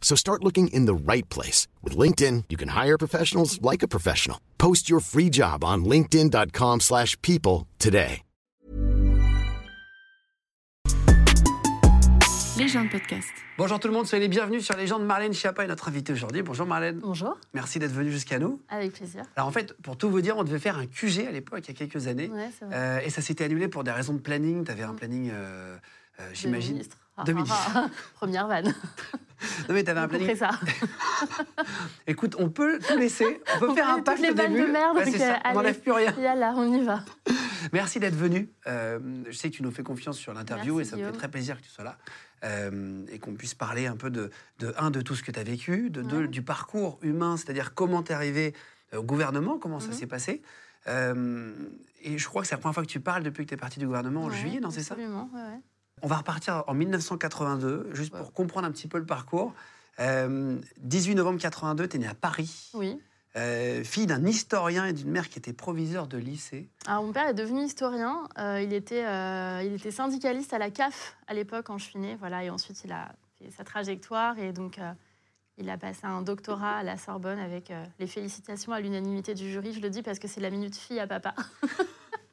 So start looking in the right place. With LinkedIn, you can hire professionals like a professional. Post your free job on linkedin.com slash people today. Légende podcast. Bonjour tout le monde, soyez les bienvenus sur Légende. Marlène Schiappa est notre invitée aujourd'hui. Bonjour Marlène. Bonjour, Merci d'être venue jusqu'à nous. avec plaisir. Alors en fait, pour tout vous dire, on devait faire un QG à l'époque, il y a quelques années. Ouais, c'est vrai. Euh, et ça s'était annulé pour des raisons de planning. Tu avais un planning, euh, euh, De j'imagine. ministre. Ah, de ah, ministre. ah, Première vanne. Non mais tu avais un planning. ça. Écoute, on peut tout laisser. On peut On faire un patch les au début. de merde, donc, ça, euh, on n'enlève plus rien. Yalla, on y va. Merci d'être venu. Euh, je sais que tu nous fais confiance sur l'interview et ça me fait très plaisir que tu sois là. Euh, et qu'on puisse parler un peu de, de un, de tout ce que tu as vécu, de deux, du parcours humain, c'est-à-dire comment tu es arrivé au gouvernement, comment ça Mhm. s'est passé. Euh, et je crois que c'est la première fois que tu parles depuis que tu es parti du gouvernement en Ouais, juillet, non, c'est ça? Absolument, ouais. On va repartir en 1982, juste pour comprendre un petit peu le parcours. Euh, 18 novembre 82, tu es né à Paris, Oui. euh, fille d'un historien et d'une mère qui était proviseur de lycée. Alors, mon père est devenu historien. Euh, il, était, euh, il était syndicaliste à la CAF à l'époque quand je suis née. Voilà, et ensuite, il a fait sa trajectoire. Et donc, euh, il a passé un doctorat à la Sorbonne avec euh, les félicitations à l'unanimité du jury. Je le dis parce que c'est la minute fille à papa.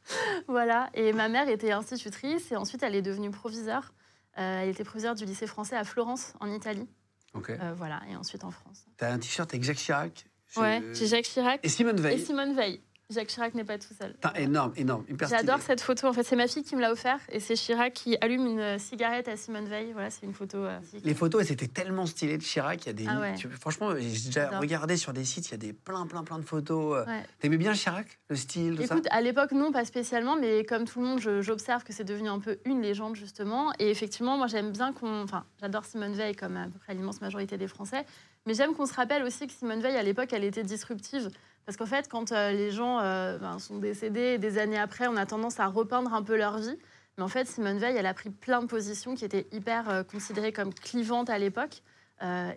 voilà. Et ma mère était institutrice. Et ensuite, elle est devenue proviseure. Euh, elle était proviseure du lycée français à Florence, en Italie. Ok. Euh, voilà. Et ensuite en France. Tu as un t-shirt avec Jacques Chirac. Ouais, j'ai Jacques Chirac Et Simone Veil. et Simone Veil. Jacques Chirac n'est pas tout seul. Putain, énorme, énorme. J'adore cette photo. En fait, c'est ma fille qui me l'a offert et c'est Chirac qui allume une euh, cigarette à Simone Veil. Voilà, c'est une photo. euh, Les photos, elles étaient tellement stylées de Chirac. Il y a des, Ah ouais. tu- franchement, j'ai déjà regardé sur des sites, il y a des plein, plein, plein de photos. euh. Ouais. T'aimais bien Chirac, le style, tout Écoute, à l'époque, non, pas spécialement, mais comme tout le monde, j'observe que c'est devenu un peu une légende, justement. Et effectivement, moi, j'aime bien qu'on. Enfin, j'adore Simone Veil, comme à peu près l'immense majorité des Français. Mais j'aime qu'on se rappelle aussi que Simone Veil, à l'époque, elle était disruptive. Parce qu'en fait, quand euh, les gens euh, ben, sont décédés, des années après, on a tendance à repeindre un peu leur vie. Mais en fait, Simone Veil, elle a pris plein de positions qui étaient hyper euh, considérées comme clivantes à l'époque.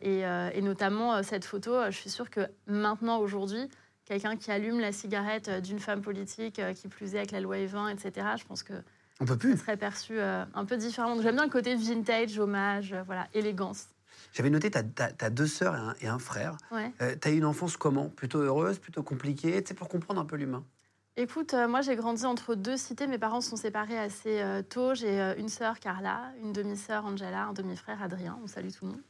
Et, et notamment, cette photo, je suis sûre que maintenant, aujourd'hui, quelqu'un qui allume la cigarette d'une femme politique, qui plus est avec la loi E20, etc., je pense que On peut ça plus. serait perçu un peu différemment. Donc, J'aime bien le côté vintage, hommage, voilà, élégance. J'avais noté, t'as as, deux sœurs et un, et un frère. Ouais. Euh, t'as eu une enfance comment? Plutôt heureuse, plutôt compliquée? Tu sais, pour comprendre un peu l'humain. Écoute, euh, moi j'ai grandi entre deux cités. Mes parents sont séparés assez euh, tôt. J'ai euh, une sœur, Carla, une demi-sœur, Angela, un demi-frère, Adrien. On salue tout le monde.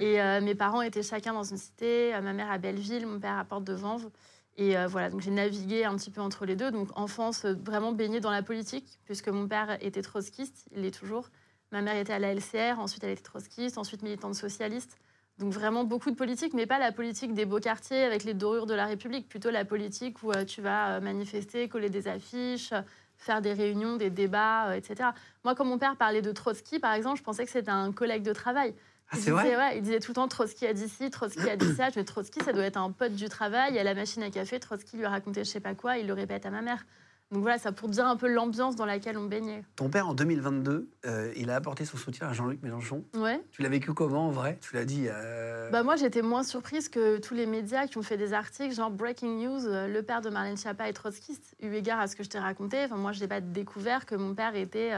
Et mes parents étaient chacun dans une cité. Ma mère à Belleville, mon père à Porte de Vanves. Et voilà, donc j'ai navigué un petit peu entre les deux. Donc enfance vraiment baignée dans la politique, puisque mon père était trotskiste, il l'est toujours. Ma mère était à la LCR, ensuite elle était trotskiste, ensuite militante socialiste. Donc vraiment beaucoup de politique, mais pas la politique des beaux quartiers avec les dorures de la République, plutôt la politique où euh, tu vas euh, manifester, coller des affiches, faire des réunions, des débats, euh, etc. Moi, quand mon père parlait de Trotsky, par exemple, je pensais que c'était un collègue de travail. Ah, Il c'est vrai? disait, ouais, Il disait tout le temps Trotsky a dit ci, Trotsky a dit ça. Je me dis, Trotsky, ça doit être un pote du travail. À la machine à café, Trotsky lui a raconté je sais pas quoi, il le répète à ma mère. Donc voilà, ça pour dire un peu l'ambiance dans laquelle on baignait. Ton père, en 2022, euh, il a apporté son soutien à Jean-Luc Mélenchon. Ouais. Tu l'as vécu comment, en vrai? Tu l'as dit euh, Bah moi, j'étais moins surprise que tous les médias qui ont fait des articles genre Breaking News, euh, le père de Marlène Schiappa est trotskiste. Eu égard à ce que je t'ai raconté, enfin, moi, je n'ai pas découvert que mon père était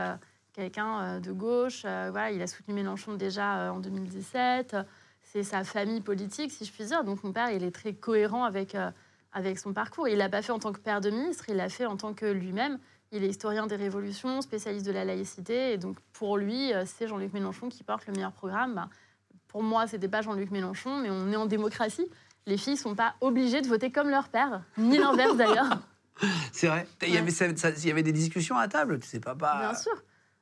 quelqu'un de gauche. Voilà, il a soutenu Mélenchon déjà en 2017. C'est sa famille politique, si je puis dire. Donc mon père, il est très cohérent avec, avec son parcours. Il l'a pas fait en tant que père de ministre, il l'a fait en tant que lui-même. Il est historien des révolutions, spécialiste de la laïcité. Et donc pour lui, euh, c'est Jean-Luc Mélenchon qui porte le meilleur programme. Bah, pour moi, c'était pas Jean-Luc Mélenchon, mais on est en démocratie. Les filles sont pas obligées de voter comme leur père, ni l'inverse d'ailleurs. C'est vrai. Il y, Ouais. avait, ça- ça- il y avait des discussions à table, tu sais, papa. Bien sûr.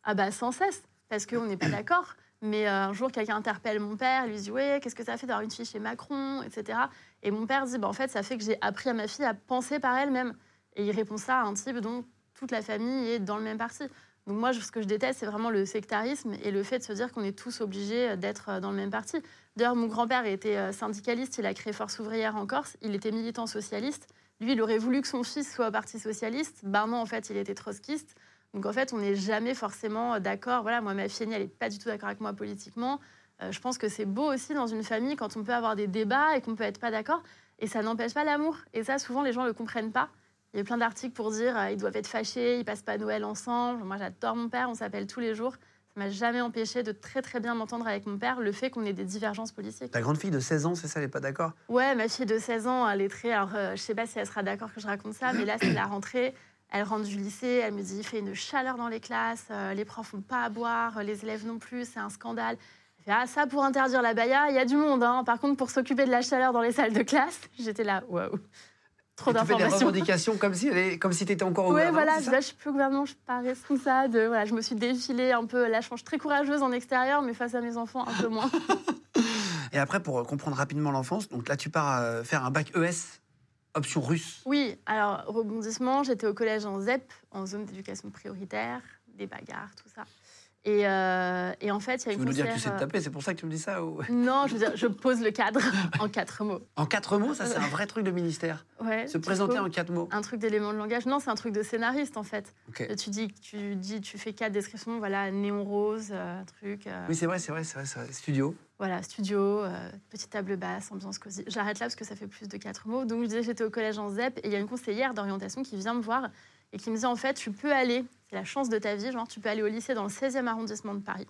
Ah bah sans cesse, parce qu'on n'est pas d'accord. Mais euh, un jour, quelqu'un interpelle mon père, lui dit Ouais, qu'est-ce que ça fait d'avoir une fille chez Macron, etc. Et mon père dit bah, En fait, ça fait que j'ai appris à ma fille à penser par elle-même. Et il répond ça à un type dont toute la famille est dans le même parti. Donc moi, ce que je déteste, c'est vraiment le sectarisme et le fait de se dire qu'on est tous obligés d'être dans le même parti. D'ailleurs, mon grand-père était euh, syndicaliste, il a créé Force ouvrière en Corse, il était militant socialiste. Lui, il aurait voulu que son fils soit au Parti socialiste. Ben non, en fait, il était trotskiste. Donc en fait, on n'est jamais forcément d'accord. Voilà, moi, ma fille elle n'est pas du tout d'accord avec moi politiquement. Euh, je pense que c'est beau aussi dans une famille quand on peut avoir des débats et qu'on peut être pas d'accord. Et ça n'empêche pas l'amour. Et ça, souvent, les gens ne le comprennent pas. Il y a plein d'articles pour dire qu'ils doivent être fâchés, ils passent pas Noël ensemble. Moi, j'adore mon père, on s'appelle tous les jours. Ça m'a jamais empêché de très très bien m'entendre avec mon père, le fait qu'on ait des divergences politiques. Ta grande fille de 16 ans, c'est ça, elle n'est pas d'accord? Ouais, ma fille de 16 ans, elle est très. Alors, euh, je sais pas si elle sera d'accord que je raconte ça, mais là, c'est la rentrée. Elle rentre du lycée, elle me dit il fait une chaleur dans les classes, euh, les profs n'ont pas à boire, les élèves non plus, c'est un scandale. Ah, ça pour interdire la baya, il y a du monde. Hein. Par contre, pour s'occuper de la chaleur dans les salles de classe, j'étais là, waouh. Trop d'informations. Tu fais des revendications comme si, comme si tu étais encore au ouais, gouvernement. voilà, je suis plus au gouvernement, je suis pas responsable. Voilà, je me suis défilée un peu. Là, je suis très courageuse en extérieur, mais face à mes enfants, un peu moins. Et après, pour comprendre rapidement l'enfance, donc là, tu pars euh, faire un bac ES, option russe. Oui, alors rebondissement, j'étais au collège en ZEP, en zone d'éducation prioritaire, des bagarres, tout ça. Euh, et, en fait, il y a une Tu veux nous dire que tu sais te taper, c'est pour ça que tu me dis ça Non, je veux dire, je pose le cadre en quatre mots. En quatre mots, ça c'est un vrai truc de ministère. Ouais, Se présenter en quatre mots. Un truc d'élément de langage. Non, c'est un truc de scénariste en fait. Tu dis, tu dis, tu fais quatre descriptions, voilà, néon rose, euh, truc. Euh. Oui, c'est vrai, c'est vrai, c'est vrai, studio. Voilà, studio, petite table basse, ambiance cosy. J'arrête là parce que ça fait plus de quatre mots. Donc je disais, j'étais au collège en ZEP et il y a une conseillère d'orientation qui vient me voir et qui me dit en fait, tu peux aller, c'est la chance de ta vie, genre tu peux aller au lycée dans le 16e arrondissement de Paris,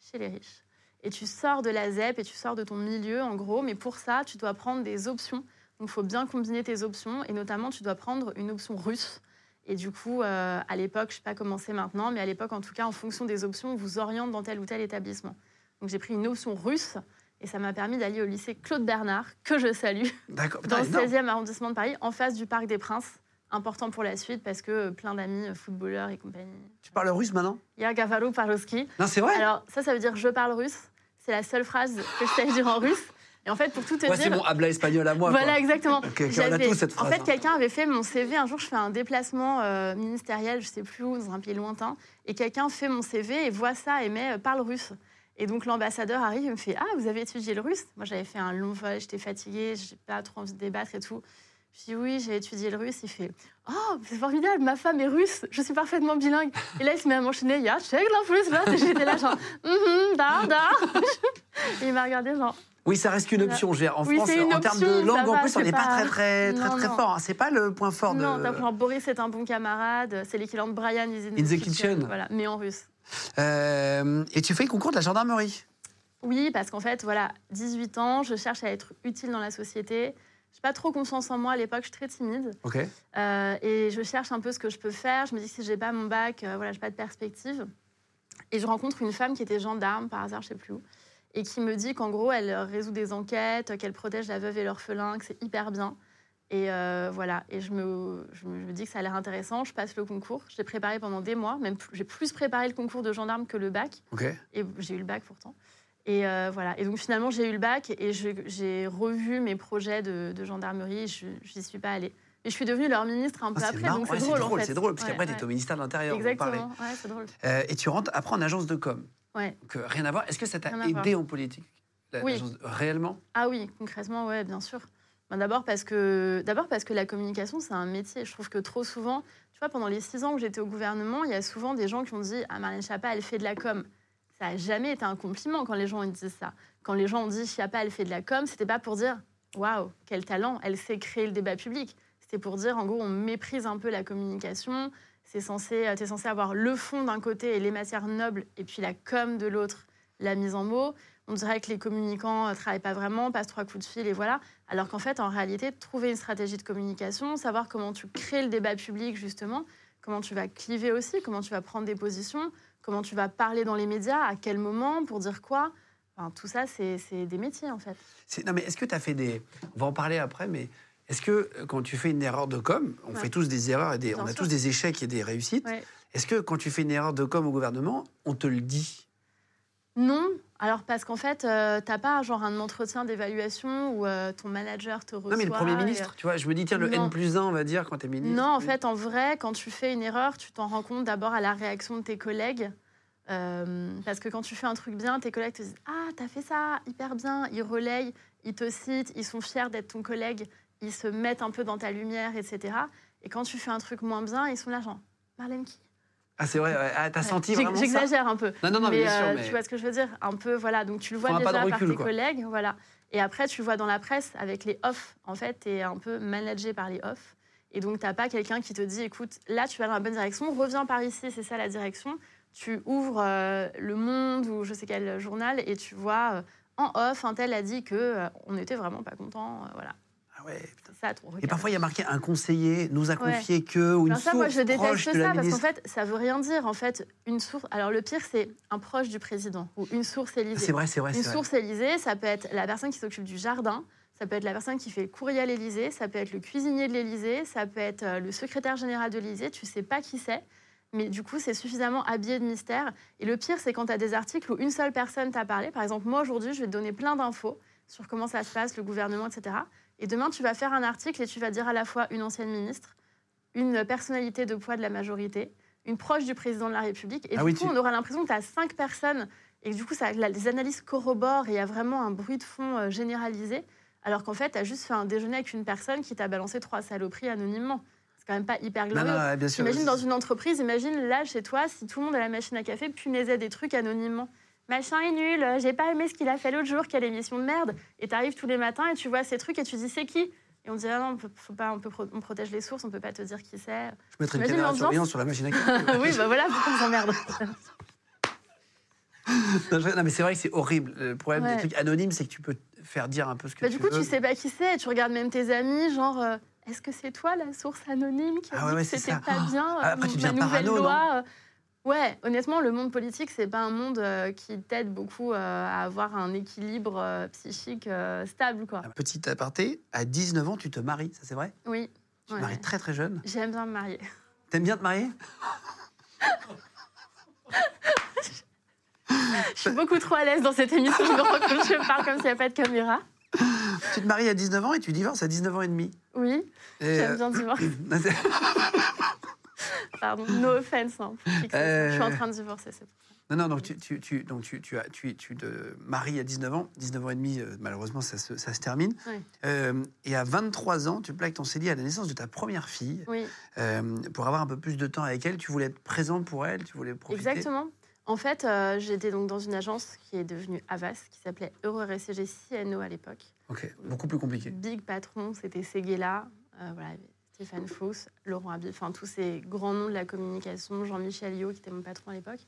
chez les riches. Et tu sors de la ZEP et tu sors de ton milieu, en gros, mais pour ça, tu dois prendre des options. Donc il faut bien combiner tes options, et notamment, tu dois prendre une option russe. Et du coup, euh, à l'époque, je ne sais pas comment c'est maintenant, mais à l'époque, en tout cas, en fonction des options, on vous oriente dans tel ou tel établissement. Donc j'ai pris une option russe, et ça m'a permis d'aller au lycée Claude Bernard, que je salue, dans le 16e arrondissement de Paris, en face du Parc des Princes important pour la suite parce que plein d'amis euh, footballeurs et compagnie. Tu parles russe maintenant? Ya Gavaru Paroski. Non, c'est vrai? Alors, ça, ça veut dire je parle russe. C'est la seule phrase que je sais dire en russe. Et en fait, pour tout te ouais, dire. c'est mon habla espagnol à moi. Voilà, exactement. Okay, on a tous cette phrase. En fait, quelqu'un avait fait mon CV. Un jour, je fais un déplacement euh, ministériel, je sais plus où, dans un pays lointain. Et quelqu'un fait mon CV et voit ça et met euh, parle russe. Et donc, l'ambassadeur arrive et me fait Ah, vous avez étudié le russe? Moi, j'avais fait un long vol, j'étais fatiguée, j'ai pas trop envie de débattre et tout. Je dis oui, j'ai étudié le russe. Il fait Oh, c'est formidable, ma femme est russe, je suis parfaitement bilingue. Et là, il se met à m'enchaîner Ya, check la plus là. J'étais là, genre mm da, da. Et il m'a regardé, genre. Oui, ça reste qu'une option. En France, en termes de langue, en plus, on n'est pas, très, très, très, très, fort. Hein. C'est pas le point fort non, de. Non, Boris est un bon camarade. C'est l'équivalent de Brian is in, the, kitchen. Voilà, mais en russe. Euh, et tu fais le concours de la gendarmerie? Oui, parce qu'en fait, voilà, 18 ans, je cherche à être utile dans la société. Je n'ai pas trop confiance en moi à l'époque, je suis très timide. Euh, et je cherche un peu ce que je peux faire. Je me dis que si j'ai pas mon bac, euh, voilà, j'ai pas de perspective. Et je rencontre une femme qui était gendarme par hasard, je sais plus où, et qui me dit qu'en gros, elle résout des enquêtes, qu'elle protège la veuve et l'orphelin, que c'est hyper bien. Et euh, voilà, et je me, je me, dis que ça a l'air intéressant. Je passe le concours. J'ai préparé pendant des mois, même j'ai plus préparé le concours de gendarme que le bac. Et j'ai eu le bac pourtant. Et euh, voilà. Et donc finalement, j'ai eu le bac et j'ai revu mes projets de, gendarmerie. Je n'y suis pas allée. Et je suis devenue leur ministre un peu ah, après, donc c'est drôle, en fait. C'est drôle, parce qu'après, tu étais au ministère de l'Intérieur. Exactement, ouais, c'est drôle. Euh, et tu rentres après en agence de com. Ouais. Donc, euh, rien à voir. Est-ce que ça t'a aidé en politique Oui. Réellement? Ah oui, concrètement, ouais, bien sûr. Ben, D'abord parce, que, parce que la communication, c'est un métier. Je trouve que trop souvent, tu vois, pendant les six ans où j'étais au gouvernement, il y a souvent des gens qui ont dit Ah, Marlène Schiappa, elle fait de la com ça n'a jamais été un compliment quand les gens ont dit ça. Quand les gens ont dit Chiappa, elle fait de la com, c'était pas pour dire waouh, quel talent, elle sait créer le débat public. C'était pour dire en gros, on méprise un peu la communication. C'est censé, es censé avoir le fond d'un côté et les matières nobles, et puis la com de l'autre, la mise en mots. On dirait que les communicants ne travaillent pas vraiment, passent trois coups de fil et voilà. Alors qu'en fait, en réalité, trouver une stratégie de communication, savoir comment tu crées le débat public justement, comment tu vas cliver aussi, comment tu vas prendre des positions, comment tu vas parler dans les médias, à quel moment, pour dire quoi. Enfin, tout ça, c'est des métiers, en fait. Non, mais est-ce que tu as fait des... On va en parler après, mais est-ce que euh, quand tu fais une erreur de com, on fait tous des erreurs, et des... on a tous des échecs et des réussites, est-ce que quand tu fais une erreur de com au gouvernement, on te le dit? Non. Alors, parce qu'en fait, euh, t'as pas genre un entretien d'évaluation où euh, ton manager te reçoit. Non, mais le Premier et- ministre, tu vois, je me dis, tiens, le Non. N plus 1, on va dire, quand tu es ministre. Non, en fait, en vrai, quand tu fais une erreur, tu t'en rends compte d'abord à la réaction de tes collègues. Euh, parce que quand tu fais un truc bien, tes collègues te disent Ah, t'as fait ça hyper bien. Ils relayent, ils te citent, ils sont fiers d'être ton collègue, ils se mettent un peu dans ta lumière, etc. Et quand tu fais un truc moins bien, ils sont là, genre Marlène qui Ah, c'est vrai, ouais. ah, t'as senti vraiment ça J'exagère un peu. Non, non, non, mais mais, bien sûr, euh, mais- tu vois ce que je veux dire? Un peu, voilà. Donc tu le vois Faut déjà par tes quoi. collègues, voilà. Et après, tu le vois dans la presse avec les off. En fait, tu es un peu managé par les off. Et donc, tu n'as pas quelqu'un qui te dit, écoute, là, tu vas dans la bonne direction, reviens par ici, c'est ça la direction. Tu ouvres euh, Le Monde ou je sais quel journal et tu vois euh, en off, un tel a dit que euh, on n'était vraiment pas content. euh, voilà, ouais, ça ton Et parfois, il y a marqué un conseiller nous a Ouais. confié que, ou une Alors ça, source moi, je déteste ça parce qu'en fait, ça veut rien dire. En fait, une source. Alors le pire, c'est un proche du président ou une source Élysée. C'est vrai, c'est vrai, Une vrai. source Élysée, ça peut être la personne qui s'occupe du jardin, ça peut être la personne qui fait le courrier à l'Élysée, ça peut être le cuisinier de l'Élysée, ça peut être euh, le secrétaire général de l'Élysée, tu sais pas qui c'est. Mais du coup, c'est suffisamment habillé de mystère. Et le pire, c'est quand tu as des articles où une seule personne t'a parlé. Par exemple, moi, aujourd'hui, je vais te donner plein d'infos sur comment ça se passe, le gouvernement, etc. Et demain, tu vas faire un article et tu vas dire à la fois une ancienne ministre, une personnalité de poids de la majorité, une proche du président de la République. Et Ah du oui, coup, tu- on aura l'impression que tu as cinq personnes et que du coup, ça, les analyses corroborent et il y a vraiment un bruit de fond euh, généralisé. Alors qu'en fait, tu as juste fait un déjeuner avec une personne qui t'a balancé trois saloperies anonymement. C'est quand même pas hyper Non, glorieux. non, ouais, bien sûr. Imagine dans une entreprise, imagine là chez toi, si tout le monde à la machine à café punaisait des trucs anonymement. Machin est nul, j'ai pas aimé ce qu'il a fait l'autre jour, quelle émission de merde. Et t'arrives tous les matins et tu vois ces trucs et tu dis c'est qui? Et on dit ah non, on, peut, faut pas, on, peut pro- on protège les sources, on peut pas te dire qui c'est. Je mettrai une caméra de surveillance sur la machine à café. oui, bah voilà, pourquoi on s'emmerde non, mais c'est vrai que c'est horrible. Le problème Ouais. des trucs anonymes, c'est que tu peux faire dire un peu ce que Bah, tu Du coup, veux. tu sais pas qui c'est, et tu regardes même tes amis, genre. euh, est-ce que c'est toi la source anonyme qui a Ah ouais, ouais, c'était pas bien Ah, après, euh, tu ma nouvelle parano, loi Ouais, honnêtement, le monde politique, c'est pas un monde euh, qui t'aide beaucoup euh, à avoir un équilibre euh, psychique stable, quoi. Un petit aparté, à 19 ans, tu te maries, ça c'est vrai? Oui. Tu Ouais. te maries très très jeune. J'aime bien me marier. T'aimes bien te marier? Je suis beaucoup trop à l'aise dans cette émission. Je que je parle comme s'il n'y avait pas de caméra. Tu te maries à 19 ans et tu divorces à 19 ans et demi. Oui, j'aime bien divorcer. Pardon, no offense. hein. Je suis en train de divorcer, c'est pour ça. Non, non, donc tu, tu, tu- donc tu, tu, as- tu, tu te maries à 19 ans. 19 ans et demi, euh, malheureusement, ça se, ça se termine. Euh, et à 23 ans, tu plaques ton CD à la naissance de ta première fille. Oui. Euh, pour avoir un peu plus de temps avec elle, tu voulais être présente pour elle, tu voulais profiter. Exactement. En fait, euh, j'étais donc dans une agence qui est devenue Avas, qui s'appelait Heureux RCG CNO à l'époque. Ok, beaucoup plus compliqué. Big patron, c'était Seguela, euh, voilà, Stéphane Fauss, Laurent Habib, enfin tous ces grands noms de la communication, Jean-Michel Lio qui était mon patron à l'époque.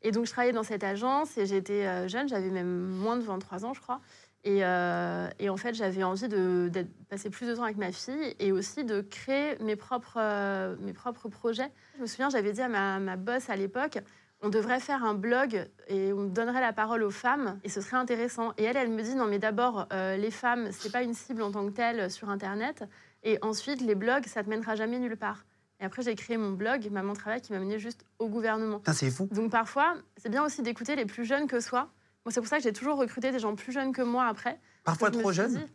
Et donc je travaillais dans cette agence et j'étais euh, jeune, j'avais même moins de 23 ans je crois. Et, euh, et en fait j'avais envie de passer plus de temps avec ma fille et aussi de créer mes propres, euh, mes propres projets. Je me souviens, j'avais dit à ma, ma boss à l'époque, on devrait faire un blog et on donnerait la parole aux femmes et ce serait intéressant. Et elle, elle me dit non mais d'abord les femmes c'est pas une cible en tant que telle sur internet et ensuite les blogs ça te mènera jamais nulle part. Et après j'ai créé mon blog Maman travail qui m'a mené juste au gouvernement. C'est fou. Donc parfois c'est bien aussi d'écouter les plus jeunes que soi. Moi c'est pour ça que j'ai toujours recruté des gens plus jeunes que moi après. Parfois trop suis jeune. dit-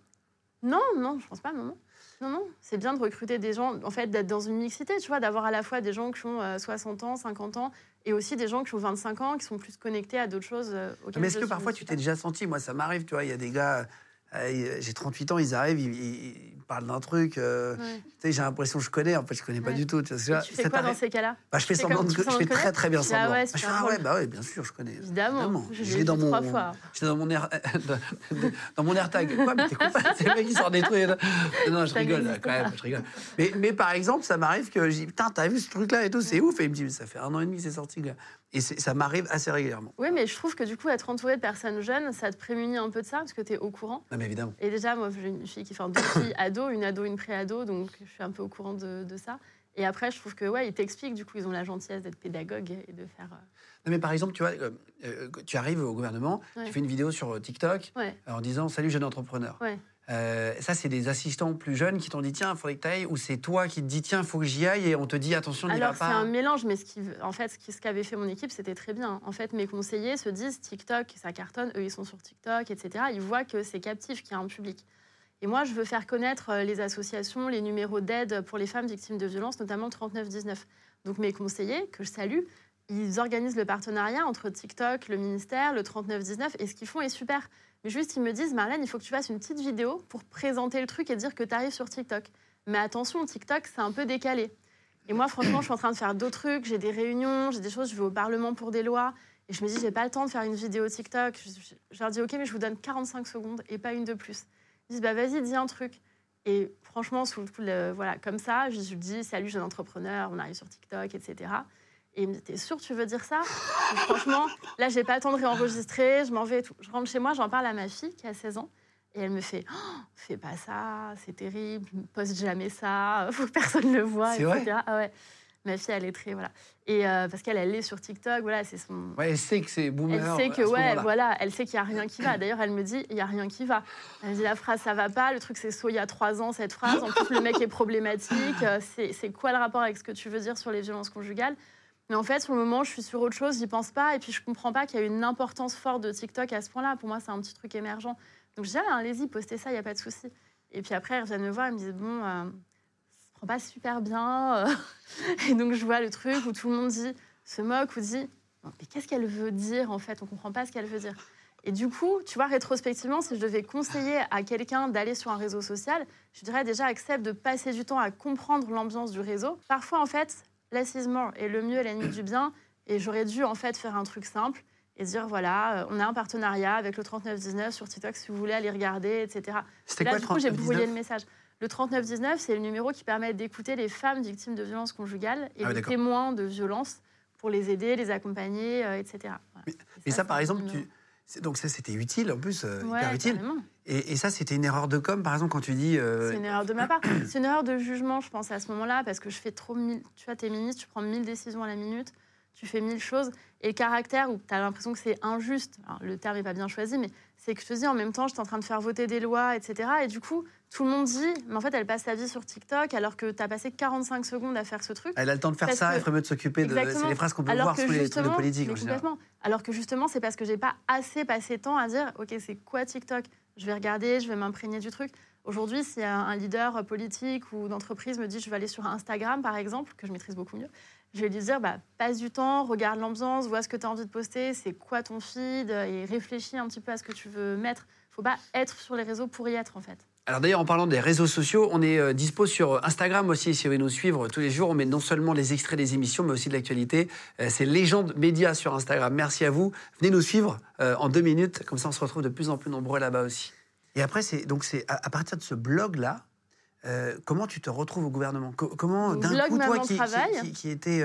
Non, non, je pense pas, non, non. Non, non, c'est bien de recruter des gens, en fait, d'être dans une mixité, tu vois, d'avoir à la fois des gens qui ont euh, 60 ans, 50 ans, et aussi des gens qui ont 25 ans, qui sont plus connectés à d'autres choses euh, auxquelles Mais est-ce que parfois tu t'es déjà senti Moi, ça m'arrive, tu vois, il y a des gars, euh, j'ai 38 ans, ils arrivent, ils, ils- ils parlent d'un truc, euh, Ouais. tu sais, j'ai l'impression que je connais, en fait, je connais pas Ouais. du tout. Tu, vois, tu fais quoi dans ces cas-là Bah, je fais semblant de, je fais très très bien Ah semblant. ouais, je fais ah ouais, bah ouais, bien sûr, je connais. Évidemment, je Je l'ai dans mon, fois. dans mon air, dans mon AirTag. Quoi, mais t'es con C'est le mec qui sort des trucs. là. Non, je rigole quand même, je rigole. Mais, mais par exemple, ça m'arrive que je dis putain, t'as vu ce truc-là et tout, c'est ouf. Et il me dit mais ça fait un an et demi c'est sorti, gars. Et ça m'arrive assez régulièrement. Oui, mais je trouve que du coup, être entouré de personnes jeunes, ça te prémunit un peu de ça, parce que tu es au courant. Non mais évidemment. Et déjà, moi, j'ai une fille qui fait deux filles ado, une ado, une pré-ado, donc je suis un peu au courant de, de ça. Et après, je trouve que ouais, ils t'expliquent, du coup, ils ont la gentillesse d'être pédagogues et de faire. euh, Non, mais par exemple, tu vois, euh, euh, tu arrives au gouvernement, Ouais. tu fais une vidéo sur TikTok Ouais. en disant Salut jeune entrepreneur. Ouais. Euh, ça, c'est des assistants plus jeunes qui t'ont dit tiens, il faudrait que tu ailles, ou c'est toi qui te dis tiens, il faut que j'y aille, et on te dit attention, n'y va pas. Alors, c'est un mélange, mais ce qui, en fait, ce qu'avait fait mon équipe, c'était très bien. En fait, mes conseillers se disent TikTok, ça cartonne, eux, ils sont sur TikTok, etc. Ils voient que c'est captif, qu'il y a un public. Et moi, je veux faire connaître euh, les associations, les numéros d'aide pour les femmes victimes de violences, notamment le 3919. Donc, mes conseillers, que je salue, ils organisent le partenariat entre TikTok, le ministère, le 3919, et ce qu'ils font est super. Mais juste, ils me disent, Marlène, il faut que tu fasses une petite vidéo pour présenter le truc et dire que tu arrives sur TikTok. Mais attention, TikTok, c'est un peu décalé. Et moi, franchement, je suis en train de faire d'autres trucs. J'ai des réunions, j'ai des choses, je vais au Parlement pour des lois. Et je me dis, j'ai pas le temps de faire une vidéo TikTok. Je, leur dis, OK, mais je vous donne 45 secondes et pas une de plus. Ils disent, bah vas-y, dis un truc. Et franchement, sous le, voilà, comme ça, je, je dis, salut, jeune entrepreneur, on arrive sur TikTok, etc. Et il me dit, t'es sûr tu veux dire ça? Franchement, là, j'ai pas le temps de réenregistrer, je m'en vais et tout. Je rentre chez moi, j'en parle à ma fille qui a 16 ans. Et elle me fait, oh, fais pas ça, c'est terrible, poste jamais ça, faut que personne le voit, etc. Vrai? ah ouais. Ma fille, elle est très voilà. Et euh, parce qu'elle, elle est sur TikTok, voilà, c'est son. Ouais, elle sait que c'est boomer. Elle sait que ouais, voilà, elle sait qu'il y a rien qui va. D'ailleurs, elle me dit, il y a rien qui va. Elle me dit la phrase, ça va pas. Le truc, c'est soit il y a trois ans cette phrase. En plus, le mec est problématique. Euh, c'est quoi le rapport avec ce que tu veux dire sur les violences conjugales? Mais en fait, sur le moment, je suis sur autre chose, j'y pense pas. Et puis, je comprends pas qu'il y a une importance forte de TikTok à ce point-là. Pour moi, c'est un petit truc émergent. Donc, je dis, ah, allez-y, postez ça, il n'y a pas de souci. Et puis après, ils reviennent me voir, ils me disent, bon, euh, ça prend pas super bien. Euh. et donc, je vois le truc où tout le monde se moque ou dit, mais qu'est-ce qu'elle veut dire, en fait? On comprend pas ce qu'elle veut dire. Et du coup, tu vois, rétrospectivement, si je devais conseiller à quelqu'un d'aller sur un réseau social, je dirais déjà accepte de passer du temps à comprendre l'ambiance du réseau. Parfois, en fait, less is more. Et le mieux est l'ennemi du bien. Et j'aurais dû en fait faire un truc simple et dire voilà, euh, on a un partenariat avec le 3919 sur TikTok si vous voulez aller regarder, etc. C'était quoi du coup, j'ai brouillé le message. Le 3919, c'est le numéro qui permet d'écouter les femmes victimes de violences conjugales et ah les témoins de violences pour les aider, les accompagner, euh, etc. Mais, ça, par exemple, tu, donc ça, c'était utile, en plus, euh, hyper utile. Et, ça, c'était une erreur de com, par exemple, quand tu dis... Euh, c'est une erreur de ma part. C'est une erreur de jugement, je pense, à ce moment-là, parce que je fais trop... Mille... Tu vois, t'es ministre, tu prends mille décisions à la minute, tu fais mille choses. Et le caractère, où tu as l'impression que c'est injuste, le terme n'est pas bien choisi, mais c'est que je te dis, en même temps, je suis en train de faire voter des lois, etc. Et du coup, tout le monde dit, mais en fait, elle passe sa vie sur TikTok alors que tu as passé 45 secondes à faire ce truc. Elle a le temps de faire ça, elle ferait mieux de s'occuper de. C'est les phrases qu'on peut voir sous les trucs de politique. complètement. Alors que justement, c'est parce que j'ai pas assez passé de temps à dire, OK, c'est quoi TikTok? Je vais regarder, je vais m'imprégner du truc. Aujourd'hui, si un leader politique ou d'entreprise me dit, je vais aller sur Instagram, par exemple, que je maîtrise beaucoup mieux, je vais lui dire, bah, passe du temps, regarde l'ambiance, vois ce que tu as envie de poster, c'est quoi ton feed, et réfléchis un petit peu à ce que tu veux mettre. Il faut pas être sur les réseaux pour y être, en fait. Alors d'ailleurs, en parlant des réseaux sociaux, on est euh, dispo sur Instagram aussi, si vous voulez nous suivre tous les jours. On met non seulement les extraits des émissions, mais aussi de l'actualité. Euh, c'est Légende Média sur Instagram. Merci à vous. Venez nous suivre euh, en deux minutes. Comme ça, on se retrouve de plus en plus nombreux là-bas aussi. Et après, c'est donc c'est à, partir de ce blog-là, comment tu te retrouves au gouvernement? Comment, d'un coup, toi qui, qui, qui, étais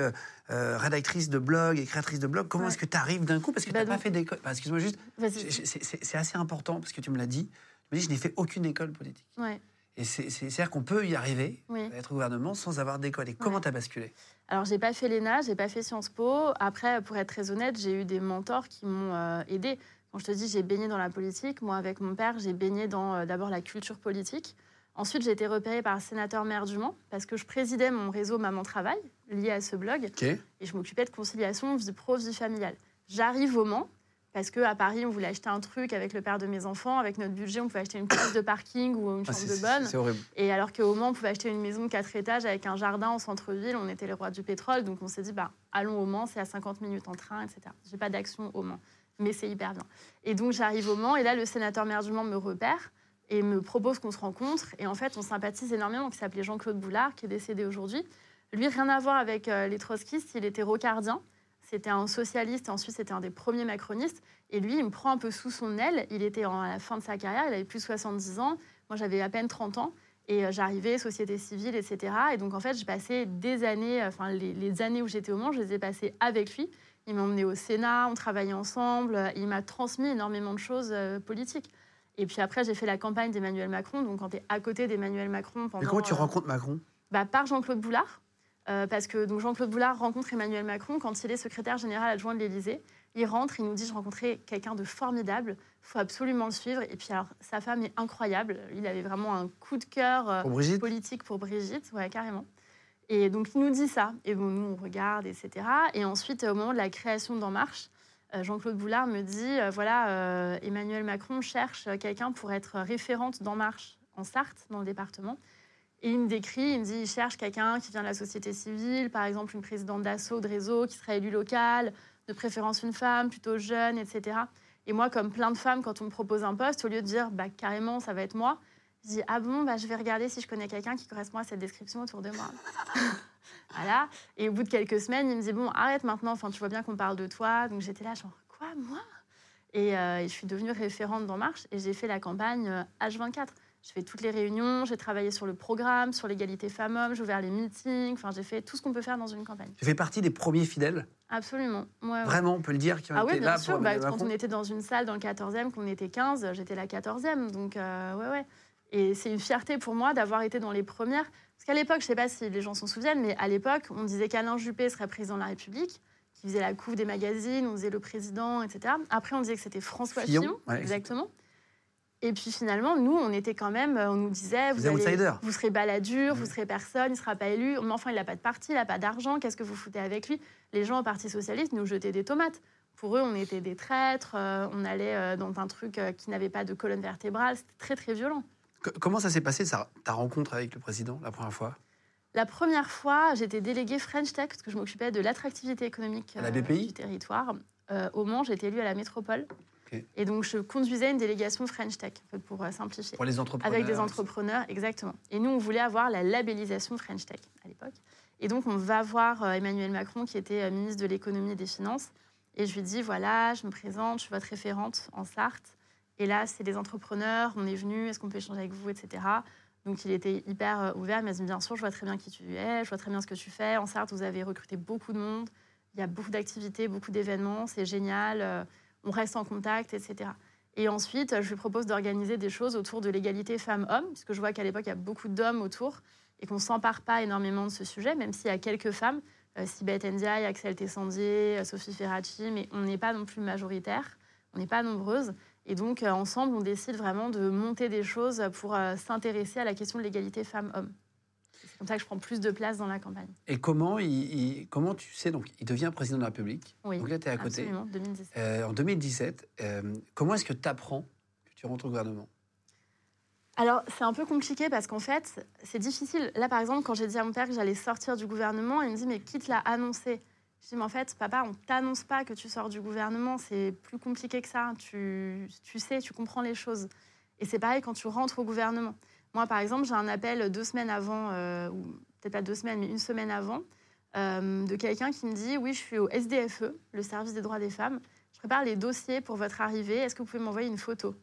rédactrice de blog et créatrice de blog, comment est-ce que tu arrives d'un coup? Parce que tu n'as bah, pas fait d'école. Excuse-moi juste, c'est assez important parce que tu me l'as dit me dis, je n'ai fait aucune école politique. Ouais. Et c'est-à-dire qu'on peut y arriver, à être au gouvernement, sans avoir d'école. Et comment tu as basculé? Alors, j'ai pas fait l'ENA, j'ai pas fait Sciences Po. Après, pour être très honnête, j'ai eu des mentors qui m'ont euh, aidé. Quand je te dis, j'ai baigné dans la politique. Moi, avec mon père, j'ai baigné dans euh, d'abord la culture politique. Ensuite, j'ai été repérée par un sénateur maire du Mans parce que je présidais mon réseau Maman Travail, lié à ce blog. Et je m'occupais de conciliation vie pro, vie familiale. J'arrive au Mans parce qu'à Paris, on voulait acheter un truc avec le père de mes enfants. Avec notre budget, on pouvait acheter une place de parking ou une ah, chambre de bonne. C'est horrible. Et alors qu'au Mans, on pouvait acheter une maison de 4 étages avec un jardin en centre-ville. On était les rois du pétrole. Donc on s'est dit, bah, allons au Mans, c'est à 50 minutes en train, etc. J'ai pas d'action au Mans, mais c'est hyper bien. Et donc j'arrive au Mans, et là, le sénateur maire du Mans me repère et me propose qu'on se rencontre. Et en fait, on sympathise énormément. Qui s'appelait Jean-Claude Boulard, qui est décédé aujourd'hui. Lui, rien à voir avec euh, les trotskistes, il était rocardien. C'était un socialiste, ensuite c'était un des premiers macronistes. Et lui, il me prend un peu sous son aile. Il était à la fin de sa carrière, il avait plus de 70 ans. Moi, j'avais à peine 30 ans. Et euh, j'arrivais, société civile, etc. Et donc, en fait, j'ai passé des années, euh, enfin, les, années où j'étais au Mans, je les ai passées avec lui. Il m'a emmené au Sénat, on travaillait ensemble. Il m'a transmis énormément de choses euh, politiques. Et puis après, j'ai fait la campagne d'Emmanuel Macron. Donc, quand tu es à côté d'Emmanuel Macron pendant. Et comment tu rencontres Macron? Bah, Par Jean-Claude Boulard. Parce que Jean-Claude Boulard rencontre Emmanuel Macron quand il est secrétaire général adjoint de l'Élysée. Il rentre, il nous dit, je rencontrais quelqu'un de formidable, il faut absolument le suivre. Et puis alors, sa femme est incroyable. Il avait vraiment un coup de cœur euh, Pour Brigitte? politique pour Brigitte, ouais, carrément. Et donc, il nous dit ça. Et bon, nous, on regarde, etc. Et ensuite, au moment de la création d'En Marche, euh, Jean-Claude Boulard me dit, euh, voilà, euh, Emmanuel Macron cherche quelqu'un pour être référente d'En Marche en Sarthe, dans le département. Et il me décrit, il me dit, il cherche quelqu'un qui vient de la société civile, par exemple une présidente d'assaut, de réseau, qui serait élue locale, de préférence une femme, plutôt jeune, etc. Et moi, comme plein de femmes, quand on me propose un poste, au lieu de dire, bah, carrément, ça va être moi, je dis, ah bon, bah, je vais regarder si je connais quelqu'un qui correspond à cette description autour de moi. voilà. Et au bout de quelques semaines, il me dit, bon, arrête maintenant, enfin, tu vois bien qu'on parle de toi. Donc j'étais là, genre, quoi, moi? Et, euh, et je suis devenue référente dans Marche et j'ai fait la campagne euh, H24. Je fais toutes les réunions, j'ai travaillé sur le programme, sur l'égalité femmes-hommes, j'ai ouvert les meetings, enfin, j'ai fait tout ce qu'on peut faire dans une campagne. Tu fais partie des premiers fidèles, Absolument. Ouais, vraiment, on peut le dire, qui ont Ah oui, bien là sûr. pour Bah, quand on était dans une salle dans le 14e, qu'on était 15, j'étais la 14e. Donc, euh, ouais, ouais. Et c'est une fierté pour moi d'avoir été dans les premières. Parce qu'à l'époque, je sais pas si les gens s'en souviennent, mais à l'époque, on disait qu'Alain Juppé serait président de la République, qui faisait la couve des magazines, on disait le président, etc. Après, on disait que c'était François Fillon, Fillon, ouais, exactement. Et puis finalement, nous, on était quand même, on nous disait, vous, Des allez- vous serez baladure, Ouais. vous serez personne, il ne sera pas élu. Mais enfin, il n'a pas de parti, il n'a pas d'argent, qu'est-ce que vous foutez avec lui? Les gens au Parti Socialiste nous jetaient des tomates. Pour eux, on était des traîtres, euh, on allait euh, dans un truc euh, qui n'avait pas de colonne vertébrale, c'était très très violent. Co- Comment ça s'est passé, ça- ta rencontre avec le président, la première fois? La première fois, j'étais déléguée French Tech, parce que je m'occupais de l'attractivité économique la euh, BPI? du territoire. Euh, au Mans, j'étais élue à la métropole. Et donc, je conduisais une délégation French Tech, pour euh, simplifier. Pour les entrepreneurs Avec des entrepreneurs, exactement. Et nous, on voulait avoir la labellisation French Tech à l'époque. Et donc, on va voir euh, Emmanuel Macron, qui était euh, ministre de l'économie et des finances. Et je lui dis voilà, je me présente, je suis votre référente en Sarthe. Et là, c'est des entrepreneurs, on est venu, est-ce qu'on peut échanger avec vous, etc. Donc, il était hyper ouvert. Il m'a dit bien sûr, je vois très bien qui tu es, je vois très bien ce que tu fais. En Sarthe, vous avez recruté beaucoup de monde. Il y a beaucoup d'activités, beaucoup d'événements, c'est génial. On reste en contact, etc. Et ensuite, je lui propose d'organiser des choses autour de l'égalité femmes-hommes, puisque je vois qu'à l'époque, il y a beaucoup d'hommes autour et qu'on ne s'empare pas énormément de ce sujet, même s'il y a quelques femmes, euh, Sibeth Ndiaye, Axel Tessandier, euh, Sophie Ferracci, mais on n'est pas non plus majoritaire, on n'est pas nombreuses. Et donc, euh, ensemble, on décide vraiment de monter des choses pour euh, s'intéresser à la question de l'égalité femmes-hommes. C'est comme ça que je prends plus de place dans la campagne. Et comment, il, il- comment tu sais, donc il devient président de la République, Oui, donc là tu es à côté. absolument, 2017. Euh, en 2017, euh, comment est-ce que tu apprends que tu rentres au gouvernement? Alors, c'est un peu compliqué parce qu'en fait, c'est difficile. Là, par exemple, quand j'ai dit à mon père que j'allais sortir du gouvernement, il me dit Mais qui te l'a annoncé Je dis Mais en fait, papa, on t'annonce pas que tu sors du gouvernement. C'est plus compliqué que ça. Tu, tu sais, tu comprends les choses. Et c'est pareil quand tu rentres au gouvernement. Moi, par exemple, j'ai un appel deux semaines avant, euh, ou peut-être pas deux semaines, mais une semaine avant, euh, de quelqu'un qui me dit Oui, je suis au SDFE, le service des droits des femmes. Je prépare les dossiers pour votre arrivée. Est-ce que vous pouvez m'envoyer une photo? Je dis,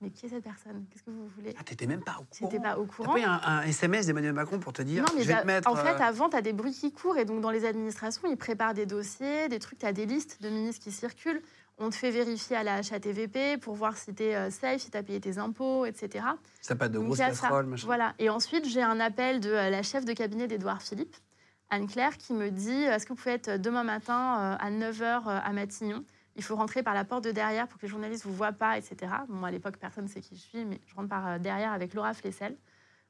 Mais qui est cette personne? Qu'est-ce que vous voulez? Ah, t'étais même pas au courant J'étais pas au T'as courant. pas eu un, un SMS d'Emmanuel Macron pour te dire Non, mais je vais t'as- te mettre. en fait, euh, avant, tu as des bruits qui courent et donc dans les administrations, ils préparent des dossiers, des trucs, tu as des listes de ministres qui circulent. On te fait vérifier à la HATVP pour voir si tu es safe, si tu as payé tes impôts, etc. ça pas de grosses casseroles, machin. Voilà. Et ensuite, j'ai un appel de euh, la chef de cabinet d'Édouard Philippe, Anne-Claire, qui me dit Est-ce que vous pouvez être demain matin euh, à 9h à Matignon? Il faut rentrer par la porte de derrière pour que les journalistes ne vous voient pas, etc. Bon, à l'époque, personne ne sait qui je suis, mais je rentre par euh, derrière avec Laura Flessel.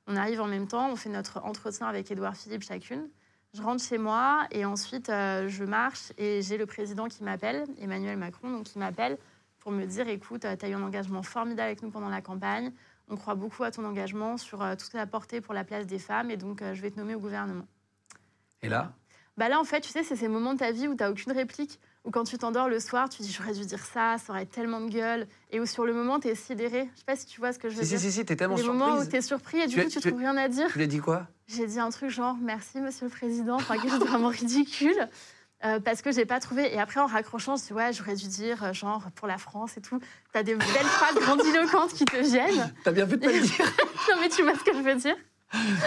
On arrive en même temps, on fait notre entretien avec Édouard Philippe chacune. Je rentre chez moi et ensuite euh, je marche et j'ai le président qui m'appelle, Emmanuel Macron, donc qui m'appelle pour me dire écoute, tu as eu un engagement formidable avec nous pendant la campagne. On croit beaucoup à ton engagement sur euh, tout ce que tu as porté pour la place des femmes et donc euh, je vais te nommer au gouvernement. Et là, Bah là, en fait, tu sais, c'est ces moments de ta vie où tu n'as aucune réplique, où quand tu t'endors le soir, tu dis j'aurais dû dire ça, ça aurait tellement de gueule, et où sur le moment, tu es sidéré. Je sais pas si tu vois ce que je veux si, si, dire. si, si, t'es tellement Des moments où surprise. tu es surpris et du Tu coup, tu tu es- trouves rien à dire. Tu lui dit quoi? J'ai dit un truc genre merci, monsieur le président, enfin, quelque chose de vraiment ridicule. euh, parce que j'ai pas trouvé. Et après, en raccrochant, je dis ouais, j'aurais dû dire euh, genre pour la France et tout. T'as des belles phrases grandiloquentes qui te gênent. T'as bien fait de pas le dire. non, mais tu vois ce que je veux dire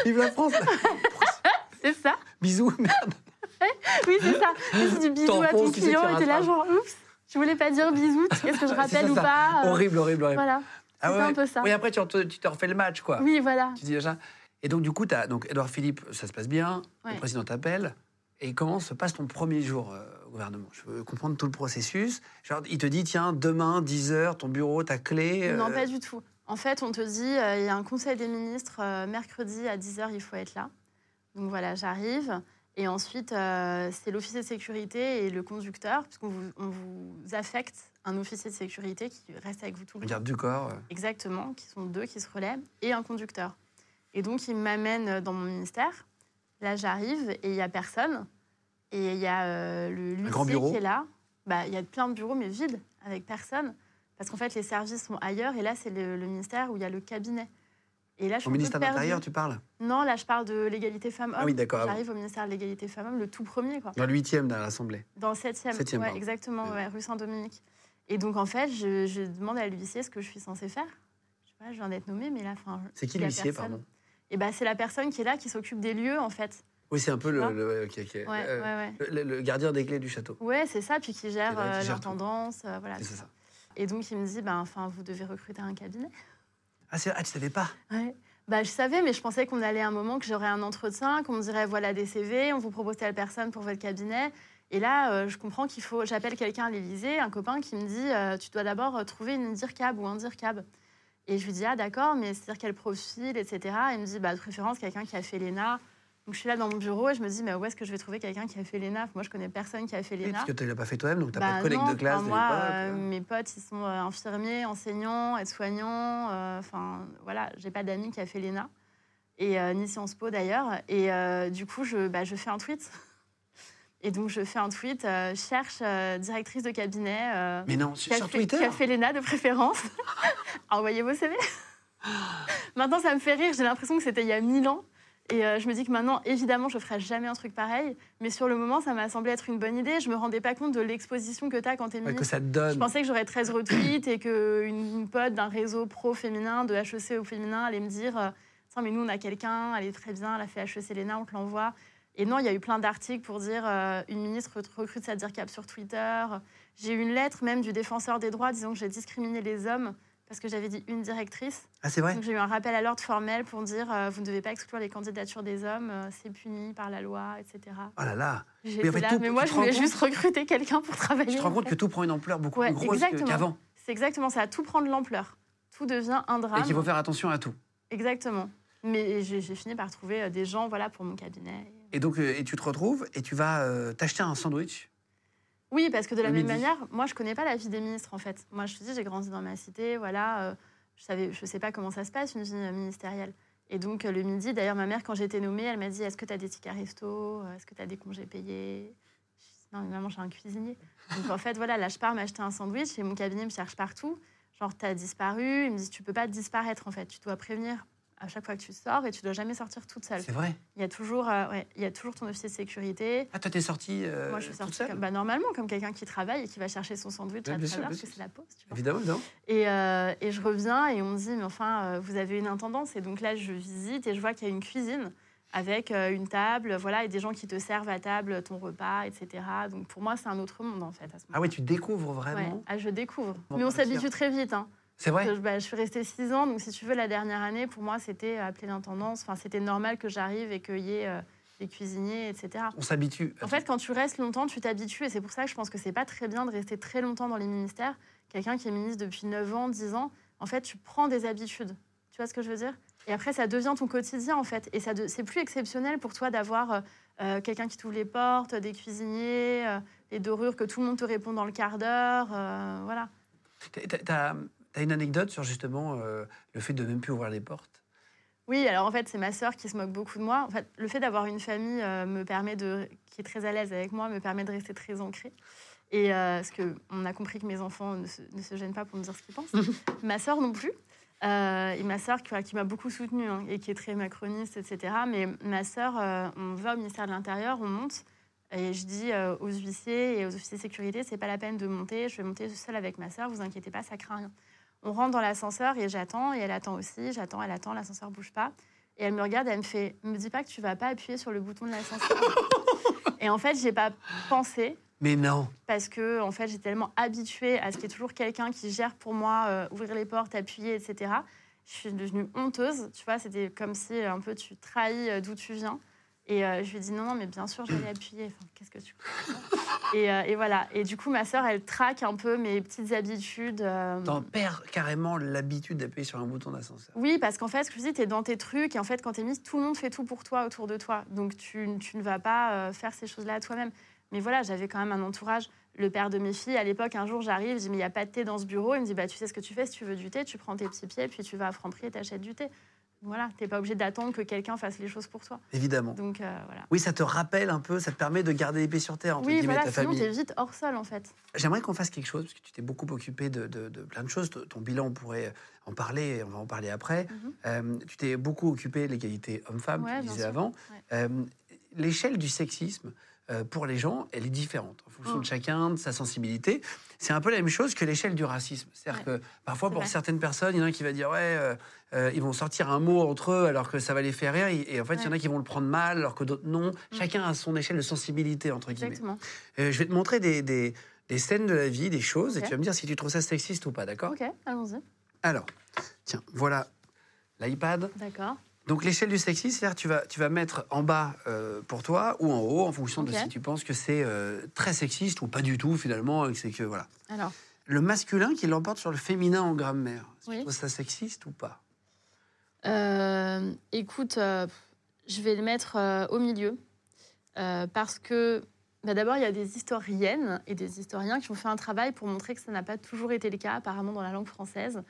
Vive la France C'est ça Bisous, merde. Oui, c'est ça. Dis du bisou à ton client tu et t'es là, genre oups, je voulais pas dire bisous, est-ce que je C'est rappelle ou ça. pas euh, Horrible, horrible, horrible. Voilà. Ah ouais. un peu ça. Oui, après, tu, te- tu te refais le match, quoi. Oui, voilà. Tu dis déjà. Et donc, du coup, tu as donc Edouard Philippe, ça se passe bien. Ouais. Le président t'appelle. Et comment se passe ton premier jour euh, au gouvernement? Je veux comprendre tout le processus. Genre, il te dit, tiens, demain, 10h, ton bureau, ta clé. Non, euh, pas du tout. En fait, on te dit, euh, il y a un conseil des ministres, mercredi à 10h, il faut être là. Donc voilà, j'arrive. Et ensuite, euh, c'est l'officier de sécurité et le conducteur, puisqu'on vous, on vous affecte un officier de sécurité qui reste avec vous tout le temps. Garde du corps. Exactement, qui sont deux qui se relèvent, et un conducteur. Et donc, il m'amène dans mon ministère. Là, j'arrive et il n'y a personne. Et il y a euh, le grand l'huissier bureau qui est là. Bah, Il y a plein de bureaux, mais vides, avec personne. Parce qu'en fait, les services sont ailleurs. Et là, c'est le, le ministère où il y a le cabinet. Et là, je Au ministère de l'Intérieur, tu parles Non, là, je parle de l'égalité femmes-hommes. Ah oui, d'accord. J'arrive au ministère de l'égalité femmes-hommes, le tout premier, quoi. Dans le huitième de l'Assemblée. Dans le 7e. Septième, ouais, pardon. exactement, Ouais. ouais, rue Saint-Dominique. Et donc, en fait, je, je demande à l'huissier ce que je suis censée faire. Je sais pas, je viens d'être nommée, mais là, enfin. C'est qui l'huissier, pardon Et ben, c'est la personne qui est là, qui s'occupe des lieux, en fait. Oui, c'est un peu le, Euh, gardien des clés du château. Ouais, c'est ça, puis qui gère qui euh, gère l'intendance, euh, voilà. C'est c'est ça. ça. Et donc, il me dit, ben, enfin, vous devez recruter un cabinet. Ah, ah, tu savais pas Ouais. Bah, je savais, mais je pensais qu'on allait à un moment que j'aurais un entretien, qu'on me dirait voilà des CV, on vous propose telle personne pour votre cabinet. Et là, euh, je comprends qu'il faut. J'appelle quelqu'un à l'Élysée, un copain qui me dit euh, tu dois d'abord euh, trouver une DIRCAB ou un DIRCAB. Et je lui dis ah d'accord, mais c'est-à-dire quel profil, etc. Et il me dit bah, de préférence quelqu'un qui a fait l'ENA. Donc je suis là dans mon bureau et je me dis mais où est-ce que je vais trouver quelqu'un qui a fait l'ENA Moi je connais personne qui a fait Oui, l'ENA. Parce que tu l'as pas fait toi-même, donc tu n'as Bah pas de collègue non, de classe enfin, de moi, euh, euh. mes potes, ils sont euh, infirmiers, enseignants, aides-soignants. euh, Enfin, voilà, j'ai pas d'amis qui a fait l'ENA. Et euh, ni Sciences Po d'ailleurs. Et euh, du coup, je, bah, je fais un tweet. Et donc, je fais un tweet, euh, cherche euh, directrice de cabinet. euh, Mais non, sur, sur fait, Twitter qui a fait l'ENA de préférence. Envoyez vos CV. maintenant, ça me fait rire. J'ai l'impression que c'était il y a mille ans. Et euh, je me dis que maintenant, évidemment, je ferai jamais un truc pareil. Mais sur le moment, ça m'a semblé être une bonne idée. Je me rendais pas compte de l'exposition que tu as quand tu es Ouais, ministre. Que ça te Je donne. pensais que j'aurais 13 retweets et qu'une une pote d'un réseau pro-féminin, de HEC au féminin, allait me dire euh, Tiens, mais nous, on a quelqu'un, elle est très bien, elle a fait HEC Léna, on te l'envoie. Et non, il y a eu plein d'articles pour dire euh, une ministre recrute sa DIRCAP sur Twitter. J'ai eu une lettre même du défenseur des droits disant que j'ai discriminé les hommes parce que j'avais dit une directrice. Ah, c'est vrai Donc j'ai eu un rappel à l'ordre formel pour dire euh, vous ne devez pas exclure les candidatures des hommes, euh, c'est puni par la loi, etc. Oh là là Mais en fait, là, tout- mais moi je voulais juste recruter quelqu'un pour travailler. Tu te rends en compte que tout prend une ampleur beaucoup Ouais, plus grosse qu'avant. C'est exactement ça, tout prend de l'ampleur. Tout devient un drame. Et qu'il faut faire attention à tout. Exactement. Mais j'ai fini par trouver euh, des gens voilà, pour mon cabinet. Et donc, et tu te retrouves et tu vas euh, t'acheter un sandwich. Oui, parce que de la même midi. manière, moi, je connais pas la vie des ministres, en fait. Moi, je te dis, j'ai grandi dans ma cité, voilà. euh, je savais, je sais pas comment ça se passe, une vie euh, ministérielle. Et donc, euh, le midi, d'ailleurs, ma mère, quand j'ai été nommée, elle m'a dit Est-ce que tu as des tickets resto Est-ce que tu as des congés payés? Je dis, Non, mais maman, j'ai un cuisinier. Donc, en fait, voilà, là, je pars m'acheter un sandwich et mon cabinet me cherche partout. Genre, tu as disparu. Il me dit Tu peux pas disparaître, en fait. Tu dois prévenir à chaque fois que tu sors et tu dois jamais sortir toute seule. C'est vrai. Il y a toujours, euh, ouais, il y a toujours ton officier de sécurité. Ah, toi, t'es sortie euh, Moi, je suis toute sortie seule comme, bah, normalement comme quelqu'un qui travaille et qui va chercher son sandwich à bien 13 sûr, heures, bien parce que c'est la pause. Tu vois. Évidemment, évidemment. Et, euh, et je reviens et on me dit, mais enfin, euh, vous avez une intendance. Et donc là, je visite et je vois qu'il y a une cuisine avec une table, voilà, et des gens qui te servent à table ton repas, etc. Donc pour moi, c'est un autre monde, en fait. À ce Ah ouais, tu découvres vraiment. Ouais. Ah, je découvre. Bon, mais on bah, s'habitue très vite. Hein. C'est vrai. Je, bah, je suis restée six ans, donc si tu veux, la dernière année, pour moi, c'était appelé l'intendance. Enfin, c'était normal que j'arrive et qu'il y ait euh, des cuisiniers, etc. On s'habitue. En fait, quand tu restes longtemps, tu t'habitues. Et c'est pour ça que je pense que c'est pas très bien de rester très longtemps dans les ministères. Quelqu'un qui est ministre depuis 9 ans, 10 ans, en fait, tu prends des habitudes. Tu vois ce que je veux dire? Et après, ça devient ton quotidien, en fait. Et ça de- c'est plus exceptionnel pour toi d'avoir euh, euh, quelqu'un qui t'ouvre les portes, des cuisiniers, euh, les dorures, que tout le monde te répond dans le quart d'heure. euh, voilà. T'as- T'as t'as une anecdote sur justement euh, le fait de même plus ouvrir les portes? Oui, alors en fait, c'est ma sœur qui se moque beaucoup de moi. En fait, le fait d'avoir une famille euh, me permet de, qui est très à l'aise avec moi, me permet de rester très ancrée. Et euh, parce que on a compris que mes enfants ne se, ne se gênent pas pour me dire ce qu'ils pensent. ma sœur non plus. Euh, et ma sœur qui, qui m'a beaucoup soutenue hein, et qui est très macroniste, etc. Mais ma sœur, on va au ministère de l'Intérieur, on monte. Et je dis aux huissiers et aux officiers de sécurité, c'est pas la peine de monter, je vais monter seule avec ma sœur, vous inquiétez pas, ça craint rien. On rentre dans l'ascenseur et j'attends, et elle attend aussi, j'attends, elle attend, l'ascenseur bouge pas. Et elle me regarde, elle me fait, me dis pas que tu vas pas appuyer sur le bouton de l'ascenseur. et en fait, j'ai pas pensé Mais non. parce que en fait, j'ai tellement habituée à ce qu'il y ait toujours quelqu'un qui gère pour moi, euh, ouvrir les portes, appuyer, etc. Je suis devenue honteuse, tu vois, c'était comme si un peu tu trahis euh, d'où tu viens. Et euh, je lui ai dit non, non, mais bien sûr, j'allais appuyer. Enfin, qu'est-ce que tu et, euh, et voilà. Et du coup, ma sœur, elle traque un peu mes petites habitudes. euh, T'en perds carrément l'habitude d'appuyer sur un bouton d'ascenseur. Oui, parce qu'en fait, ce que je dis, tu es dans tes trucs et en fait, quand tu es mise, tout le monde fait tout pour toi autour de toi. Donc, tu, tu ne vas pas euh, faire ces choses-là toi-même. Mais voilà, j'avais quand même un entourage. Le père de mes filles, à l'époque, un jour, j'arrive, je dis, mais il n'y a pas de thé dans ce bureau. Il me dit, bah, tu sais ce que tu fais, si tu veux du thé, tu prends tes petits pieds, puis tu vas à Franprix et t'achètes du thé. Voilà, tu n'es pas obligé d'attendre que quelqu'un fasse les choses pour toi. Évidemment. Donc, euh, voilà. Oui, ça te rappelle un peu, ça te permet de garder les pieds sur terre, entre Oui, guillemets, voilà, ta sinon, famille. tu es vite hors sol, en fait. J'aimerais qu'on fasse quelque chose, parce que tu t'es beaucoup occupé de, de- de plein de choses. Ton bilan, on pourrait en parler, on va en parler après. Mhm. Euh, tu t'es beaucoup occupé de l'égalité homme-femme, Ouais, tu disais sûr. avant. Ouais. Euh, L'échelle du sexisme, pour les gens, elle est différente en fonction Mm. de chacun, de sa sensibilité. C'est un peu la même chose que l'échelle du racisme. C'est-à-dire que parfois, pour vrai. certaines personnes, il y en a un qui va dire Ouais, euh, euh, ils vont sortir un mot entre eux alors que ça va les faire rire. Et, et en fait, il y en a qui vont le prendre mal alors que d'autres non. Chacun a son échelle de sensibilité, entre guillemets. Exactement. Euh, je vais te montrer des, des- des scènes de la vie, des choses, et tu vas me dire si tu trouves ça sexiste ou pas, d'accord? Ok, allons-y. Alors, tiens, voilà l'iPad. D'accord. Donc l'échelle du sexisme, c'est-à-dire tu vas, tu vas mettre en bas euh, pour toi ou en haut, en fonction de si tu penses que c'est euh, très sexiste ou pas du tout finalement, c'est que voilà. Alors, Le masculin qui l'emporte sur le féminin en grammaire. Oui. Tu trouves ça sexiste ou pas? Écoute, euh, je vais le mettre euh, au milieu euh, parce que bah, d'abord, il y a des historiennes et des historiens qui ont fait un travail pour montrer que ça n'a pas toujours été le cas, apparemment, dans la langue française.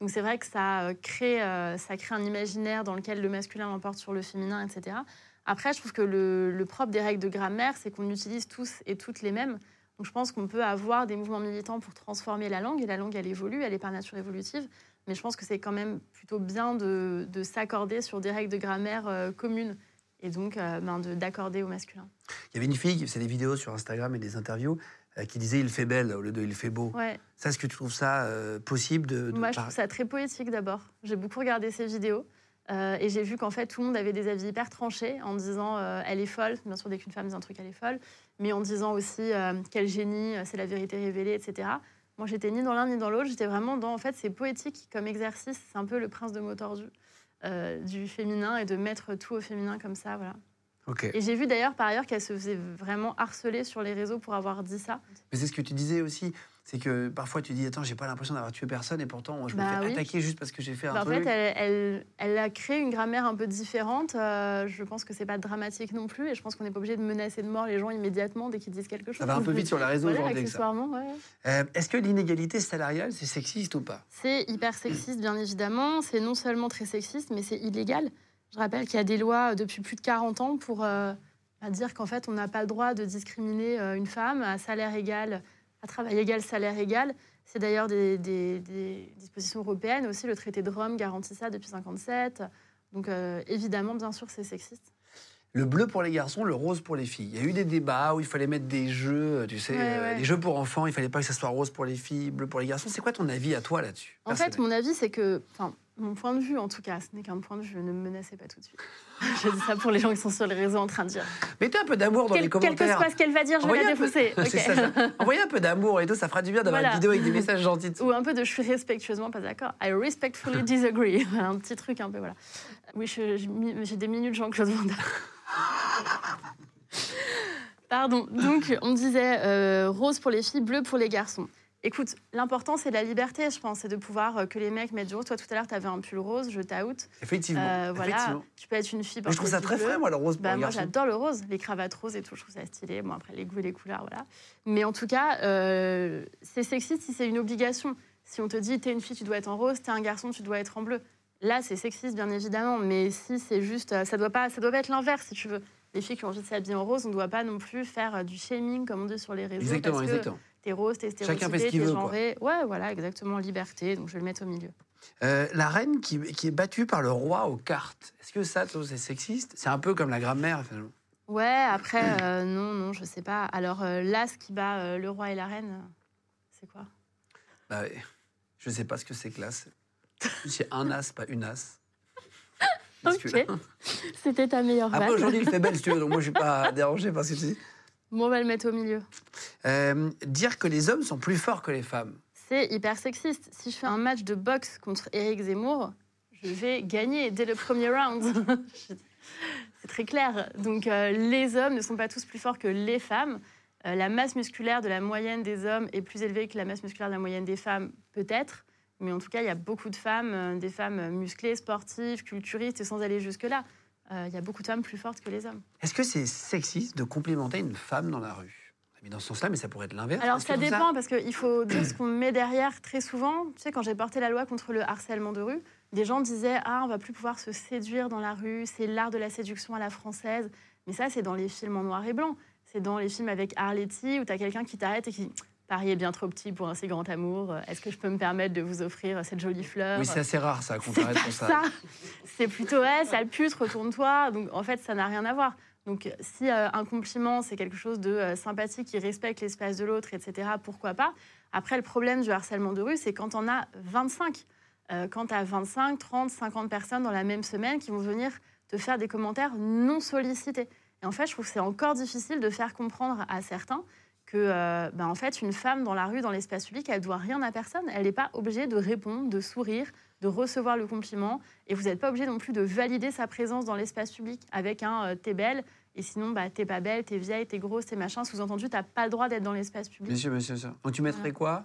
Donc c'est vrai que ça euh, crée, euh, ça crée un imaginaire dans lequel le masculin l'emporte sur le féminin, etc. Après, je trouve que le, le propre des règles de grammaire, c'est qu'on utilise tous et toutes les mêmes. Donc je pense qu'on peut avoir des mouvements militants pour transformer la langue, et la langue, elle évolue, elle est par nature évolutive. Mais je pense que c'est quand même plutôt bien de, de s'accorder sur des règles de grammaire euh, communes et donc euh, ben, de- d'accorder au masculin. Il y avait une fille qui faisait des vidéos sur Instagram et des interviews euh, qui disait il fait belle au lieu de il fait beau. Ouais. Ça, est-ce que tu trouves ça euh, possible de, de Moi, je par- trouve ça très poétique d'abord. J'ai beaucoup regardé ces vidéos et j'ai vu qu'en fait, tout le monde avait des avis hyper tranchés en disant elle est folle. Bien sûr, dès qu'une femme dit un truc, elle est folle. Mais en disant aussi quel génie, c'est la vérité révélée, etc. Moi, j'étais ni dans l'un ni dans l'autre. J'étais vraiment dans. En fait, c'est poétique comme exercice. C'est un peu le prince de mots tordus euh, du féminin et de mettre tout au féminin comme ça. Voilà. Et j'ai vu d'ailleurs par ailleurs qu'elle se faisait vraiment harceler sur les réseaux pour avoir dit ça. Mais c'est ce que tu disais aussi, c'est que parfois tu dis attends j'ai pas l'impression d'avoir tué personne et pourtant je me Bah fais oui. attaquer juste parce que j'ai fait un Bah, en truc. fait, elle, elle, elle a créé une grammaire un peu différente. Euh, je pense que c'est pas dramatique non plus. Et je pense qu'on n'est pas obligé de menacer de mort les gens immédiatement dès qu'ils disent quelque chose. Ça va un peu vite sur les réseaux Voilà, aujourd'hui ouais. Euh, Est-ce que l'inégalité salariale c'est sexiste ou pas? C'est hyper sexiste, bien évidemment. C'est non seulement très sexiste, mais c'est illégal. Je rappelle qu'il y a des lois euh, depuis plus de 40 ans pour euh, bah, dire qu'en fait, on n'a pas le droit de discriminer une femme à salaire égal, à travail égal, salaire égal. C'est d'ailleurs des, des- des dispositions européennes aussi. Le traité de Rome garantit ça depuis 57. Donc, euh, évidemment, bien sûr, c'est sexiste. Le bleu pour les garçons, le rose pour les filles. Il y a eu des débats où il fallait mettre des jeux, tu sais, Ouais, euh, ouais. des jeux pour enfants, il fallait pas que ça soit rose pour les filles, bleu pour les garçons. C'est quoi ton avis à toi là-dessus En fait, mon avis, c'est que, mon point de vue en tout cas, ce n'est qu'un point de vue, ne me menacez pas tout de suite. Je dis ça pour les gens qui sont sur les réseaux en train de dire. Mettez un peu d'amour dans Quel, les quel que commentaires. soit ce qu'elle va dire, je vais Envoyez la un peu- défoncer. Ça, ça. Envoyez un peu d'amour et tout, ça fera du bien d'avoir Voilà. une vidéo avec des messages gentils. Ou un peu de je suis respectueusement pas d'accord. I respectfully disagree. Un petit truc un peu, voilà. Oui, j'ai des minutes Jean-Claude Van. Pardon. Donc, on disait euh, rose pour les filles, bleu pour les garçons. Écoute, l'important, c'est la liberté, je pense. C'est de pouvoir euh, que les mecs mettent du rose. Toi, tout à l'heure, tu avais un pull rose, je t'out. Effectivement. Euh, voilà, effectivement. tu peux être une fille je trouve ça très frais, moi, le rose Bah, moi, j'adore le rose, les cravates roses et tout, je trouve ça stylé. Bon, après, les goûts et les couleurs, voilà. Mais en tout cas, euh, c'est sexiste si c'est une obligation. Si on te dit, t'es une fille, tu dois être en rose, t'es un garçon, tu dois être en bleu. Là, c'est sexiste, bien évidemment. Mais si c'est juste. euh, Ça doit pas, ça doit pas être l'inverse, si tu veux. Les filles qui ont envie de s'habiller en rose, on ne doit pas non plus faire du shaming, comme on dit sur les réseaux. Exactement, parce que exactement. T'es rose, t'es Chacun fait ce stéréotypé, qu'il t'es veut, quoi. genré. Ouais, voilà, exactement, liberté. Donc, je vais le mettre au milieu. Euh, la reine qui, qui est battue par le roi aux cartes. Est-ce que ça, c'est sexiste? C'est un peu comme la grammaire, finalement. Ouais, après, euh, non, non, je sais pas. Alors, euh, l'as qui bat le roi et la reine, c'est quoi? Bah, je sais pas ce que c'est que l'as. C'est un as, pas une as. Ok. C'était ta meilleure Après, aujourd'hui, il fait belle, si tu veux, donc moi, je suis pas dérangé par ce que tu dis. Bon, on va le mettre au milieu. Euh, dire que les hommes sont plus forts que les femmes. C'est hyper sexiste. Si je fais un match de boxe contre Éric Zemmour, je vais gagner dès le premier round. C'est très clair. Donc euh, les hommes ne sont pas tous plus forts que les femmes. Euh, la masse musculaire de la moyenne des hommes est plus élevée que la masse musculaire de la moyenne des femmes, peut-être. Mais en tout cas, il y a beaucoup de femmes, des femmes musclées, sportives, culturistes, et sans aller jusque-là. Euh, Il y a beaucoup de femmes plus fortes que les hommes. Est-ce que c'est sexiste de complimenter une femme dans la rue? Mis dans ce sens-là, mais ça pourrait être l'inverse. Alors ça dépend, parce qu'il faut dire ce qu'on met derrière très souvent. Tu sais, quand j'ai porté la loi contre le harcèlement de rue, des gens disaient Ah, on va plus pouvoir se séduire dans la rue, c'est l'art de la séduction à la française. Mais ça, c'est dans les films en noir et blanc. C'est dans les films avec Arletty où tu as quelqu'un qui t'arrête et qui Paris est bien trop petit pour un si grand amour. Est-ce que je peux me permettre de vous offrir cette jolie fleur? Oui, c'est assez rare ça qu'on t'arrête pour ça. ça. C'est plutôt ouais, sale pute, retourne-toi. Donc en fait, ça n'a rien à voir. Donc si euh, un compliment c'est quelque chose de euh, sympathique qui respecte l'espace de l'autre, etc. Pourquoi pas? Après, le problème du harcèlement de rue, c'est quand on a 25. Euh, quand tu as 25, 30, 50 personnes dans la même semaine qui vont venir te faire des commentaires non sollicités. Et en fait, je trouve que c'est encore difficile de faire comprendre à certains que, euh, ben, en fait, une femme dans la rue, dans l'espace public, elle doit rien à personne. Elle n'est pas obligée de répondre, de sourire, de recevoir le compliment. Et vous n'êtes pas obligé non plus de valider sa présence dans l'espace public avec un euh, t'es belle. Et sinon, bah, t'es pas belle, t'es vieille, t'es grosse, t'es machin. Sous-entendu, t'as pas le droit d'être dans l'espace public. Monsieur, monsieur, monsieur. Donc tu mettrais quoi?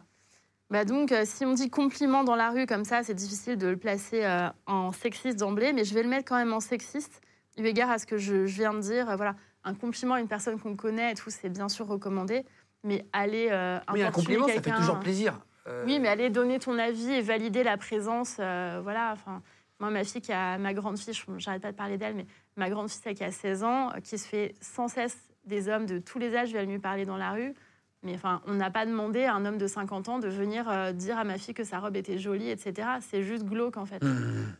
Bah donc, euh, si on dit compliment dans la rue comme ça, c'est difficile de le placer euh, en sexiste d'emblée, mais je vais le mettre quand même en sexiste, eu égard à ce que je, je viens de dire. Euh, voilà, un compliment à une personne qu'on connaît et tout, c'est bien sûr recommandé, mais aller euh, Oui, un compliment, ça fait toujours plaisir. Euh, Oui, mais aller donner ton avis et valider la présence, euh, voilà. Enfin, moi, ma fille qui a ma grande fille, j'arrête pas de parler d'elle, mais ma grande fille celle qui a 16 ans, euh, qui se fait sans cesse des hommes de tous les âges viennent lui parler dans la rue. Mais enfin, on n'a pas demandé à un homme de 50 ans de venir euh, dire à ma fille que sa robe était jolie, etc. C'est juste glauque en fait. Mmh.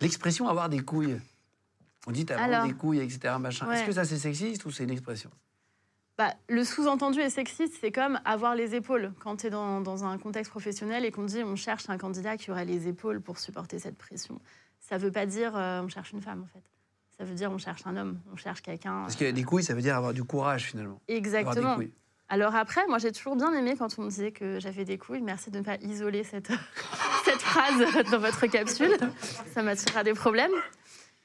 L'expression avoir des couilles. On dit t'as des couilles, etc. Machin. Est-ce que ça c'est sexiste ou c'est une expression? Bah, le sous-entendu est sexiste, c'est comme avoir les épaules. Quand tu es dans, dans un contexte professionnel et qu'on dit on cherche un candidat qui aurait les épaules pour supporter cette pression, ça veut pas dire euh, on cherche une femme en fait. Ça veut dire on cherche un homme, on cherche quelqu'un. Parce que des couilles, ça veut dire avoir du courage finalement. Exactement. Alors après, moi j'ai toujours bien aimé quand on me disait que j'avais des couilles. Merci de ne pas isoler cette, cette phrase dans votre capsule. Ça m'attirera des problèmes.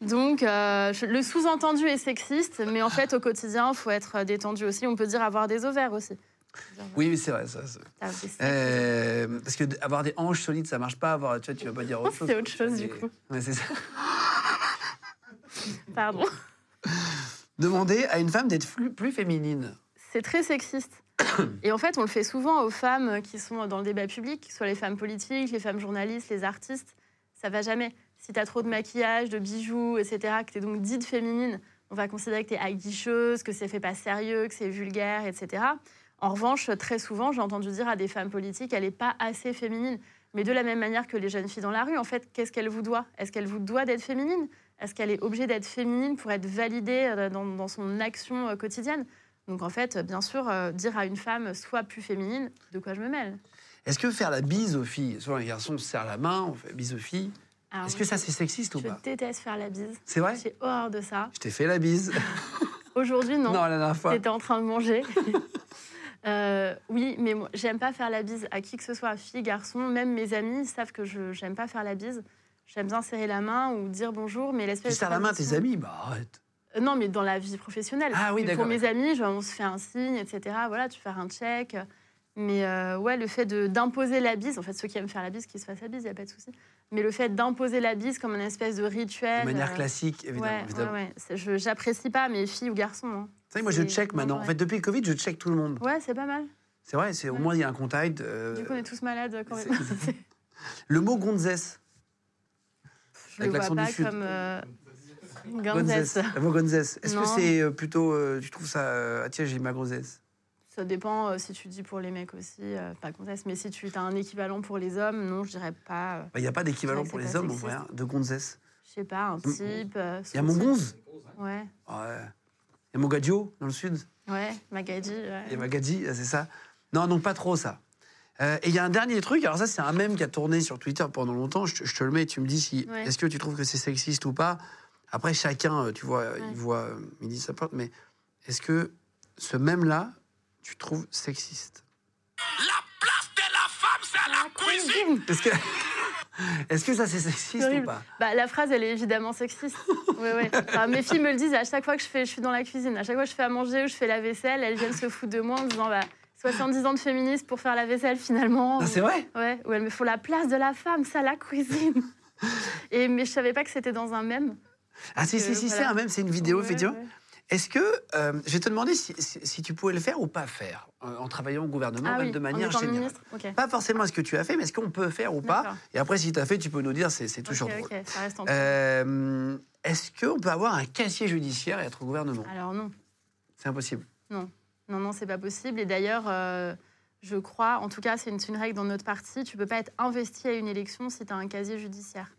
Donc euh, le sous-entendu est sexiste, mais en fait au quotidien, il faut être détendu aussi. On peut dire avoir des ovaires aussi. Oui, mais c'est vrai. Ça. Euh, parce que avoir des hanches solides, ça marche pas. Avoir, tu vois, tu vas pas dire autre chose. C'est autre chose, du coup. Ouais, c'est ça. Pardon. Demander à une femme d'être plus, plus féminine. C'est très sexiste. Et en fait, on le fait souvent aux femmes qui sont dans le débat public, que ce soit les femmes politiques, les femmes journalistes, les artistes. Ça va jamais. Si tu as trop de maquillage, de bijoux, etc., que tu es donc dite féminine, on va considérer que tu es aguicheuse, que c'est fait pas sérieux, que c'est vulgaire, etc. En revanche, très souvent, j'ai entendu dire à des femmes politiques, elle n'est pas assez féminine. Mais de la même manière que les jeunes filles dans la rue, en fait, qu'est-ce qu'elle vous doit? Est-ce qu'elle vous doit d'être féminine? Est-ce qu'elle est obligée d'être féminine pour être validée euh, dans, son action euh, quotidienne? Donc en fait, bien sûr, euh, dire à une femme sois plus féminine, de quoi je me mêle? Est-ce que faire la bise aux filles, souvent les garçons se serrent la main, on fait bise aux filles. Alors, Est-ce que ça c'est sexiste ou Je pas déteste faire la bise. C'est vrai J'ai horreur de ça. Je t'ai fait la bise. Aujourd'hui, non. Non, la dernière fois. J'étais en train de manger. Euh, oui, mais moi, j'aime pas faire la bise à qui que ce soit, fille, garçon. Même mes amis savent que je j'aime pas faire la bise. J'aime bien serrer la main ou dire bonjour, mais Tu l'espèce de serres la main à tes amis Bah arrête. Euh, Non, mais dans la vie professionnelle. Ah oui, d'accord, Pour mes amis, genre, on se fait un signe, etc. Voilà, tu fais un check. Mais euh, ouais, le fait d'imposer la bise, en fait, ceux qui aiment faire la bise, qu'ils se fassent la bise, il n'y a pas de souci. Mais le fait d'imposer la bise comme une espèce de rituel. De manière euh, classique, évidemment. Ouais, évidemment. ouais. C'est- J'apprécie pas mes filles ou garçons. hein. Vous savez, moi je C'est- check maintenant. En fait, depuis le Covid, je check tout le monde. Ouais, c'est pas mal. C'est vrai, c'est au moins il y a un contact. euh, Du coup, on est tous malades quand c'est- même. Le mot gonzesse. Je Avec le vois pas comme euh, Gonzesse. Le mot gonzesse. Est-ce que c'est euh, plutôt. euh, tu trouves ça. euh, ah tiens, j'ai ma gonzesse. Ça dépend euh, si tu dis pour les mecs aussi, euh, pas Gonzesse, mais si tu as un équivalent pour les hommes, non, je dirais pas. euh, Bah, Il n'y a pas d'équivalent pour les hommes, vrai, hein, de gonzesse. je sais pas, un type. euh, Il y a mon type. Ouais. Il y a mon gadio dans le sud. ouais, Magadi. ouais. Et Magadji, c'est ça Non, donc pas trop ça. Euh, et il y a un dernier truc, alors ça c'est un mème qui a tourné sur Twitter pendant longtemps, je, te- je te le mets, tu me dis si Ouais. est-ce que tu trouves que c'est sexiste ou pas? Après chacun, tu vois, Ouais. il voit euh, midi sa porte, mais est-ce que ce mème-là, tu trouves sexiste La place de la femme, c'est la cuisine. Est-ce que Est-ce que ça c'est sexiste ou pas Bah, la phrase, elle est évidemment sexiste. Ouais, ouais. Enfin, mes filles me le disent à chaque fois que je, fais, je suis dans la cuisine, à chaque fois que je fais à manger ou je fais la vaisselle, elles viennent se foutre de moi en disant bah, 70 ans de féministe pour faire la vaisselle finalement. Ah, C'est vrai Ouais, où elles me font la place de la femme, ça, la cuisine. Et, mais je savais pas que c'était dans un même. Ah si, si, si, c'est un même, c'est une vidéo, effectivement. Est-ce que, euh, je vais te demander si, si- si tu pouvais le faire ou pas faire, euh, en travaillant au gouvernement, Ah même oui, de manière générale? Pas forcément ce que tu as fait, mais est-ce qu'on peut faire ou pas? Et après, si tu as fait, tu peux nous dire, c'est toujours Ok, drôle. ok, ça reste en Euh, est-ce qu'on peut avoir un casier judiciaire et être au gouvernement? Alors non, C'est impossible. non, non, c'est pas possible. Et d'ailleurs, euh, je crois, en tout cas, c'est une, c'est une règle dans notre parti, tu peux pas être investi à une élection si tu as un casier judiciaire.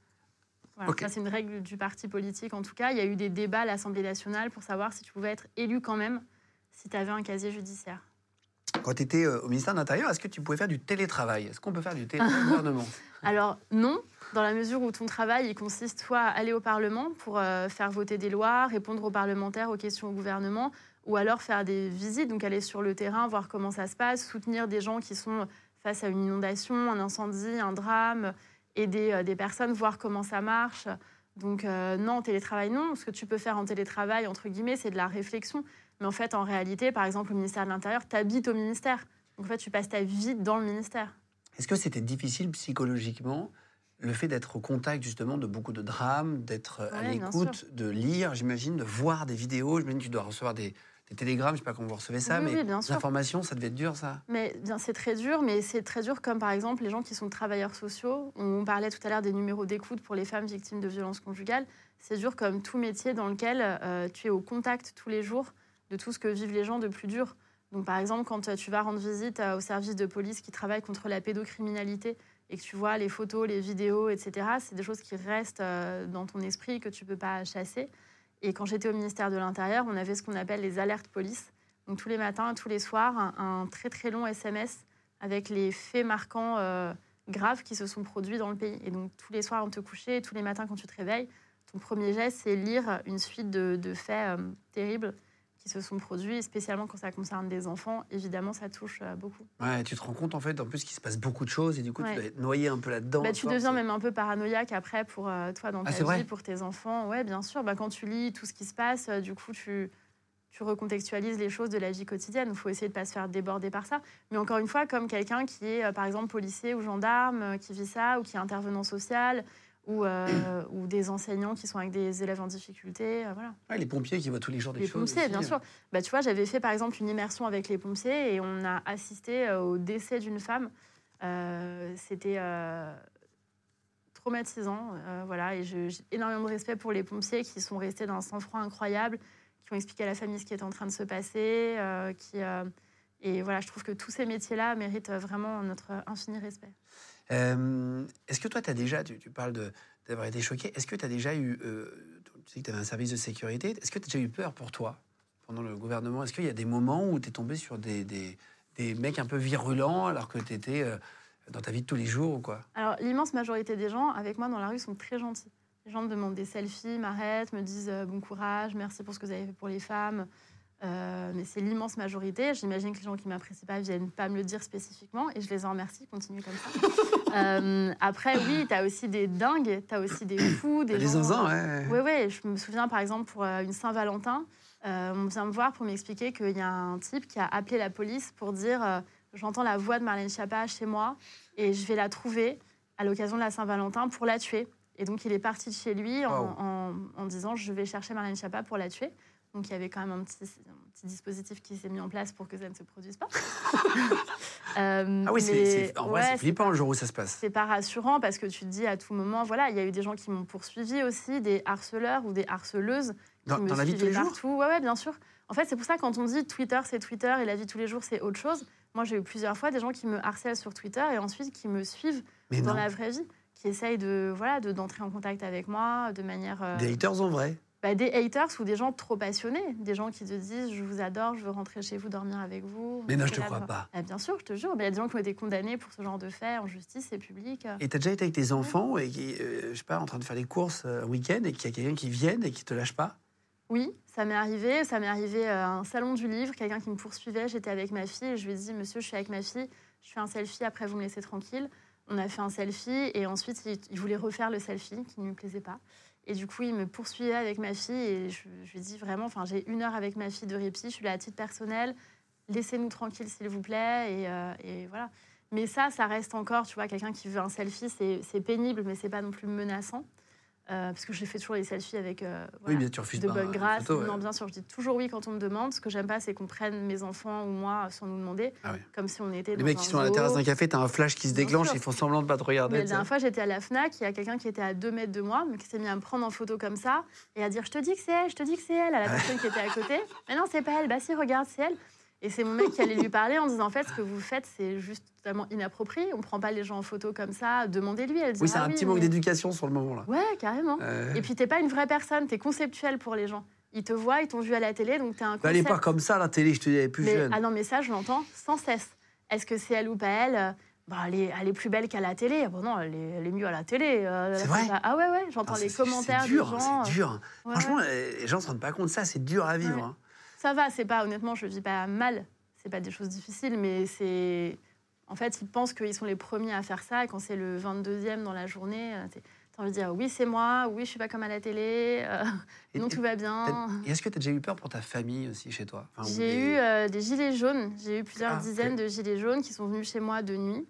Voilà, ça, c'est une règle du parti politique. En tout cas, il y a eu des débats à l'Assemblée nationale pour savoir si tu pouvais être élu quand même si tu avais un casier judiciaire. Quand tu étais au ministère de l'Intérieur, est-ce que tu pouvais faire du télétravail? Est-ce qu'on peut faire du télétravail au gouvernement? Alors non, dans la mesure où ton travail il consiste soit à aller au Parlement pour euh, faire voter des lois, répondre aux parlementaires, aux questions au gouvernement, ou alors faire des visites, donc aller sur le terrain, voir comment ça se passe, soutenir des gens qui sont face à une inondation, un incendie, un drame, aider euh, des personnes, voir comment ça marche. Donc euh, non, télétravail non. Ce que tu peux faire en télétravail, entre guillemets, c'est de la réflexion. Mais en fait, en réalité, par exemple, au ministère de l'Intérieur, tu habites au ministère. Donc en fait, tu passes ta vie dans le ministère. Est-ce que c'était difficile psychologiquement le fait d'être au contact justement de beaucoup de drames, d'être à Ouais, bien l'écoute, de lire, j'imagine, de voir des vidéos? J'imagine que tu dois recevoir des, des télégrammes, je sais pas comment vous recevez ça, Oui, mais oui, bien sûr. l'information, ça devait être dur ça Mais bien, c'est très dur, mais c'est très dur comme par exemple les gens qui sont travailleurs sociaux. On parlait tout à l'heure des numéros d'écoute pour les femmes victimes de violences conjugales. C'est dur comme tout métier dans lequel euh, tu es au contact tous les jours de tout ce que vivent les gens de plus dur. Donc par exemple, quand euh, tu vas rendre visite euh, au service de police qui travaille contre la pédocriminalité et que tu vois les photos, les vidéos, etc., c'est des choses qui restent dans ton esprit que tu peux pas chasser. Et quand j'étais au ministère de l'Intérieur, on avait ce qu'on appelle les alertes police. Donc tous les matins, tous les soirs, un, très très long SMS avec les faits marquants euh, graves qui se sont produits dans le pays. Et donc tous les soirs, on te couchait, tous les matins quand tu te réveilles, ton premier geste, c'est lire une suite de, de faits euh, terribles qui se sont produits, spécialement quand ça concerne des enfants. Évidemment, ça touche euh, beaucoup. Ouais, tu te rends compte en fait en plus qu'il se passe beaucoup de choses et du coup Ouais. tu dois être noyé un peu là-dedans. Bah, tu force. deviens même un peu paranoïaque après pour euh, toi dans Ah, ta vie, pour tes enfants. Ouais, bien sûr. Bah, quand tu lis tout ce qui se passe, euh, du coup, tu, tu recontextualises les choses de la vie quotidienne. Il faut essayer de ne pas se faire déborder par ça. Mais encore une fois, comme quelqu'un qui est, par exemple, policier ou gendarme, qui vit ça, ou qui est intervenant social, ou, euh, ou des enseignants qui sont avec des élèves en difficulté. euh, voilà. Ouais, les pompiers qui voient tous les jours des Les choses. pompiers, aussi, bien hein. sûr. Bah, tu vois, j'avais fait par exemple une immersion avec les pompiers et on a assisté euh, au décès d'une femme. Euh, C'était traumatisant, voilà. Et j'ai énormément de respect pour les pompiers qui sont restés d'un sang-froid incroyable, qui ont expliqué à la famille ce qui était en train de se passer, qui et voilà, je trouve que tous ces métiers-là méritent vraiment notre infini respect. Euh, Est-ce que toi, tu as déjà, tu, parles d'avoir été choqué, est-ce que tu as déjà eu, euh, tu sais que tu avais un service de sécurité, est-ce que tu as déjà eu peur pour toi pendant le gouvernement? Est-ce qu'il y a des moments où tu es tombé sur des, mecs un peu virulents alors que tu étais dans ta vie de tous les jours ou quoi? Alors, l'immense majorité des gens avec moi dans la rue sont très gentils. Les gens me demandent des selfies, m'arrêtent, me disent euh, bon courage, merci pour ce que vous avez fait pour les femmes. Euh, mais c'est l'immense majorité. J'imagine que les gens qui m'apprécient pas viennent pas me le dire spécifiquement et je les en remercie. Continue comme ça. Euh, après, oui, tu as aussi des dingues, tu as aussi des fous, des gens- zinzins, ouais. oui, oui, je me souviens par exemple pour euh, une Saint-Valentin, euh, on vient me voir pour m'expliquer qu'il y a un type qui a appelé la police pour dire euh, J'entends la voix de Marlène Schiappa chez moi et je vais la trouver à l'occasion de la Saint-Valentin pour la tuer. Et donc il est parti de chez lui en- en disant Je vais chercher Marlène Schiappa pour la tuer. Donc il y avait quand même un petit, un petit dispositif qui s'est mis en place pour que ça ne se produise pas. Euh, Ah oui, c'est- en vrai, ouais, c'est flippant le jour où ça se passe. c'est pas rassurant parce que tu te dis à tout moment, voilà, il y a eu des gens qui m'ont poursuivi aussi, des harceleurs ou des harceleuses qui Dans, me dans la vie de tous les jours? Ouais, ouais, bien sûr. En fait, c'est pour ça quand on dit Twitter, c'est Twitter et la vie de tous les jours, c'est autre chose. Moi, j'ai eu plusieurs fois des gens qui me harcèlent sur Twitter et ensuite qui me suivent Mais dans non, la vraie vie, qui essayent de voilà de d'entrer en contact avec moi de manière euh, des haters en vrai? Bah, des haters ou des gens trop passionnés, des gens qui te disent je vous adore, je veux rentrer chez vous dormir avec vous. Mais non, je te crois voie. pas. Ah, bien sûr, je te jure. Il y a des gens qui ont été condamnés pour ce genre de faits en justice, c'est public. Et t'as déjà été avec tes enfants et qui, euh, je sais pas, en train de faire les courses euh, un week-end et qu'il y a quelqu'un qui vienne et qui te lâche pas? Oui, ça m'est arrivé. Ça m'est arrivé euh, à un salon du livre, quelqu'un qui me poursuivait. J'étais avec ma fille et je lui ai dit Monsieur, je suis avec ma fille, je fais un selfie, après vous me laissez tranquille. On a fait un selfie et ensuite, il, il voulait refaire le selfie qui ne lui plaisait pas. Et du coup, il me poursuivait avec ma fille et je, lui dis vraiment, enfin, j'ai une heure avec ma fille de répit, je suis là à titre personnel, laissez-nous tranquilles s'il vous plaît. Et, euh, et voilà. Mais ça, ça reste encore, tu vois, quelqu'un qui veut un selfie, c'est pénible, mais c'est pas non plus menaçant. Euh, parce que je fais toujours les selfies avec euh, Oui, voilà, bien tu refuses de bonne grâce. photo, ouais. Non, bien sûr, je dis toujours oui quand on me demande. Ce que j'aime pas, c'est qu'on prenne mes enfants ou moi sans nous demander, Ah ouais. comme si on était Les dans mecs un qui sont à la terrasse d'un café, t'as un flash qui se Bien déclenche, sûr. ils font semblant de pas te regarder. Mais la dernière fois, j'étais à la FNAC, il y a quelqu'un qui était à 2 mètres de moi, mais qui s'est mis à me prendre en photo comme ça et à dire Je te dis que c'est elle, je te dis que c'est elle, à la personne qui était à côté. Mais non, c'est pas elle, bah si, regarde, c'est elle. Et c'est mon mec qui allait lui parler en disant En fait, ce que vous faites, c'est juste totalement inapproprié. On prend pas les gens en photo comme ça, demandez-lui. Elle Oui, c'est un petit manque mais- d'éducation sur le moment là. Ouais, carrément. Euh, Et puis, t'es pas une vraie personne, t'es conceptuel pour les gens. Ils te voient, ils t'ont vu à la télé, donc t'es un bah, elle est pas comme ça la télé, je te dis, elle est plus Mais- jeune. ah non, mais ça, je l'entends sans cesse. Est-ce que c'est elle ou pas elle Euh, bah, elle, est, elle est plus belle qu'à la télé. Ah Bon, non, elle est, elle est mieux à la télé. euh, C'est Ah ouais, ouais, j'entends Ah, les commentaires C'est dur, c'est dur. Ouais, Franchement, ouais. les gens se rendent pas compte de ça, c'est dur à vivre. Ouais. hein. Ça va, c'est pas, honnêtement, je vis pas mal. C'est pas des choses difficiles, mais c'est. En fait, ils pensent qu'ils sont les premiers à faire ça. Et quand c'est le 22e dans la journée, euh, t'as envie de dire oui, c'est moi, oui, je suis pas comme à la télé, euh, Et- non, tout va bien. Et est-ce que tu as déjà eu peur pour ta famille aussi chez toi? Enfin, J'ai des- eu euh, des gilets jaunes. J'ai eu plusieurs Ah, dizaines de gilets jaunes qui sont venus chez moi de nuit.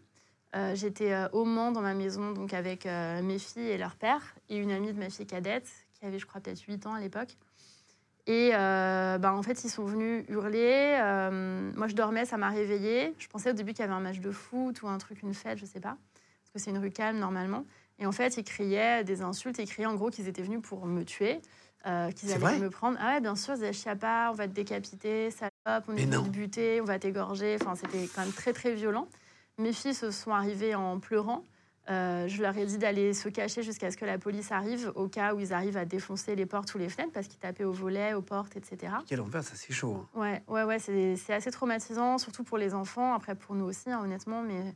Euh, J'étais au Mans dans ma maison, donc avec mes filles et leur père, et une amie de ma fille cadette, qui avait, je crois, peut-être 8 ans à l'époque. Et euh, bah, en fait, ils sont venus hurler. Euh, moi, je dormais, ça m'a réveillée. Je pensais au début qu'il y avait un match de foot ou un truc, une fête, je sais pas. Parce que c'est une rue calme normalement. Et en fait, ils criaient des insultes. Ils criaient en gros qu'ils étaient venus pour me tuer, euh, qu'ils allaient me prendre. Ah ouais, bien sûr, ils disaient Chiapa, on va te décapiter, salope, on Mais est non. te buter, on va t'égorger. Enfin, c'était quand même très, très violent. Mes filles se sont arrivées en pleurant. Euh, je leur ai dit d'aller se cacher jusqu'à ce que la police arrive, au cas où ils arrivent à défoncer les portes ou les fenêtres, parce qu'ils tapaient aux volets, aux portes, etc. Quel enfer, ça c'est chaud. hein. Ouais, ouais, ouais, c'est assez traumatisant, surtout pour les enfants, après pour nous aussi, hein, honnêtement, mais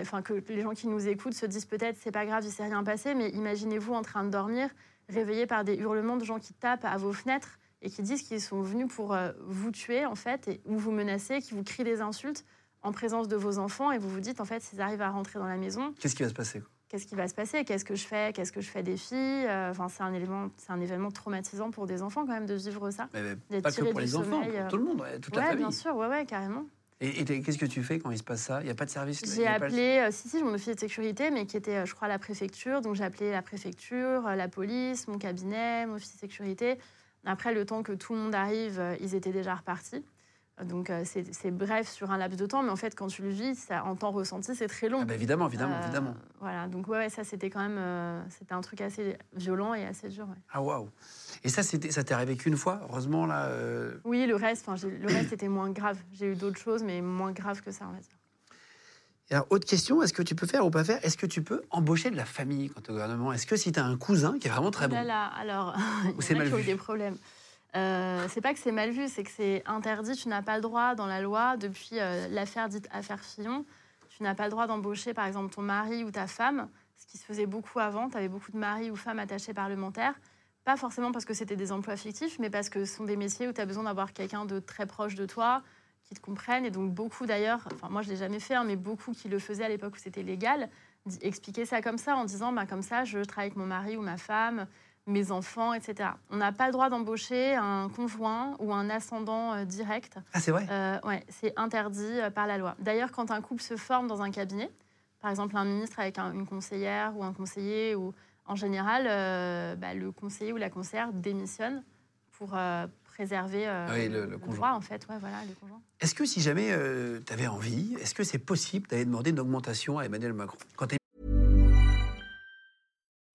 enfin, que les gens qui nous écoutent se disent peut-être c'est pas grave, il s'est rien passé, mais imaginez-vous en train de dormir, réveillé par des hurlements de gens qui tapent à vos fenêtres et qui disent qu'ils sont venus pour euh, vous tuer, en fait, et, ou vous menacer, qui vous crient des insultes en présence de vos enfants, et vous vous dites, en fait, s'ils arrivent à rentrer dans la maison, Qu'est-ce qui va se passer qu'est-ce qui va se passer? Qu'est-ce que je fais? Qu'est-ce que je fais des filles? Euh, Enfin, c'est un élément, c'est un événement traumatisant pour des enfants quand même de vivre ça. Mais- mais Pas que pour les enfants, pour euh. tout le monde, ouais, toute la Ouais, famille. bien sûr, ouais, ouais, carrément. Et, qu'est-ce que tu fais quand il se passe ça? Il n'y a pas de service? J'ai pas appelé, euh, si, si, mon officier de sécurité, mais qui était, je crois, à la préfecture. Donc j'ai appelé la préfecture, la police, mon cabinet, mon officier de sécurité. Après, le temps que tout le monde arrive, ils étaient déjà repartis. Donc euh, c'est bref sur un laps de temps, mais en fait, quand tu le vis, ça, en temps ressenti, c'est très long. Ah bah, évidemment, évidemment, Euh, évidemment. Voilà, donc ouais, ouais, ça c'était quand même, euh, c'était un truc assez violent et assez dur. ouais. Ah waouh Et ça, c'était- ça t'est arrivé qu'une fois Heureusement, là. euh, Oui, le reste, enfin, le reste était moins grave. J'ai eu d'autres choses, mais moins grave que ça, on va dire. Et alors, autre question, est-ce que tu peux faire ou pas faire Est-ce que tu peux embaucher de la famille quand tu es au gouvernement? Est-ce que si tu as un cousin qui est vraiment très Oh bon? là là, alors, il c'est y en a mal qui ont vu? eu des problèmes. Euh, c'est pas que c'est mal vu, c'est que c'est interdit. Tu n'as pas le droit dans la loi, depuis euh, l'affaire dite affaire Fillon, tu n'as pas le droit d'embaucher par exemple ton mari ou ta femme, ce qui se faisait beaucoup avant. Tu avais beaucoup de maris ou femmes attachés parlementaires. Pas forcément parce que c'était des emplois fictifs, mais parce que ce sont des métiers où tu as besoin d'avoir quelqu'un de très proche de toi, qui te comprenne. Et donc beaucoup d'ailleurs, enfin moi je l'ai jamais fait, hein, mais beaucoup qui le faisaient à l'époque où c'était légal, expliquaient ça comme ça, en disant bah, comme ça je travaille avec mon mari ou ma femme, mes enfants, etc. On n'a pas le droit d'embaucher un conjoint ou un ascendant euh, direct. Ah, c'est vrai? Euh, ouais, c'est interdit euh, par la loi. D'ailleurs, quand un couple se forme dans un cabinet, par exemple un ministre avec un- une conseillère ou un conseiller, ou en général, euh, bah, le conseiller ou la conseillère démissionne pour euh, préserver Ah oui, le- le conjoint. droit, en fait. Ouais, voilà, le conjoint. Est-ce que si jamais tu avais envie, est-ce que c'est possible d'aller demander une augmentation à Emmanuel Macron? Quand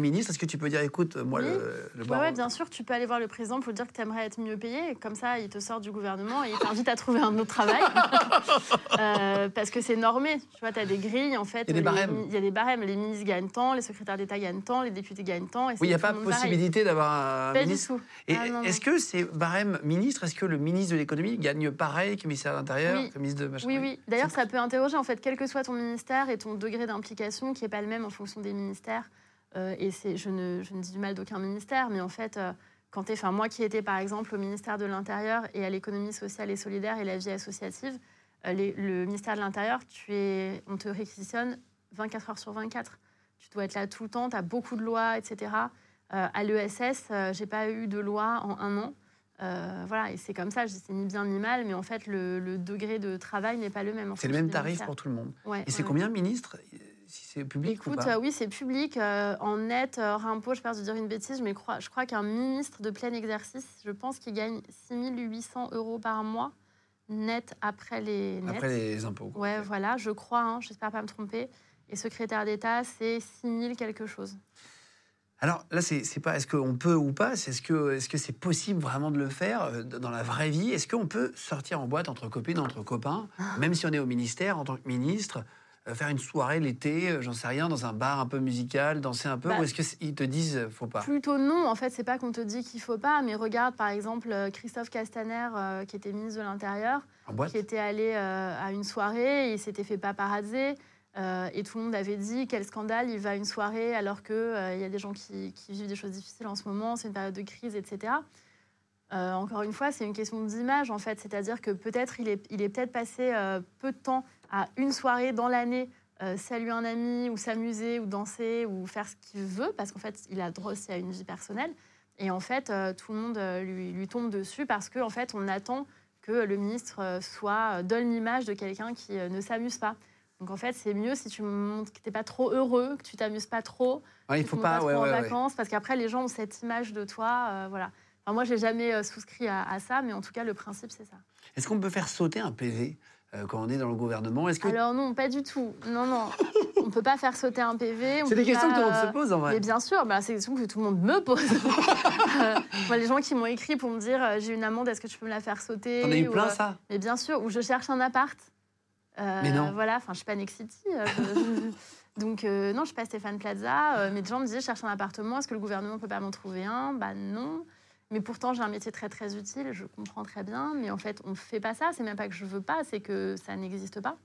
Ministre, est-ce que tu peux dire, écoute, moi, Oui. le, le ouais, bien sûr, tu peux aller voir le président pour lui dire que tu aimerais être mieux payé. Comme ça, il te sort du gouvernement et il t'invite à trouver un autre travail. Euh, parce que c'est normé. Tu vois, tu as des grilles, en fait. Il y a des barèmes. Il y a des barèmes. Les ministres gagnent tant, les secrétaires d'État gagnent tant, les députés gagnent tant. et Oui, il n'y a pas possibilité d'avoir un Pas du ministre. tout. Et Ah, est-ce que c'est barème ministre Est-ce que le ministre de l'économie gagne pareil que le ministère de l'Intérieur, Oui. que le ministre de machin Oui, oui. D'ailleurs, ça peut interroger, en fait, quel que soit ton ministère et ton degré d'implication, qui n'est pas le même en fonction des ministères. Euh, et je, ne, je ne dis du mal d'aucun ministère, mais en fait, euh, quand moi qui étais, par exemple, au ministère de l'Intérieur et à l'économie sociale et solidaire et la vie associative, euh, les- le ministère de l'Intérieur, on te réquisitionne 24 heures sur 24. Tu dois être là tout le temps, tu as beaucoup de lois, etc. À l'ESS, j'ai pas eu de loi en un an. Euh, voilà, et c'est comme ça, c'est ni bien ni mal, mais en fait, le, le degré de travail n'est pas le même. C'est le même tarif pour tout le monde. Ouais, Et c'est ouais. combien ministre? Si c'est public ou Écoute, pas euh, oui, c'est public. euh, en net, hors impôt, je peur de dire une bêtise, mais crois- je crois qu'un ministre de plein exercice, je pense qu'il gagne 6800 euros par mois net après les nets. Après les impôts. quoi. Ouais, voilà, je crois, hein, j'espère pas me tromper. Et secrétaire d'État, c'est 6000 quelque chose. Alors là, c'est c'est pas est-ce qu'on peut ou pas, c'est est-ce que c'est possible vraiment de le faire euh, dans la vraie vie? Est-ce qu'on peut sortir en boîte entre copines, entre copains, Ah. même si on est au ministère en tant que ministre, euh, faire une soirée l'été, euh, j'en sais rien, dans un bar un peu musical, danser un peu, Bah, ou est-ce qu'ils te disent euh, faut pas? Plutôt non, en fait, c'est pas qu'on te dit qu'il faut pas, mais regarde par exemple euh, Christophe Castaner, euh, qui était ministre de l'Intérieur, qui était allé euh, à une soirée, et il s'était fait paparazzer. euh, et tout le monde avait dit quel scandale, il va à une soirée alors qu'il il y a des gens qui, qui vivent des choses difficiles en ce moment, c'est une période de crise, etc. Euh, encore une fois, c'est une question d'image en fait, c'est-à-dire que peut-être il est, il est peut-être passé euh, peu de temps à une soirée dans l'année euh, saluer un ami ou s'amuser ou danser ou faire ce qu'il veut parce qu'en fait il a droit aussi à une vie personnelle et en fait euh, tout le monde euh, lui, lui tombe dessus parce qu'en en fait on attend que le ministre soit donne l'image de quelqu'un qui ne s'amuse pas. Donc en fait, c'est mieux si tu montres que tu n'es pas trop heureux, que tu t'amuses pas trop, Ouais, Il faut tu pas. pas ouais, trop ouais, en vacances, parce qu'après les gens ont cette image de toi. voilà. Enfin, moi, j'ai jamais souscrit à, à ça, mais en tout cas, le principe, c'est ça. Est-ce qu'on peut faire sauter un PV euh, quand on est dans le gouvernement Est-ce que Alors non, pas du tout. Non, non. on peut pas faire sauter un PV. c'est des questions que tout le monde se pose en vrai Mais bien sûr, bah, c'est des questions que tout le monde me pose. Euh, moi, les gens qui m'ont écrit pour me dire euh, j'ai une amende, est-ce que tu peux me la faire sauter T'en as eu Ou, plein ça Mais bien sûr, ou je cherche un appart. Mais non. Voilà, enfin, je suis pas Nexity. euh, je- Donc, non, je suis pas Stéphane Plaza. mais des gens me disaient, je cherche un appartement, est-ce que le gouvernement peut pas m'en trouver un? Bah non. Mais pourtant, j'ai un métier très, très utile, je comprends très bien. Mais en fait, on fait pas ça. C'est même pas que je veux pas, c'est que ça n'existe pas.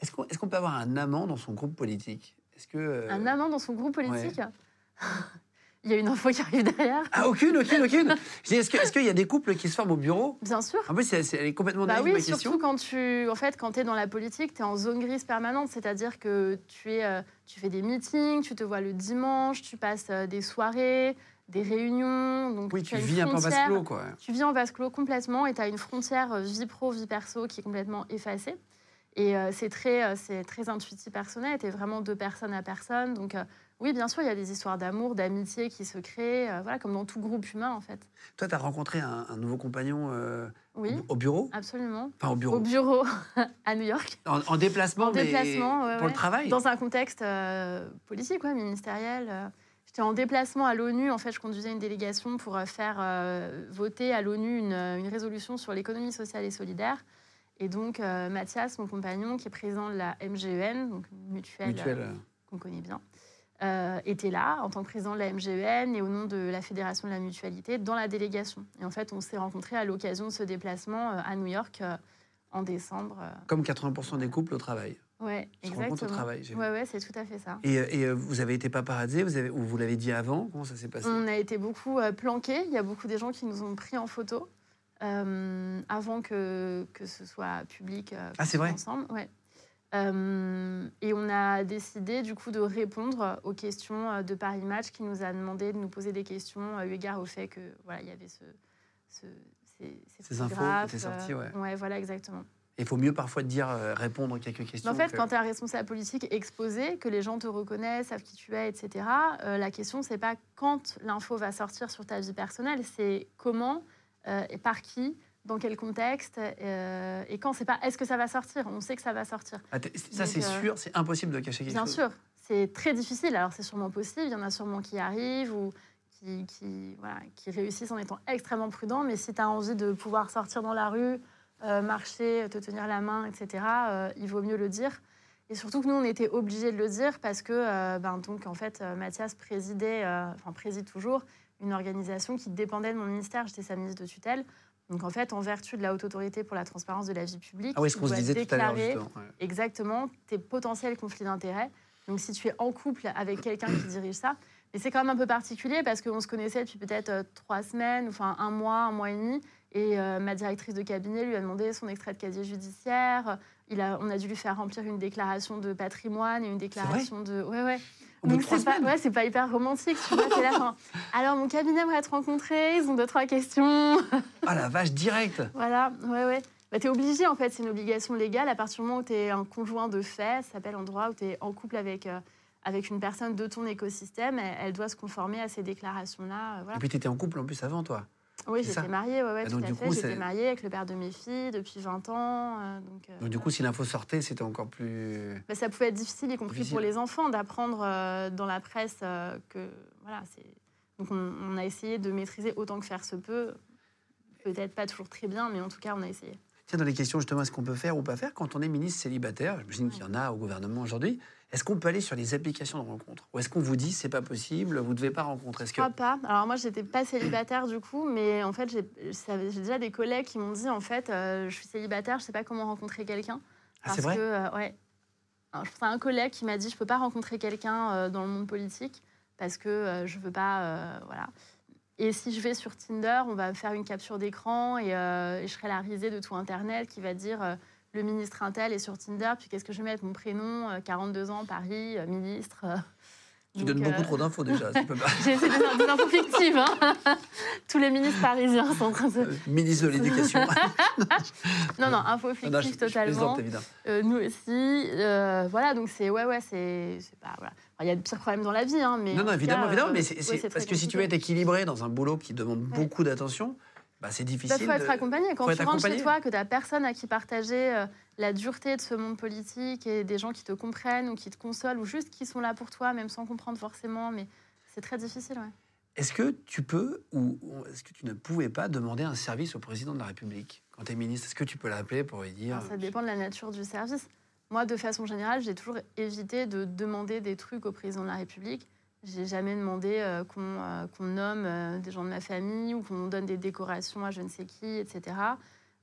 Est-ce qu'on peut avoir un amant dans son groupe politique? Est-ce que euh, Un amant dans son groupe politique? Il y a une info qui arrive derrière. Ah aucune, aucune, aucune. Est-ce qu'il y a des couples qui se forment au bureau? Bien sûr. En plus, elle est complètement Bah oui, ma surtout quand tu, en fait, quand es dans la politique, tu es en zone grise permanente, c'est-à-dire que tu, es, euh, tu fais des meetings, tu te vois le dimanche, tu passes euh, des soirées, des réunions. Donc Oui, tu vis un peu en vase clos, quoi. Tu vis en vase clos complètement et tu as une frontière euh, vie pro, vie perso qui est complètement effacée. Et euh, c'est très, euh, c'est très intuitif personnel, tu es vraiment de personne à personne. Donc euh, oui, bien sûr, il y a des histoires d'amour, d'amitié qui se créent, voilà, comme dans tout groupe humain en fait. Toi, tu as rencontré un, un nouveau compagnon Oui, au bureau? Absolument. Enfin, au bureau. Au bureau à New York. En, en déplacement, En mais déplacement, ouais, pour ouais. le travail? Dans un contexte politique, ouais, ministériel. J'étais en déplacement à l'ONU. En fait, je conduisais une délégation pour euh, faire euh, voter à l'ONU une, euh, une résolution sur l'économie sociale et solidaire. Et donc, euh, Mathias, mon compagnon, qui est président de la MGEN, donc une mutuelle, Mutuelle. euh, qu'on connaît bien, était là en tant que président de la MGEN et au nom de la Fédération de la Mutualité dans la délégation. Et en fait, on s'est rencontrés à l'occasion de ce déplacement à New York en décembre. Comme 80% des couples au travail. Ouais, se rencontrent au exactement. travail. Ouais, ouais, c'est tout à fait ça. Et, euh, et, euh, vous avez été paparazzé, vous avez, ou vous l'avez dit avant Comment ça s'est passé? On a été beaucoup euh, planqués. Il y a beaucoup des gens qui nous ont pris en photo euh, avant que, que ce soit public. Ah, c'est vrai? Ensemble, ouais. Euh, et on a décidé du coup de répondre aux questions de Paris Match qui nous a demandé de nous poser des questions eu égard au fait que voilà il y avait ce, ce- ces, Ces infos photographes, étaient sorties, ouais. ouais, voilà exactement. Il faut mieux parfois te dire euh, répondre à quelques questions. Mais en fait, que- quand tu es un responsable politique exposé, que les gens te reconnaissent, savent qui tu es, etc., euh, la question, c'est pas quand l'info va sortir sur ta vie personnelle, c'est comment, euh, et par qui, dans quel contexte, et quand. C'est pas est-ce que ça va sortir? On sait que ça va sortir. Ah, ça, c'est sûr, c'est impossible de cacher quelque Bien chose. sûr. c'est très difficile. Alors, c'est sûrement possible, il y en a sûrement qui arrivent ou qui, qui, voilà, qui réussissent en étant extrêmement prudents. Mais si tu as envie de pouvoir sortir dans la rue, euh, marcher, te tenir la main, etc., euh, il vaut mieux le dire. Et surtout que nous, on était obligés de le dire parce que, euh, ben, donc, en fait, Mathias présidait, enfin, préside toujours une organisation qui dépendait de mon ministère. J'étais sa ministre de tutelle. Donc, en fait, en vertu de la haute autorité pour la transparence de la vie publique, ah oui, ce qu'on se disait déclarer tout à exactement tes potentiels conflits d'intérêts. Donc, si tu es en couple avec quelqu'un qui dirige ça, et c'est quand même un peu particulier parce qu'on se connaissait depuis peut-être trois semaines, enfin un mois, un mois et demi. Et euh, ma directrice de cabinet lui a demandé son extrait de casier judiciaire. Il a, on a dû lui faire remplir une déclaration de patrimoine et une déclaration de. Ouais, ouais. Donc c'est pas, ouais, c'est pas hyper romantique. Tu vois, là, Alors mon cabinet va être rencontré, ils ont deux trois questions. Ah la vache, direct. voilà, ouais, ouais. Bah, tu es obligé en fait, c'est une obligation légale à partir du moment où tu es un conjoint de fait, ça s'appelle en droit, où tu es en couple avec. Euh, avec une personne de ton écosystème, elle, doit se conformer à ces déclarations-là. Euh, voilà. Et puis tu étais en couple en plus avant, toi oui, j'étais mariée, ouais, ouais, tout à fait. J'étais mariée avec le père de mes filles depuis 20 ans. Euh, donc, euh, donc, du coup, si l'info sortait, c'était encore plus. Bah, ça pouvait être difficile, y compris pour les enfants, d'apprendre euh, dans la presse que. Voilà, c'est. Donc, on, a essayé de maîtriser autant que faire se peut. Peut-être pas toujours très bien, mais en tout cas, on a essayé. Tiens, dans les questions, justement, est-ce qu'on peut faire ou pas faire quand on est ministre célibataire? J'imagine qu'il y en a au gouvernement aujourd'hui. Est-ce qu'on peut aller sur les applications de rencontre Ou est-ce qu'on vous dit c'est pas possible, vous ne devez pas rencontrer Je crois pas. Alors moi, j'étais pas célibataire du coup, mais en fait, j'ai déjà des collègues qui m'ont dit en fait, euh, je suis célibataire, je sais pas comment rencontrer quelqu'un. Ah, c'est vrai que, euh, ouais. je pense à un collègue qui m'a dit je peux pas rencontrer quelqu'un euh, dans le monde politique parce que je veux pas, voilà. Et si je vais sur Tinder, on va me faire une capture d'écran et, et, je serai la risée de tout Internet qui va dire le ministre Intel est sur Tinder, puis qu'est-ce que je vais mettre Mon prénom, 42 euh, ans, Paris, euh, ministre. Euh. Tu donnes beaucoup trop d'infos déjà. J'ai essayé des, infos fictives. Hein. Tous les ministres parisiens sont en train de. ministre de l'Éducation. non, non, info fictive totalement. nous aussi. voilà, donc c'est. Ouais, ouais, c'est. pas. Voilà. Il y a de pires problèmes dans la vie, hein, mais. Non, non, évidemment, évidemment. mais c'est parce que si tu veux être équilibré dans un boulot qui demande beaucoup d'attention, bah, c'est difficile. Il faut être accompagné. Quand tu rentres chez toi, que tu n'as personne à qui partager euh, la dureté de ce monde politique et des gens qui te comprennent ou qui te consolent ou juste qui sont là pour toi, même sans comprendre forcément, mais c'est très difficile. Ouais. Est-ce que tu peux ou est-ce que tu ne pouvais pas demander un service au président de la République quand tu es ministre? Est-ce que tu peux l'appeler pour lui dire Ça dépend de la nature du service. Moi, de façon générale, j'ai toujours évité de demander des trucs au président de la République j'ai jamais demandé euh, euh, qu'on nomme euh, des gens de ma famille ou qu'on donne des décorations à je ne sais qui, etc.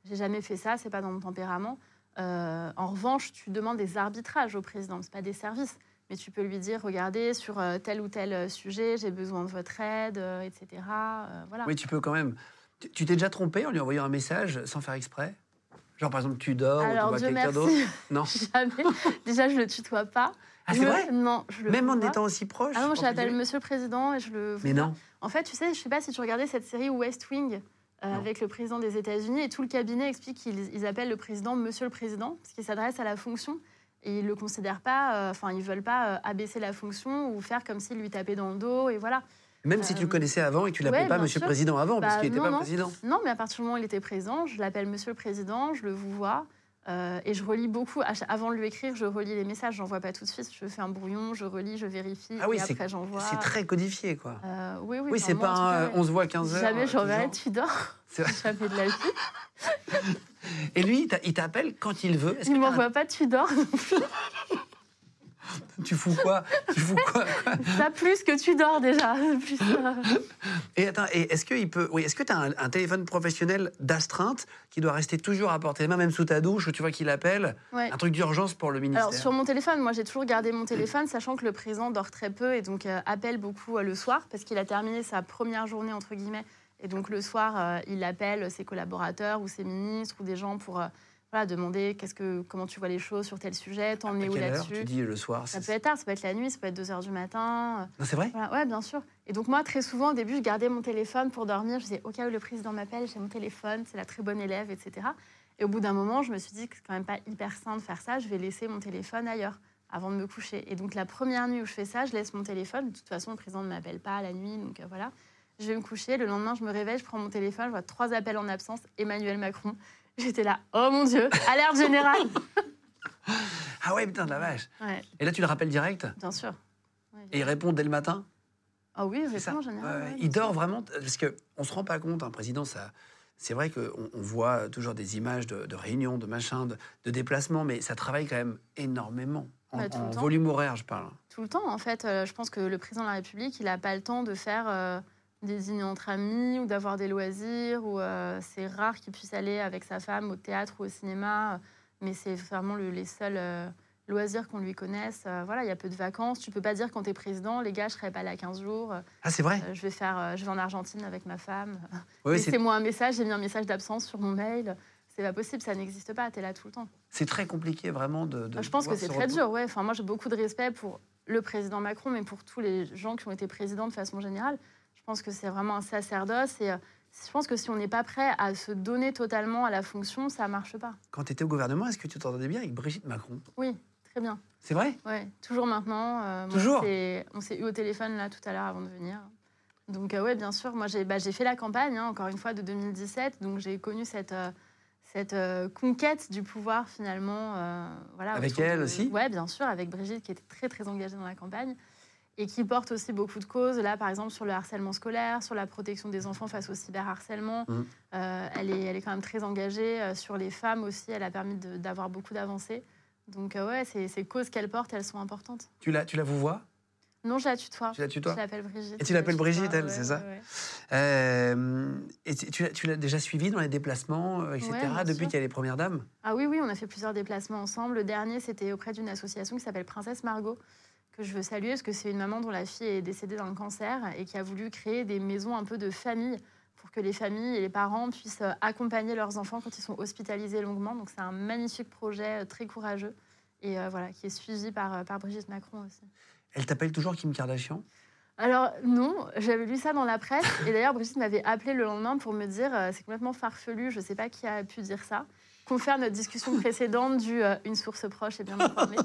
J'ai jamais fait ça, c'est pas dans mon tempérament. en revanche, tu demandes des arbitrages au président, c'est pas des services, mais tu peux lui dire regardez sur tel ou tel sujet, j'ai besoin de votre aide, etc. voilà. Oui, tu peux quand même. Tu t'es déjà trompé en lui envoyant un message sans faire exprès? Genre par exemple tu dors ou tu vois quelqu'un d'autre? Non? Jamais. Déjà je le tutoie pas. Ah, c'est vrai Non, je le Même en étant aussi proche Ah non, je l'appelle Monsieur le Président et je le. Mais non. En fait, tu sais, je sais pas si tu regardais cette série West Wing. Euh, avec le président des États-Unis et tout le cabinet explique qu'ils appellent le président Monsieur le Président parce qu'il s'adresse à la fonction et ils le considèrent pas, euh, enfin ils veulent pas euh, abaisser la fonction ou faire comme s'il lui tapait dans le dos et voilà. Même si tu le connaissais avant et que tu l'appelais pas Monsieur le Président avant parce bah, qu'il n'était pas président. Non, mais à partir du moment où il était présent, je l'appelle Monsieur le Président, je le vous vois. Euh, et je relis beaucoup. Avant de lui écrire, je relis les messages. J'envoie pas tout de suite. Je fais un brouillon, je relis, je vérifie. Ah oui, et après, j'envoie. C'est très codifié, quoi. Euh, oui, oui. Oui, c'est pas on se voit 15 heures. Jamais j'enverrai, tu dors. Jamais de la vie. et lui, il t'appelle quand il veut. Il m'envoie pas, tu dors tu fous quoi Tu fous quoi, Ça plus que tu dors déjà. Plus, Et attends, est-ce que peut, oui, est-ce que tu as un, téléphone professionnel d'astreinte qui doit rester toujours à portée de main, même sous ta douche, où tu vois qu'il appelle Un truc d'urgence pour le ministère. Alors sur mon téléphone, moi j'ai toujours gardé mon téléphone, sachant que le président dort très peu et donc euh, appelle beaucoup euh, le soir parce qu'il a terminé sa première journée entre guillemets. Et donc le soir, euh, il appelle ses collaborateurs ou ses ministres ou des gens pour voilà, demander qu'est-ce que, comment tu vois les choses sur tel sujet, t'en es où là-dessus. Tu dis le soir Ça peut être tard, ça peut être la nuit, ça peut être 2 h du matin. Non, c'est vrai? Voilà, Ouais, bien sûr. Et donc, moi, très souvent, au début, je gardais mon téléphone pour dormir. Je disais, au cas où le président m'appelle, j'ai mon téléphone, c'est la très bonne élève, etc. Et au bout d'un moment, je me suis dit que c'est quand même pas hyper sain de faire ça, je vais laisser mon téléphone ailleurs avant de me coucher. Et donc, la première nuit où je fais ça, je laisse mon téléphone. De toute façon, le président ne m'appelle pas la nuit, donc euh, voilà. Je vais me coucher. Le lendemain, je me réveille, je prends mon téléphone, je vois trois appels en absence. Emmanuel Macron. J'étais là, oh mon Dieu, alerte générale. Ah ouais, putain de la vache. Ouais, Et là, tu le rappelles direct bien sûr. Ouais, Et il répond dès le matin Ah oui, C'est ça répond en général. Ouais, Il dort vraiment Parce qu'on ne se rend pas compte, un président, ça. C'est vrai qu'on on voit toujours des images de, de réunions, de machins, de, de déplacements, mais ça travaille quand même énormément. En, Bah, volume horaire, je parle. Tout le temps, en fait. Euh, je pense que le président de la République, il n'a pas le temps de faire euh, des dîners entre amis ou d'avoir des loisirs. Ou euh, c'est rare qu'il puisse aller avec sa femme au théâtre ou au cinéma. euh, Mais c'est vraiment le- les seuls euh, loisirs qu'on lui connaisse. Euh, voilà, il y a peu de vacances. Tu peux pas dire quand tu es président, les gars, je serai pas là 15 jours. Ah, c'est vrai? je vais faire, je vais en Argentine avec ma femme. C'est Laissez-moi un message. J'ai mis un message d'absence sur mon mail. C'est pas possible, ça n'existe pas. Tu es là tout le temps. c'est très compliqué, vraiment, de. de Je pense que c'est très dur, ouais. Enfin, moi, j'ai beaucoup de respect pour le président Macron, mais pour tous les gens qui ont été présidents de façon générale. Je pense que c'est vraiment un sacerdoce et euh, je pense que si on n'est pas prêt à se donner totalement à la fonction, ça marche pas. Quand tu étais au gouvernement, est-ce que tu t'entendais bien avec Brigitte Macron? Oui, très bien. C'est vrai? Ouais, toujours maintenant. euh, Toujours? on s'est- eu au téléphone là tout à l'heure avant de venir. Donc euh, ouais, bien sûr. Moi, j'ai bah, fait la campagne, hein, encore une fois, de 2017. Donc j'ai connu cette euh, cette conquête du pouvoir finalement. voilà. Avec elle de- aussi? Ouais, bien sûr, avec Brigitte qui était très très engagée dans la campagne et qui porte aussi beaucoup de causes. Là, par exemple, sur le harcèlement scolaire, sur la protection des enfants face au cyberharcèlement. Mhm. Euh, elle, est, elle est quand même très engagée. Euh, sur les femmes aussi, elle a permis d'avoir beaucoup d'avancées. Donc, euh, ouais, ces, ces causes qu'elle porte, elles sont importantes. Tu la, tu la vous vois? Non, je la tutoie. Tu la tutoies? Je l'appelle Brigitte. Et tu l'appelles tutoie, Brigitte, elle, ouais, c'est ça ouais. Euh, Et tu l'as- déjà suivie dans les déplacements, etc., Ouais, depuis sûr. qu'il y a les premières dames? Ah oui, oui, on a fait plusieurs déplacements ensemble. Le dernier, c'était auprès d'une association qui s'appelle Princesse Margot, que je veux saluer parce que c'est une maman dont la fille est décédée d'un cancer et qui a voulu créer des maisons un peu de famille pour que les familles et les parents puissent euh, accompagner leurs enfants quand ils sont hospitalisés longuement. Donc c'est un magnifique projet euh, très courageux et euh, voilà, qui est suivi par, par Brigitte Macron aussi. Elle t'appelle toujours Kim Kardashian? Alors non, j'avais lu ça dans la presse et d'ailleurs Brigitte m'avait appelé le lendemain pour me dire euh, c'est complètement farfelu, je ne sais pas qui a pu dire ça. Confère notre discussion précédente du euh, une source proche est bien informée.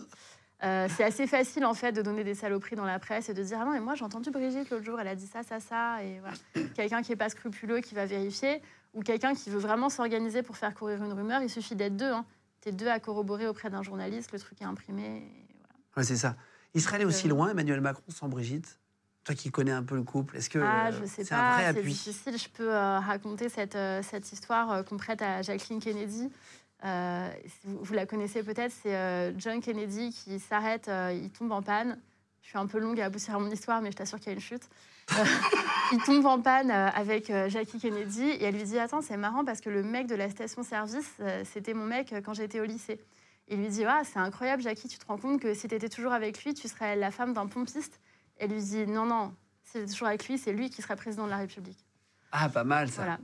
Euh, c'est assez facile en fait de donner des saloperies dans la presse et de dire ah non mais moi j'ai entendu Brigitte l'autre jour elle a dit ça ça ça et voilà quelqu'un qui est pas scrupuleux qui va vérifier ou quelqu'un qui veut vraiment s'organiser pour faire courir une rumeur il suffit d'être deux hein. t'es deux à corroborer auprès d'un journaliste le truc est imprimé et voilà. Ouais, c'est ça. Il serait allé aussi Euh, loin, Emmanuel Macron, sans Brigitte? Toi qui connais un peu le couple, est-ce que Ah, euh, je sais c'est un pas, vrai c'est appui? difficile. Je peux euh, raconter cette, euh, cette histoire qu'on prête à Jacqueline Kennedy. Euh, vous, vous la connaissez peut-être, c'est euh, John Kennedy qui s'arrête, euh, il tombe en panne. Je suis un peu longue à aboutir à mon histoire, mais je t'assure qu'il y a une chute. Il tombe en panne avec Jackie Kennedy et elle lui dit Attends, c'est marrant parce que le mec de la station-service, c'était mon mec quand j'étais au lycée. Il lui dit ah, C'est incroyable, Jackie, tu te rends compte que si tu étais toujours avec lui, tu serais la femme d'un pompiste Elle lui dit Non, non, si tu toujours avec lui, c'est lui qui serait président de la République. Ah, pas mal ça. Voilà.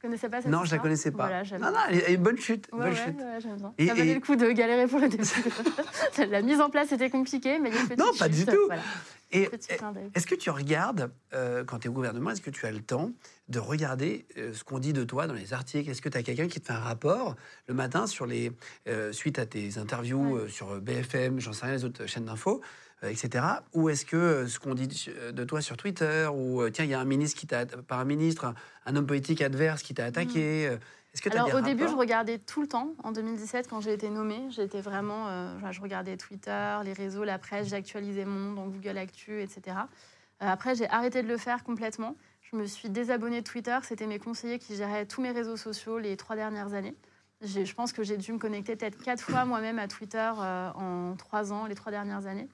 Tu connaissais pas cette Non, je la connaissais pas. Voilà, non, non, elle est- bonne chute. Ouais, bonne ouais, chute. ouais, j'aime bien. Et- ça valait et- le coup de galérer pour le début. la mise en place était compliquée, mais il y a une Non, pas du tout. Voilà, Et est-ce que tu regardes, euh, quand tu es au gouvernement, est-ce que tu as le temps de regarder euh, ce qu'on dit de toi dans les articles? Est-ce que tu as quelqu'un qui te fait un rapport le matin sur les, euh, suite à tes interviews sur BFM, j'en sais rien, les autres chaînes d'infos etc. Ou est-ce que euh, ce qu'on dit de- de toi sur Twitter, ou euh, tiens, il y a un ministre qui t'a, pas un ministre, un, homme politique adverse qui t'a attaqué, euh, est-ce que Mm. Alors au début, je regardais tout le temps. En 2017, quand j'ai été nommée, j'étais vraiment, euh, je regardais Twitter, les réseaux, la presse, j'actualisais mon nom dans Google Actu, etc. Euh, après, j'ai arrêté de le faire complètement. Je me suis désabonnée de Twitter. C'était mes conseillers qui géraient tous mes réseaux sociaux les trois dernières années. Je pense que j'ai dû me connecter peut-être quatre fois moi-même à Twitter euh, en trois ans, les trois dernières années,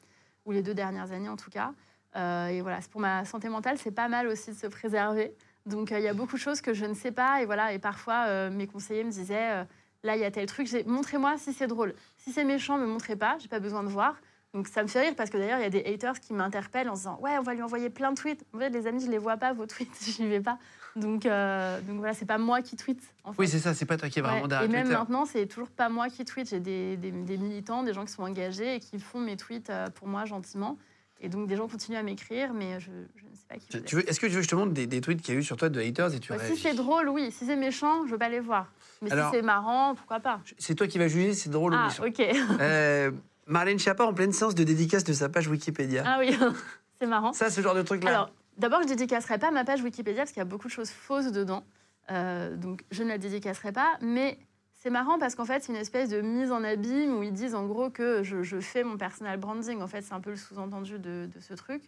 ou les deux dernières années en tout cas. Euh, et voilà, pour ma santé mentale, c'est pas mal aussi de se préserver. Donc euh, il y a beaucoup de choses que je ne sais pas et voilà et parfois euh, mes conseillers me disaient là il y a tel truc, montrez-moi si c'est drôle. Si c'est méchant, me montrez pas, j'ai pas besoin de voir. Donc ça me fait rire parce que d'ailleurs il y a des haters qui m'interpellent en se disant ouais on va lui envoyer plein de tweets. En fait les amis je les vois pas vos tweets, j'y vais pas. Donc euh, donc voilà c'est pas moi qui tweet. En fait. Oui, c'est ça, c'est pas toi qui es vraiment Ouais, derrière et même Twitter. maintenant, c'est toujours pas moi qui tweet. J'ai des, des- des militants, des gens qui sont engagés et qui font mes tweets euh, pour moi gentiment. Et donc, des gens continuent à m'écrire, mais je, je ne sais pas qui Tu- veux- Est-ce que tu veux que je te montre des, des tweets qu'il y a eu sur toi de haters et tu réagis si c'est drôle, oui. Si c'est méchant, je veux pas les voir. Mais Alors- si c'est marrant, pourquoi pas? C'est toi qui vas juger si c'est drôle ou Ah, méchant. ok. Euh, Marlène Schiappa en pleine séance de dédicace de sa page Wikipédia. ah oui, c'est marrant. Ça, ce genre de truc-là. Alors, d'abord, je dédicacerai pas ma page Wikipédia parce qu'il y a beaucoup de choses fausses dedans. Euh, donc, je ne la dédicacerai pas. Mais C'est marrant parce qu'en fait, c'est une espèce de mise en abîme où ils disent en gros que je, fais mon personal branding. En fait, c'est un peu le sous-entendu de, ce truc.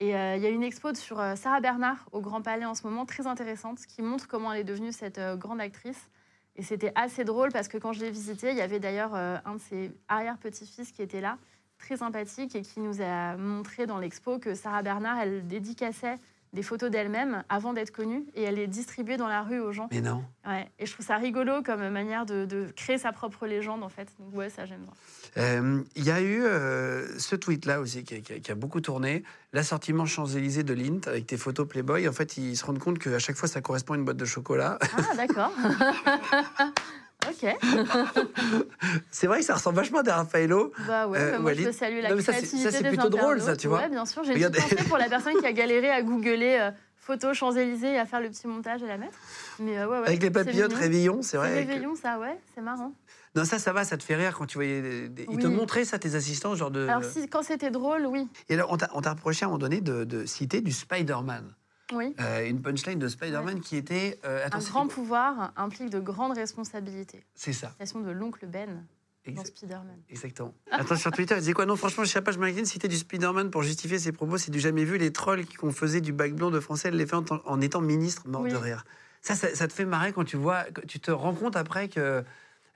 Et euh, il y a une expo sur euh, Sarah Bernard au Grand Palais en ce moment, très intéressante, qui montre comment elle est devenue cette grande actrice. Et c'était assez drôle parce que quand je l'ai visitée, il y avait d'ailleurs un de ses arrière-petits-fils qui était là, très sympathique, et qui nous a montré dans l'expo que Sarah Bernard, elle dédicaçait des photos d'elle-même avant d'être connue et elle les distribuait dans la rue aux gens. Mais non. Ouais. Et je trouve ça rigolo comme manière de, de créer sa propre légende en fait. Donc ouais, ça j'aime bien. Euh, Il y a eu euh, ce tweet-là aussi qui qui a beaucoup tourné. L'assortiment Champs-Élysées de Lint avec tes photos Playboy. En fait, ils se rendent compte qu'à chaque fois, ça correspond à une boîte de chocolat. Ah d'accord. ok. c'est vrai que ça ressemble vachement à des Raffaello. Bah ouais, Euh, moi je salue la Non, mais ça, c'est- créativité ça, c'est plutôt drôle, ça, tu vois. Ouais, bien sûr. J'ai petite pensée pour la personne qui a galéré à googler euh, photo Champs-Élysées et à faire le petit montage et la mettre. Mais euh, ouais, ouais, Avec les papillotes mignon. réveillons, c'est vrai. que- réveillon, ça, ouais, c'est marrant. Non, ça, ça va, ça te fait rire quand tu voyais. des- Ils te montraient ça, tes assistants, genre de. Alors si, quand c'était drôle, oui. Et alors, on t'a on t'a reproché à un moment donné de, de citer du Spider-Man. Oui. Euh, une punchline de Spider-Man qui était. euh, attends, Un grand quoi pouvoir implique de grandes responsabilités. C'est ça. Citation de l'oncle Ben dans Spider-Man. Exactement. Attends, sur Twitter, il disait quoi? Non, franchement, je sais pas, je m'incline. Citer du Spider-Man pour justifier ses propos, c'est du jamais vu. Les trolls qui qu'on faisait du bac blanc de français, elle les fait en, tant- en étant ministre, mort Oui. de rire. Ça, ça, ça te fait marrer quand tu vois, tu te rends compte après que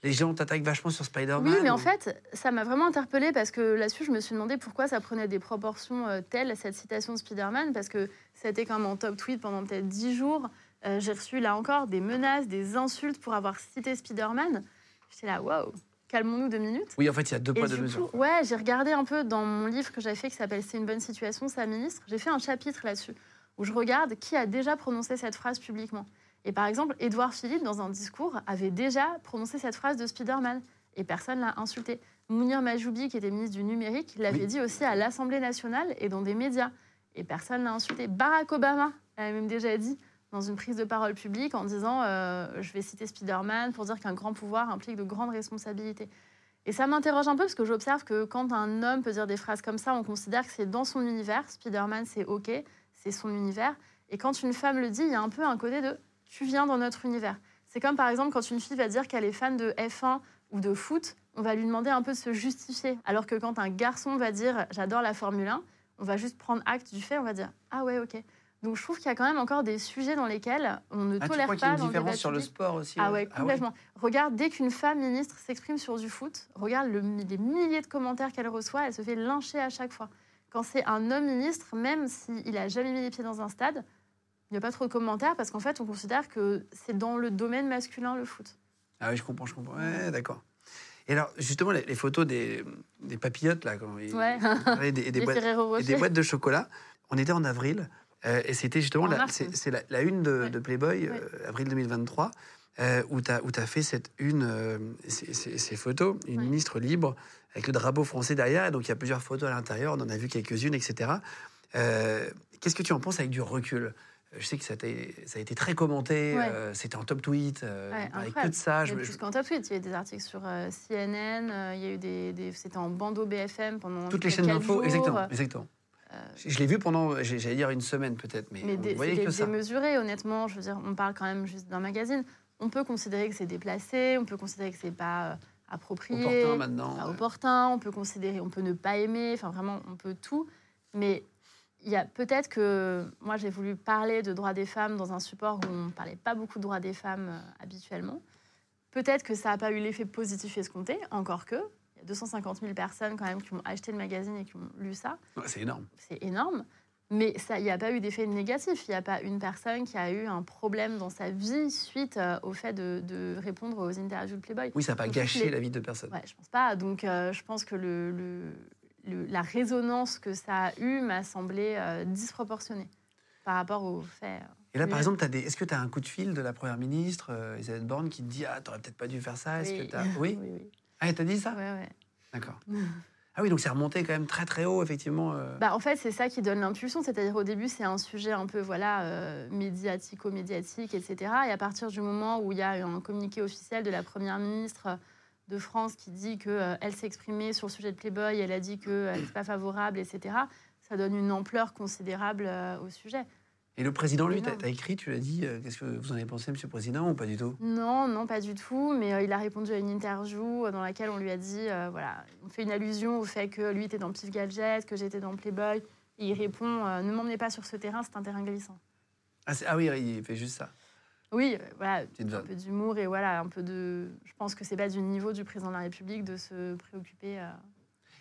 les gens t'attaquent vachement sur Spider-Man Oui, mais en fait, ça m'a vraiment interpellée parce que là-dessus, je me suis demandé pourquoi ça prenait des proportions euh, telles, cette citation de Spider-Man, parce que ça a été quand même en top tweet pendant peut-être 10 jours. Euh, J'ai reçu là encore des menaces, des insultes pour avoir cité Spider-Man. J'étais là, waouh, calmons-nous deux minutes. Oui, en fait, il y a deux poids, deux mesures. ouais, j'ai regardé un peu dans mon livre que j'avais fait qui s'appelle C'est une bonne situation, sa ministre. J'ai fait un chapitre là-dessus où je regarde qui a déjà prononcé cette phrase publiquement. Et par exemple, Édouard Philippe, dans un discours, avait déjà prononcé cette phrase de Spider-Man et personne l'a insulté. Mounir Majoubi, qui était ministre du numérique, l'avait Oui. dit aussi à l'Assemblée nationale et dans des médias. Et personne l'a insulté. Barack Obama l'avait même déjà dit dans une prise de parole publique en disant euh, Je vais citer Spider-Man pour dire qu'un grand pouvoir implique de grandes responsabilités. Et ça m'interroge un peu parce que j'observe que quand un homme peut dire des phrases comme ça, on considère que c'est dans son univers. Spider-Man, c'est OK, c'est son univers. Et quand une femme le dit, il y a un peu un côté de tu viens dans notre univers. C'est comme par exemple quand une fille va dire qu'elle est fan de F1 ou de foot, on va lui demander un peu de se justifier. Alors que quand un garçon va dire j'adore la Formule 1, on va juste prendre acte du fait, on va dire ah ouais, OK. Donc je trouve qu'il y a quand même encore des sujets dans lesquels on ne Ah, tu tolère crois qu'il y a pas une dans différence sur le sport aussi Ah ouais, complètement. Regarde, dès qu'une femme ministre s'exprime sur du foot, regarde le- les milliers de commentaires qu'elle reçoit, elle se fait lyncher à chaque fois. Quand c'est un homme ministre, même s'il a jamais mis les pieds dans un stade, il n'y a pas trop de commentaires parce qu'en fait, on considère que c'est dans le domaine masculin le foot. Ah oui, je comprends, je comprends. Ouais, d'accord. Et alors, justement, les, les photos des, des papillotes, là, quand ils- Ouais. des, et des Les boîtes, Ferrero et des Rocher. boîtes de chocolat. On était en avril, euh, et c'était justement En la, c'est, une de, Ouais. de Playboy, euh, avril 2023, euh, où tu as, fait cette une, ces, ces- ces photos, une ministre libre, avec le drapeau français derrière, et donc il y a plusieurs photos à l'intérieur, on en a vu quelques-unes, etc. Qu'est-ce que tu en penses avec du recul? Je sais que ça, a été très commenté, Ouais. euh, c'était en top tweet, euh, Ouais, incroyable. de ça. Je, plus qu'en top tweet, il y a eu des articles sur euh, CNN, euh, il y a eu des, des- c'était en bandeau BFM pendant toutes les chaînes quatre exactement. exactement. Je l'ai vu pendant, j'allais dire une semaine peut-être, mais, Mais voyait c'est que ça. démesuré, honnêtement. Je veux dire, on parle quand même juste d'un magazine. On peut considérer que c'est déplacé, on peut considérer que c'est pas approprié, Opportun maintenant. pas opportun, on peut considérer, on peut ne pas aimer, enfin vraiment, on peut tout. Mais il y a peut-être que moi j'ai voulu parler de droits des femmes dans un support où on ne parlait pas beaucoup de droits des femmes euh, habituellement. Peut-être que ça n'a pas eu l'effet positif escompté, encore que. Il y a 250 000 personnes quand même qui ont acheté le magazine et qui ont lu ça Ouais, C'est énorme. c'est énorme. Mais ça, il n'y a pas eu d'effet négatif. Il n'y a pas une personne qui a eu un problème dans sa vie suite euh, au fait de, de répondre aux interviews de Playboy. Oui, ça n'a pas Donc, gâché les- la vie de personne. Ouais, je pense pas. Donc, euh, je pense que le, le- le- la résonance que ça a eue m'a semblé euh, disproportionnée par rapport au fait. euh, Et là, par Oui. exemple, t'as des... est-ce que tu as un coup de fil de la première ministre, euh, Elisabeth Borne, qui te dit Ah, t'aurais peut-être pas dû faire ça Est-ce oui. que t'as... Oui oui, oui. Ah, elle t'a dit ça Ouais, ouais. D'accord. Ah oui, donc c'est remonté quand même très très haut, effectivement. euh. Bah, en fait, c'est ça qui donne l'impulsion. C'est-à-dire, au début, c'est un sujet un peu voilà, euh, médiatico-médiatique, etc. Et à partir du moment où il y a un communiqué officiel de la Première ministre de France qui dit qu'elle s'est exprimée sur le sujet de Playboy, elle a dit qu'elle n'était pas favorable, etc., ça donne une ampleur considérable euh, au sujet. Et le président, lui, t'as as écrit, tu l'as dit, euh, qu'est-ce que vous en avez pensé, monsieur le président, ou pas du tout? Non, non, pas du tout. Mais euh, il a répondu à une interview euh, dans laquelle on lui a dit, euh, voilà, on fait une allusion au fait que lui était dans Pif Gadget, que j'étais dans Playboy. Et il répond, euh, ne m'emmenez pas sur ce terrain, c'est un terrain glissant. ah, ah oui, il fait juste ça. Oui, euh, voilà, un peu d'humour et voilà, un peu de. Je pense que c'est pas du niveau du président de la République de se préoccuper. euh,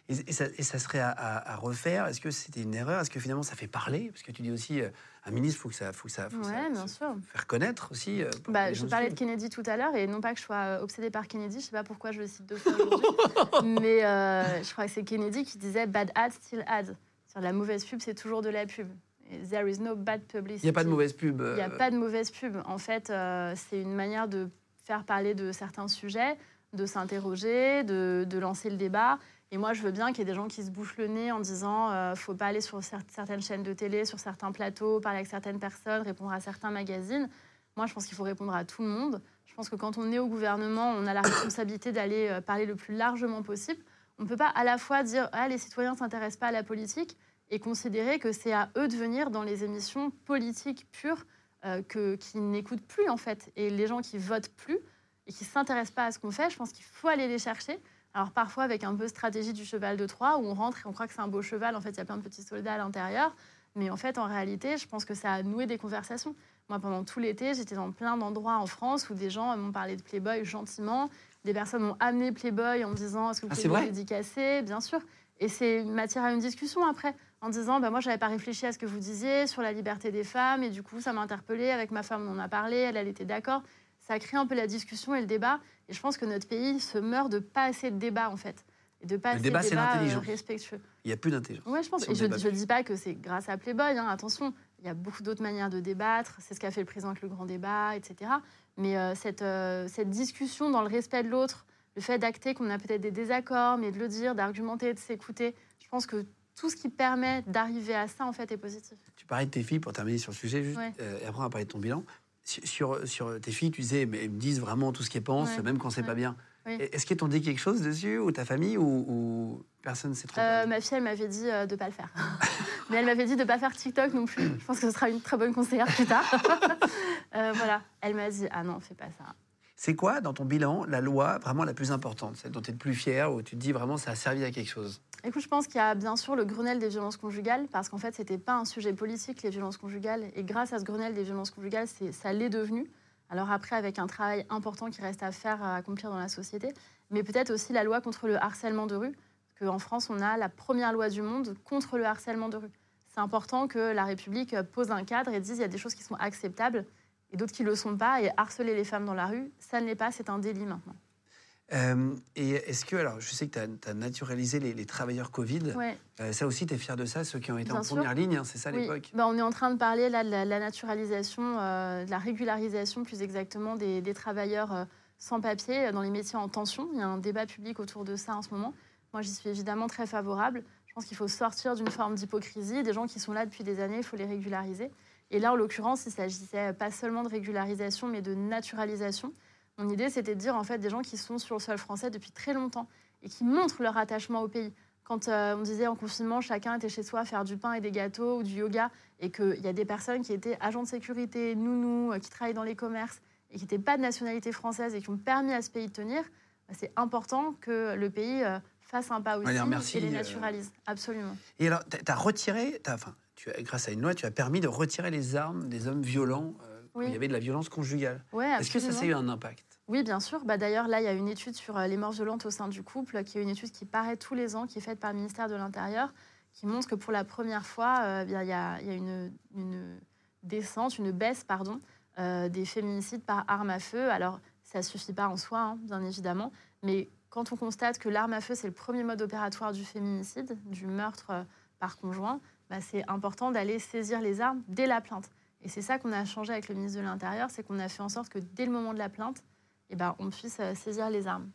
Et, et ça, et ça serait à, à- à refaire? Est-ce que c'était une erreur? Est-ce que finalement ça fait parler? Parce que tu dis aussi, euh, un ministre, il faut que ça, faut que ça, faut ça bien sûr. faire connaître aussi. euh, Bah, je parlais de. Kennedy tout à l'heure, et non pas que je sois obsédée par Kennedy, je sais pas pourquoi je le cite deux fois aujourd'hui, mais euh, je crois que c'est Kennedy qui disait Bad ad, still ad. La mauvaise pub, c'est toujours de la pub. Et There is no bad publicity. Il n'y a pas de mauvaise pub. Il n'y a euh, pas de mauvaise pub. En fait, euh, c'est une manière de faire parler de certains sujets, de s'interroger, de, de lancer le débat. Et moi, je veux bien qu'il y ait des gens qui se bouchent le nez en disant euh, faut pas aller sur cer- certaines chaînes de télé, sur certains plateaux, parler avec certaines personnes, répondre à certains magazines. Moi, je pense qu'il faut répondre à tout le monde. Je pense que quand on est au gouvernement, on a la responsabilité d'aller euh, parler le plus largement possible. On ne peut pas à la fois dire ah, les citoyens ne s'intéressent pas à la politique et considérer que c'est à eux de venir dans les émissions politiques pures euh, que, qui n'écoutent plus en fait. Et les gens qui votent plus et qui s'intéressent pas à ce qu'on fait, je pense qu'il faut aller les chercher. Alors parfois avec un peu stratégie du cheval de Troie, où on rentre et on croit que c'est un beau cheval, en fait il y a plein de petits soldats à l'intérieur. Mais en fait, en réalité, je pense que ça a noué des conversations. Moi, pendant tout l'été, j'étais dans plein d'endroits en France où des gens m'ont parlé de Playboy gentiment. Des personnes m'ont amené Playboy en me disant Est-ce que vous Ah, pouvez c'est me dédicacer? Bien sûr. Et c'est matière à une discussion après, en disant bah, Moi, je n'avais pas réfléchi à ce que vous disiez sur la liberté des femmes, et du coup, ça m'a interpellée. Avec ma femme, on en a parlé, elle, elle était d'accord. Ça a créé un peu la discussion et le débat. Et je pense que notre pays se meurt de pas assez de débat, en fait. Et de pas Le assez débat, de c'est débat euh, l'intelligence. respectueux. Il n'y a plus d'intelligence. Oui, je pense. Et je ne dis pas que c'est grâce à Playboy, hein, attention. Il y a beaucoup d'autres manières de débattre. C'est ce qu'a fait le président avec le grand débat, etc. Mais euh, cette, euh, cette discussion dans le respect de l'autre, le fait d'acter qu'on a peut-être des désaccords, mais de le dire, d'argumenter, de s'écouter, je pense que tout ce qui permet d'arriver à ça, en fait, est positif. Tu parlais de tes filles, pour terminer sur le sujet, juste, Ouais. euh, et après on va parler de ton bilan. Sur, sur, tes filles, tu disais, mais elles me disent vraiment tout ce qu'elles pensent, Ouais. même quand c'est Ouais. pas bien. Oui. Est-ce qu'elles t'ont dit quelque chose dessus, ou ta famille, ou, ou personne ne s'est trop Euh, ma fille, elle m'avait dit euh, de ne pas le faire. Mais elle m'avait dit de ne pas faire TikTok non plus. Je pense que ce sera une très bonne conseillère plus tard. Euh, voilà. Elle m'a dit Ah non, fais pas ça. C'est quoi, dans ton bilan, la loi vraiment la plus importante, celle dont tu es le plus fier, où tu te dis vraiment ça a servi à quelque chose? Écoute, je pense qu'il y a bien sûr le Grenelle des violences conjugales, parce qu'en fait, c'était pas un sujet politique, les violences conjugales. Et grâce à ce Grenelle des violences conjugales, ça l'est devenu. Alors après, avec un travail important qui reste à faire, à accomplir dans la société, mais peut-être aussi la loi contre le harcèlement de rue, parce qu'en France, on a la première loi du monde contre le harcèlement de rue. C'est important que la République pose un cadre et dise il y a des choses qui sont acceptables et d'autres qui ne le sont pas. Et harceler les femmes dans la rue, ça ne l'est pas, c'est un délit maintenant. Euh, et est-ce que, alors je sais que tu as, naturalisé les, les travailleurs Covid, Ouais. Euh, ça aussi tu es fier de ça, ceux qui ont été Bien en sûr. première ligne, hein, c'est ça à Oui, l'époque? Bah, on est en train de parler là, de la, la naturalisation, euh, de la régularisation plus exactement des, des travailleurs sans papier dans les métiers en tension. Il y a un débat public autour de ça en ce moment. Moi, j'y suis évidemment très favorable. Je pense qu'il faut sortir d'une forme d'hypocrisie. Des gens qui sont là depuis des années, il faut les régulariser. Et là, en l'occurrence, il s'agissait pas seulement de régularisation, mais de naturalisation. Mon idée, c'était de dire en fait des gens qui sont sur le sol français depuis très longtemps et qui montrent leur attachement au pays. Quand euh, on disait en confinement, chacun était chez soi à faire du pain et des gâteaux ou du yoga, et qu'il y a des personnes qui étaient agents de sécurité, nounous, euh, qui travaillent dans les commerces et qui n'étaient pas de nationalité française et qui ont permis à ce pays de tenir, bah, c'est important que le pays un pas aussi Allez, merci, et les euh, naturalise. Absolument. Et alors, tu as, retiré, t'as- enfin, tu as, grâce à une loi, tu as permis de retirer les armes des hommes violents euh, Oui. il y avait de la violence conjugale. Ouais, Est-ce que ça, ça a eu un impact? Oui, bien sûr. Bah, D'ailleurs, là, il y a une étude sur euh, les morts violentes au sein du couple, qui est une étude qui paraît tous les ans, qui est faite par le ministère de l'Intérieur, qui montre que pour la première fois, euh, il y a, il y a une, une descente, une baisse, pardon, euh, des féminicides par arme à feu. Alors, ça ne suffit pas en soi, hein, bien évidemment, mais quand on constate que l'arme à feu, c'est le premier mode opératoire du féminicide, du meurtre euh, par conjoint, bah, c'est important d'aller saisir les armes dès la plainte. Et c'est ça qu'on a changé avec le ministre de l'Intérieur, c'est qu'on a fait en sorte que dès le moment de la plainte, eh ben, on puisse euh, saisir les armes.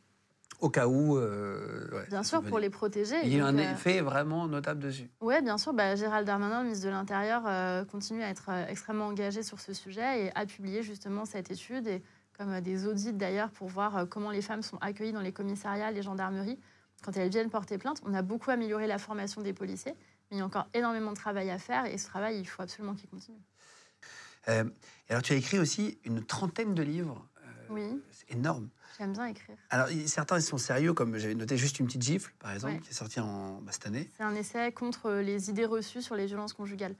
Au cas où. euh, ouais, Bien sûr, pour les protéger. Il y a un euh, effet vraiment notable dessus. Oui, bien sûr. Bah, Gérald Darmanin, le ministre de l'Intérieur, euh, continue à être extrêmement engagé sur ce sujet et a publié justement cette étude, et comme euh, des audits d'ailleurs, pour voir euh, comment les femmes sont accueillies dans les commissariats, les gendarmeries, quand elles viennent porter plainte. On a beaucoup amélioré la formation des policiers, mais il y a encore énormément de travail à faire et ce travail, il faut absolument qu'il continue. Euh, alors, tu as écrit aussi une trentaine de livres. Euh, Oui, C'est énorme. j'aime bien écrire. Alors, certains ils sont sérieux, comme j'avais noté juste une petite gifle, par exemple, Ouais. qui est sortie en, bah, cette année. C'est un essai contre les idées reçues sur les violences conjugales.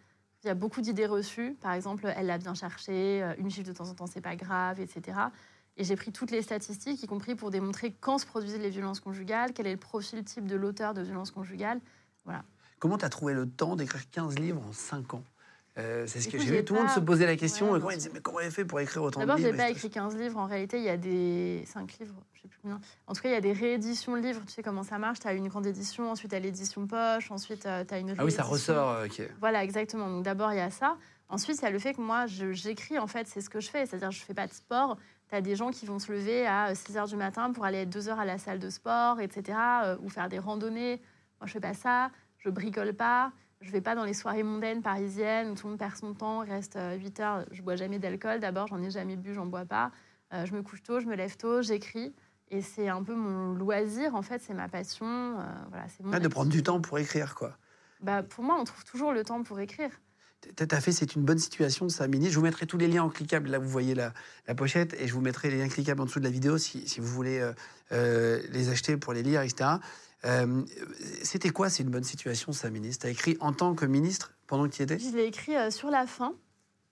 Il y a beaucoup d'idées reçues. Par exemple, elle l'a bien cherché, euh, une gifle de temps en temps, c'est pas grave, etc. Et j'ai pris toutes les statistiques, y compris pour démontrer quand se produisent les violences conjugales, quel est le profil type de l'auteur de violences conjugales. Comment tu as trouvé le temps d'écrire 15 livres en 5 ans? Euh, C'est ce que j'ai vu. Tout le monde se posait la question. Ouais, et comment bien ils disaient, mais comment elle fait pour écrire autant de D'abord, livres j'ai pas écrit 15 livres. En réalité, il y a des 5 livres, je sais plus combien. En tout cas, il y a des rééditions de livres. Tu sais comment ça marche? Tu as une grande édition, ensuite tu as l'édition poche, ensuite tu as une réédition. Ah oui, ça ressort. euh. Voilà, exactement. Donc d'abord, il y a ça. Ensuite, il y a le fait que moi, j'écris, en fait, c'est ce que je fais. C'est-à-dire, je fais pas de sport. Tu as des gens qui vont se lever à 6 h du matin pour aller être 2 heures à la salle de sport, etc. euh, ou faire des randonnées. Moi, je fais pas ça. Je bricole pas. Je vais pas dans les soirées mondaines parisiennes où tout le monde perd son temps, reste 8 heures. Je bois jamais d'alcool. D'abord, j'en ai jamais bu, j'en bois pas. Euh, je me couche tôt, je me lève tôt, j'écris. Et c'est un peu mon loisir, en fait, c'est ma passion. euh, voilà, c'est mon Ah, de prendre du temps pour écrire, quoi. Bah, pour moi, on trouve toujours le temps pour écrire. Tu as fait, c'est une bonne situation, ça, Mini. Je vous mettrai tous les liens en cliquable. Là, vous voyez la, la pochette et je vous mettrai les liens cliquables en dessous de la vidéo si, si vous voulez euh, euh, les acheter pour les lire, etc. Euh, C'était quoi, c'est une bonne situation, ça, ministre? Tu as écrit en tant que ministre pendant que tu y étais? Je l'ai écrit euh, sur la fin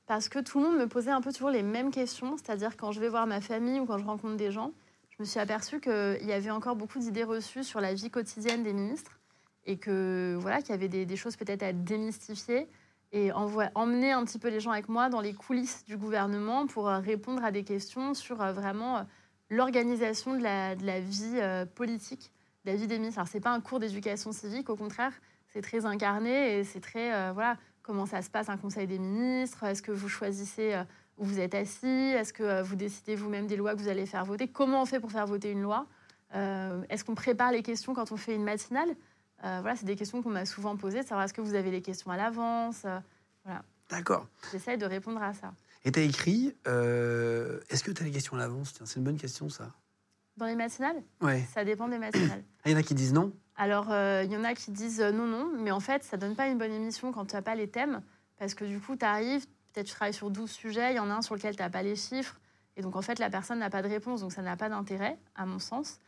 parce que tout le monde me posait un peu toujours les mêmes questions. C'est-à-dire quand je vais voir ma famille ou quand je rencontre des gens, je me suis aperçue qu'il y avait encore beaucoup d'idées reçues sur la vie quotidienne des ministres et que voilà qu'il y avait des, choses peut-être à démystifier et emmener un petit peu les gens avec moi dans les coulisses du gouvernement pour euh, répondre à des questions sur vraiment l'organisation de la, vie politique, des ministres. Alors c'est pas un cours d'éducation civique, au contraire, c'est très incarné et c'est très euh, voilà comment ça se passe un conseil des ministres Est-ce que vous choisissez euh, où vous êtes assis Est-ce que euh, vous décidez vous-même des lois que vous allez faire voter Comment on fait pour faire voter une loi Euh, Est-ce qu'on prépare les questions quand on fait une matinale Euh, Voilà, c'est des questions qu'on m'a souvent posées. de Savoir est-ce que vous avez les questions à l'avance Euh, D'accord. J'essaye de répondre à ça. Et tu as écrit Est-ce que tu as les questions à l'avance? C'est une bonne question, ça. Dans les matinales, Ouais. ça dépend des matinales. Ah, Il y en a qui disent non? Alors, euh, il y en a qui disent euh, non, non, mais en fait, ça donne pas une bonne émission quand tu n'as pas les thèmes, parce que du coup, tu arrives, peut-être tu travailles sur 12 sujets, il y en a un sur lequel tu n'as pas les chiffres, et donc en fait, la personne n'a pas de réponse, donc ça n'a pas d'intérêt, à mon sens.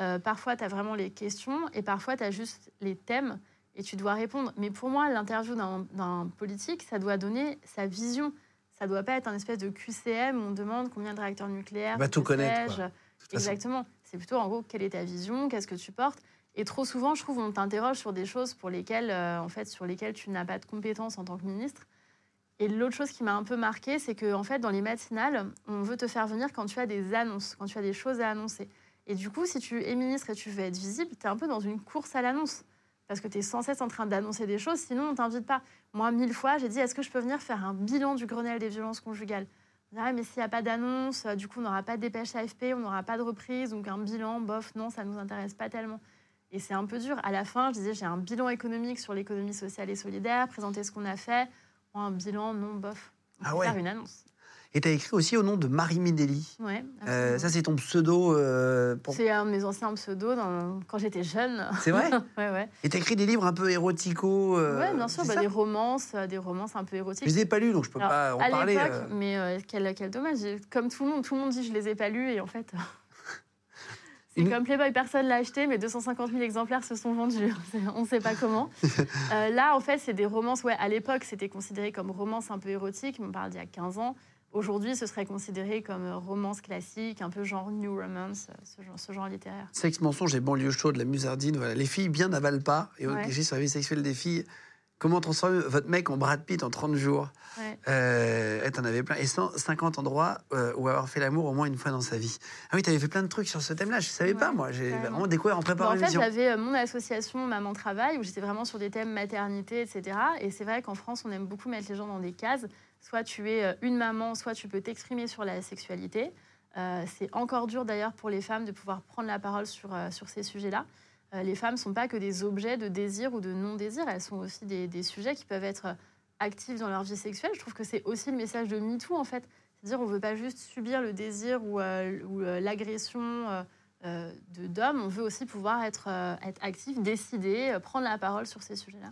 Euh, parfois, tu as vraiment les questions, et parfois, tu as juste les thèmes, et tu dois répondre. Mais pour moi, l'interview d'un politique, ça doit donner sa vision. Ça doit pas être un espèce de QCM où on demande combien de réacteurs nucléaires. Va tout connaître, quoi. Exactement. C'est plutôt en gros quelle est ta vision, qu'est-ce que tu portes? Et trop souvent, je trouve, on t'interroge sur des choses pour lesquelles, euh, en fait, sur lesquelles tu n'as pas de compétences en tant que ministre. Et l'autre chose qui m'a un peu marqué, c'est que en fait, dans les matinales, on veut te faire venir quand tu as des annonces, quand tu as des choses à annoncer. Et du coup, si tu es ministre et tu veux être visible, tu es un peu dans une course à l'annonce. Parce que tu es sans cesse en train d'annoncer des choses, sinon on t'invite pas. Moi, mille fois, j'ai dit est-ce que je peux venir faire un bilan du Grenelle des violences conjugales? On dit, Ah, mais s'il n'y a pas d'annonce, euh, du coup, on n'aura pas de dépêche AFP, on n'aura pas de reprise, donc un bilan, bof, non, ça ne nous intéresse pas tellement. Et c'est un peu dur. À la fin, je disais j'ai un bilan économique sur l'économie sociale et solidaire, présenter ce qu'on a fait. Un bilan, non, bof. On Ah ouais. faire une annonce. Et tu as écrit aussi au nom de Marie Mideli. Ouais, Euh, ça, c'est ton pseudo. euh, pour... c'est un de mes anciens pseudos dans- quand j'étais jeune. C'est vrai ouais, ouais. Et tu as écrit des livres un peu érotico. euh, ouais, bien sûr, bah, des romances, euh, des romances un peu Je érotiques. les ai pas lus, donc je peux Alors, pas en à parler. l'époque, mais quel, quel dommage. Comme tout le monde, tout le monde dit je les ai pas lus et en fait, c'est Une- comme Playboy, personne l'a acheté, mais 250 000 exemplaires se sont vendus. On ne sait pas comment. Là, en fait, c'est des romances. Ouais, à l'époque, c'était considéré comme romance un peu érotique. On parle d'il y a 15 ans. Aujourd'hui, ce serait considéré comme euh, romance classique, un peu genre new romance, euh, ce genre, ce genre littéraire. Sexe, mensonge et banlieue chaude, la musardine. Voilà. Les filles bien n'avalent pas. Et Ouais. sur la vie sexuelle des filles. Comment transformer votre mec en Brad Pitt en 30 jours? Ouais. euh, T'en avais plein. Et 150 endroits euh, où avoir fait l'amour au moins une fois dans sa vie. Ah oui, t'avais fait plein de trucs sur ce thème-là. Je savais Ouais, pas, moi. J'ai vraiment découvert en préparant en fait, j'avais mon association Maman Travail où j'étais vraiment sur des thèmes maternité, etc. Et c'est vrai qu'en France, on aime beaucoup mettre les gens dans des cases. Soit tu es euh, une maman, soit tu peux t'exprimer sur la sexualité. Euh, c'est encore dur d'ailleurs pour les femmes de pouvoir prendre la parole sur, euh, sur ces sujets-là. Les femmes ne sont pas que des objets de désir ou de non-désir, elles sont aussi des, sujets qui peuvent être actifs dans leur vie sexuelle. Je trouve que c'est aussi le message de MeToo en fait. C'est-à-dire on ne veut pas juste subir le désir ou, l'agression. de d'hommes, on veut aussi pouvoir être, être actif, décider, prendre la parole sur ces sujets-là.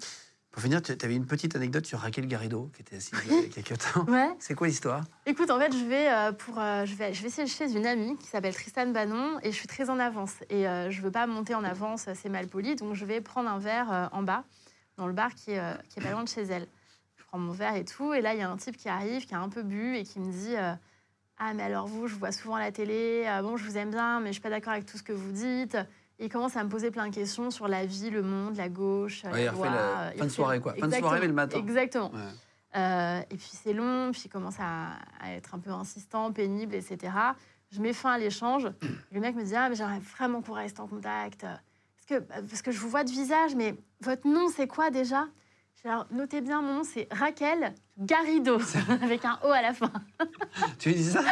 Pour finir, tu avais une petite anecdote sur Raquel Garrido, qui était assise il y a quelques temps. Ouais. C'est quoi l'histoire? Écoute, en fait, je vais, euh, pour, euh, je, vais, je vais essayer chez une amie qui s'appelle Tristan Bannon et je suis très en avance. Et euh, je veux pas monter en avance, c'est mal poli, donc je vais prendre un verre euh, en bas, dans le bar qui est, euh, qui est pas loin de chez elle. Je prends mon verre et tout, et là, il y a un type qui arrive, qui a un peu bu et qui me dit euh, Ah, mais alors vous, je vous vois souvent à la télé, euh, bon, je vous aime bien, mais je suis pas d'accord avec tout ce que vous dites. Il commence à me poser plein de questions sur la vie, le monde, la gauche, Ouais, il la refait loi. la euh, fin il de soirée, quoi. Fin de Exactement, soirée, mais le matin. Exactement. Ouais. Euh, et puis c'est long, puis il commence à, à être un peu insistant, pénible, etc. Je mets fin à l'échange. Le mec me dit Ah, mais j'aimerais vraiment qu'on reste en contact. Parce que, parce que je vous vois de visage, mais votre nom, c'est quoi déjà? Alors, notez bien, mon nom, c'est Raquel Garrido, avec un O à la fin. Tu lui dis ça?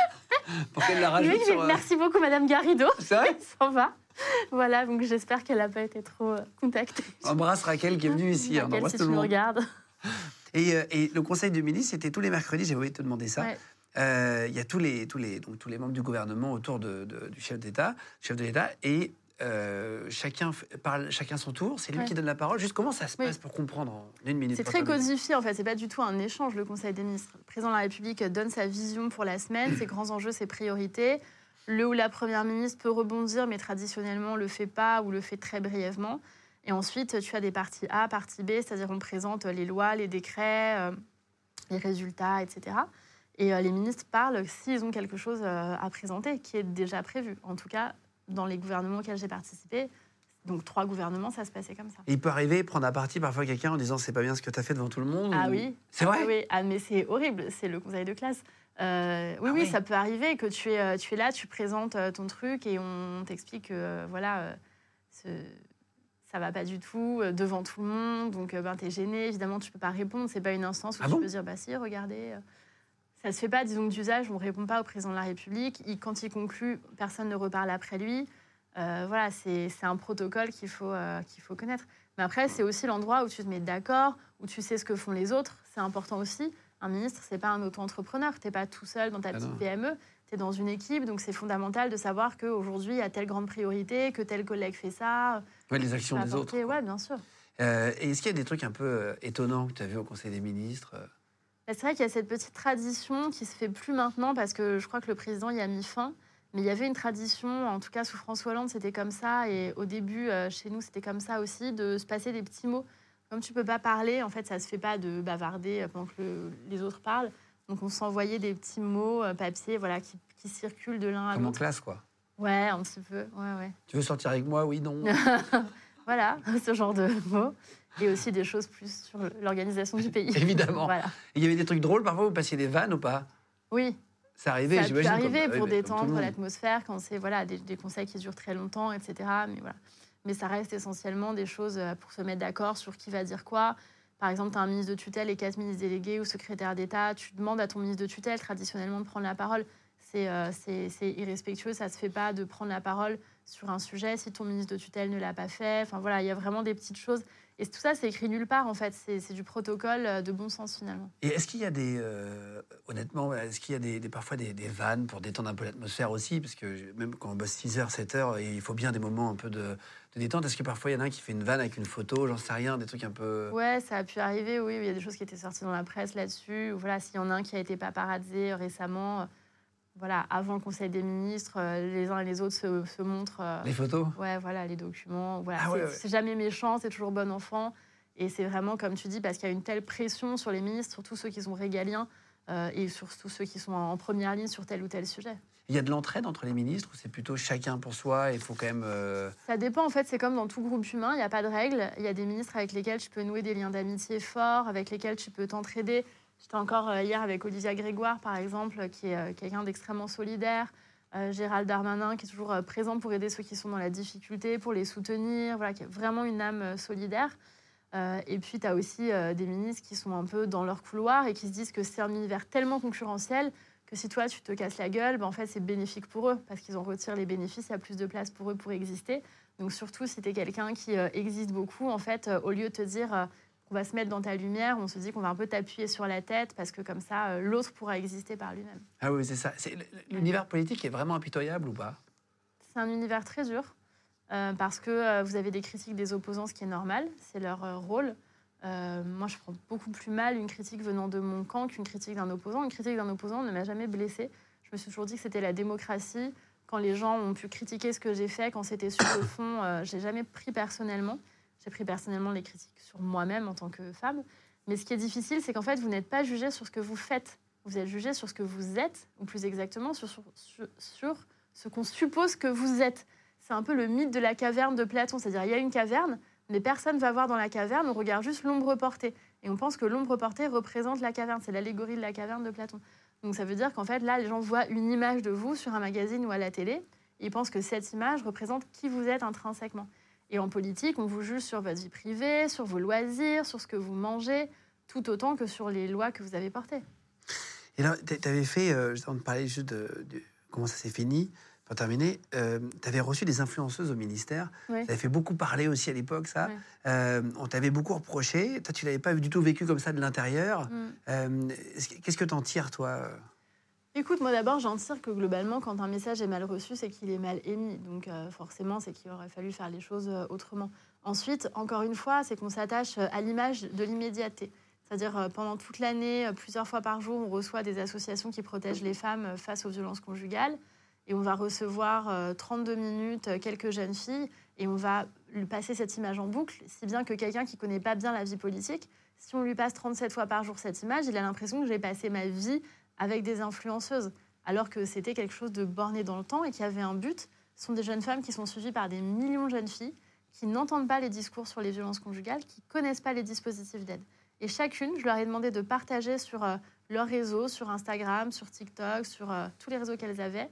Pour qu'elle la rajoute il dit, sur. euh, Merci beaucoup, Madame Garrido. C'est vrai? Il s'en va. Voilà, donc j'espère qu'elle n'a pas été trop euh, contactée. Embrasse Raquel qui est venue ici. hein, Raquel, embrasse si tout tu le me monde. regardes. Et, euh, et le conseil de ministre, c'était tous les mercredis, j'ai oublié de te demander ça. Ouais. Euh, Il y a tous les, tous, les, donc, tous les membres du gouvernement autour de, de- du chef d'État, chef de l'État, et euh, chacun parle chacun son tour. C'est lui Ouais. qui donne la parole. Juste comment ça se Oui. passe pour comprendre en une minute C'est très codifié en fait, c'est pas du tout un échange le Conseil des ministres. Le président de la République donne sa vision pour la semaine, ses grands enjeux, ses priorités. Le ou la première ministre peut rebondir, mais traditionnellement le fait pas ou le fait très brièvement. Et ensuite, tu as des parties A, partie B, c'est-à-dire on présente les lois, les décrets, euh, les résultats, etc. Et euh, les ministres parlent s'ils ont quelque chose euh, à présenter, qui est déjà prévu. En tout cas, dans les gouvernements auxquels j'ai participé, donc trois gouvernements, ça se passait comme ça. Et il peut arriver prendre à partie parfois quelqu'un en disant c'est pas bien ce que tu as fait devant tout le monde. Ah ou- oui. C'est vrai Ah oui, ah, mais c'est horrible, c'est le conseil de classe. Euh, oui, Ah oui, ça peut arriver que tu es, euh, tu es là, tu présentes euh, ton truc et on t'explique que voilà, ce- ça va pas du tout devant tout le monde, donc ben, tu es gêné, évidemment tu peux pas répondre, c'est pas une instance où Ah tu bon? peux dire bah si, regardez. Ça se fait pas, disons d'usage, on répond pas au président de la République. Il- quand il conclut, personne ne reparle après lui. Euh, voilà, c'est c'est un protocole qu'il faut, euh, qu'il faut connaître. Mais après, c'est aussi l'endroit où tu te mets d'accord, où tu sais ce que font les autres. C'est important aussi. Un ministre, c'est pas un auto-entrepreneur. Tu n'es pas tout seul dans ta Ah petite non. PME. Tu es dans une équipe. Donc, c'est fondamental de savoir qu'aujourd'hui, il y a telle grande priorité, que tel collègue fait ça. Ouais, les actions des autres. quoi. Ouais, bien sûr. Euh, et est-ce qu'il y a des trucs un peu euh, étonnants que tu as vu au Conseil des ministres euh? Bah, C'est vrai qu'il y a cette petite tradition qui se fait plus maintenant parce que je crois que le président y a mis fin. Mais il y avait une tradition, en tout cas sous François Hollande, c'était comme ça. Et au début, euh, chez nous, c'était comme ça aussi, de se passer des petits mots. Comme tu peux pas parler, en fait, ça se fait pas de bavarder euh, pendant que le- les autres parlent. Donc on s'envoyait des petits mots euh, papier, voilà, qui, qui circulent de l'un à Comme en l'autre. classe, quoi. Ouais, un petit peu. Ouais, ouais. Tu veux sortir avec moi? Oui, non. Voilà, ce genre de mots. Et aussi des choses plus sur l'organisation du pays. Évidemment. Voilà. Il y avait des trucs drôles parfois, vous passiez des vannes ou pas? Oui, Ça arrivait, Ça j'imagine. arriver oui, pour le détendre l'atmosphère quand c'est voilà, des, des conseils qui durent très longtemps, etc. Mais, voilà. Mais ça reste essentiellement des choses euh, pour se mettre d'accord sur qui va dire quoi. Par exemple, tu as un ministre de tutelle et quatre ministres délégués ou secrétaires d'État. Tu demandes à ton ministre de tutelle traditionnellement de prendre la parole. C'est euh, irrespectueux, ça ne se fait pas de prendre la parole sur un sujet si ton ministre de tutelle ne l'a pas fait. Enfin voilà, il y a vraiment des petites choses. Et tout ça, c'est écrit nulle part en fait. C'est du protocole euh, de bon sens finalement. Et est-ce qu'il y a des, euh, honnêtement, est-ce qu'il y a des, parfois des, vannes pour détendre un peu l'atmosphère aussi? Parce que même quand on bosse 6 heures, 7 heures, il faut bien des moments un peu de, de détente. Est-ce que parfois il y en a un qui fait une vanne avec une photo, j'en sais rien, des trucs un peu. Ouais, ça a pu arriver, oui. Il y a des choses qui étaient sorties dans la presse là-dessus. Voilà, s'il y en a un qui a été paparazzé euh, récemment, euh, voilà, avant le Conseil des ministres, euh, les uns et les autres se, se montrent. euh, Les photos? ouais, voilà, les documents. Voilà, Ah c'est ouais, ouais. c'est jamais méchant, c'est toujours bon enfant. Et c'est vraiment, comme tu dis, parce qu'il y a une telle pression sur les ministres, surtout ceux qui sont régaliens, euh, et surtout ceux qui sont en première ligne sur tel ou tel sujet. Il y a de l'entraide entre les ministres ou c'est plutôt chacun pour soi il faut quand même. euh, Ça dépend, en fait, c'est comme dans tout groupe humain, il n'y a pas de règles. Il y a des ministres avec lesquels tu peux nouer des liens d'amitié forts, avec lesquels tu peux t'entraider. J'étais encore euh, hier avec Olivia Grégoire, par exemple, qui est euh, quelqu'un d'extrêmement solidaire. Euh, Gérald Darmanin, qui est toujours euh, présent pour aider ceux qui sont dans la difficulté, pour les soutenir, voilà, qui a vraiment une âme euh, solidaire. Euh, et puis, tu as aussi euh, des ministres qui sont un peu dans leur couloir et qui se disent que c'est un univers tellement concurrentiel que si toi, tu te casses la gueule, ben, en fait, c'est bénéfique pour eux parce qu'ils en retirent les bénéfices, il y a plus de place pour eux pour exister. Donc, surtout, si tu es quelqu'un qui euh, existe beaucoup, en fait, euh, au lieu de te dire euh, qu'on va se mettre dans ta lumière, on se dit qu'on va un peu t'appuyer sur la tête parce que comme ça, l'autre pourra exister par lui-même. Ah oui, c'est ça. L'univers politique est vraiment impitoyable ou pas? C'est un univers très dur euh, parce que euh, vous avez des critiques des opposants, ce qui est normal, c'est leur euh, rôle. Euh, moi, je prends beaucoup plus mal une critique venant de mon camp qu'une critique d'un opposant. Une critique d'un opposant ne m'a jamais blessée. Je me suis toujours dit que c'était la démocratie. Quand les gens ont pu critiquer ce que j'ai fait, quand c'était sur le fond, euh, j'ai jamais pris personnellement. J'ai pris personnellement les critiques sur moi-même en tant que femme. Mais ce qui est difficile, c'est qu'en fait, vous n'êtes pas jugé sur ce que vous faites. Vous êtes jugé sur ce que vous êtes, ou plus exactement, sur, sur, sur ce qu'on suppose que vous êtes. C'est un peu le mythe de la caverne de Platon. C'est-à-dire, il y a une caverne, mais personne ne va voir dans la caverne, on regarde juste l'ombre portée. Et on pense que l'ombre portée représente la caverne. C'est l'allégorie de la caverne de Platon. Donc ça veut dire qu'en fait, là, les gens voient une image de vous sur un magazine ou à la télé. Ils pensent que cette image représente qui vous êtes intrinsèquement. Et en politique, on vous juge sur votre vie privée, sur vos loisirs, sur ce que vous mangez, tout autant que sur les lois que vous avez portées. Et là, tu avais fait, euh, on parlait juste de, comment ça s'est fini, pour terminer, euh, tu avais reçu des influenceuses au ministère. Ça avait fait beaucoup parler aussi à l'époque, ça. Euh, on t'avait beaucoup reproché. Toi, tu l'avais pas du tout vécu comme ça de l'intérieur. Mm. Euh, qu'est-ce que tu en tires, toi? Écoute, moi d'abord, j'en tire que globalement, quand un message est mal reçu, c'est qu'il est mal émis. Donc forcément, c'est qu'il aurait fallu faire les choses autrement. Ensuite, encore une fois, c'est qu'on s'attache à l'image de l'immédiateté. C'est-à-dire, pendant toute l'année, plusieurs fois par jour, on reçoit des associations qui protègent les femmes face aux violences conjugales et on va recevoir 32 euh, minutes euh, quelques jeunes filles et on va lui passer cette image en boucle, si bien que quelqu'un qui connaît pas bien la vie politique, si on lui passe 37 fois par jour cette image, il a l'impression que j'ai passé ma vie avec des influenceuses, alors que c'était quelque chose de borné dans le temps et qui avait un but. Ce sont des jeunes femmes qui sont suivies par des millions de jeunes filles qui n'entendent pas les discours sur les violences conjugales, qui connaissent pas les dispositifs d'aide. Et chacune, je leur ai demandé de partager sur euh, leur réseau, sur Instagram, sur TikTok, sur tous les réseaux qu'elles avaient,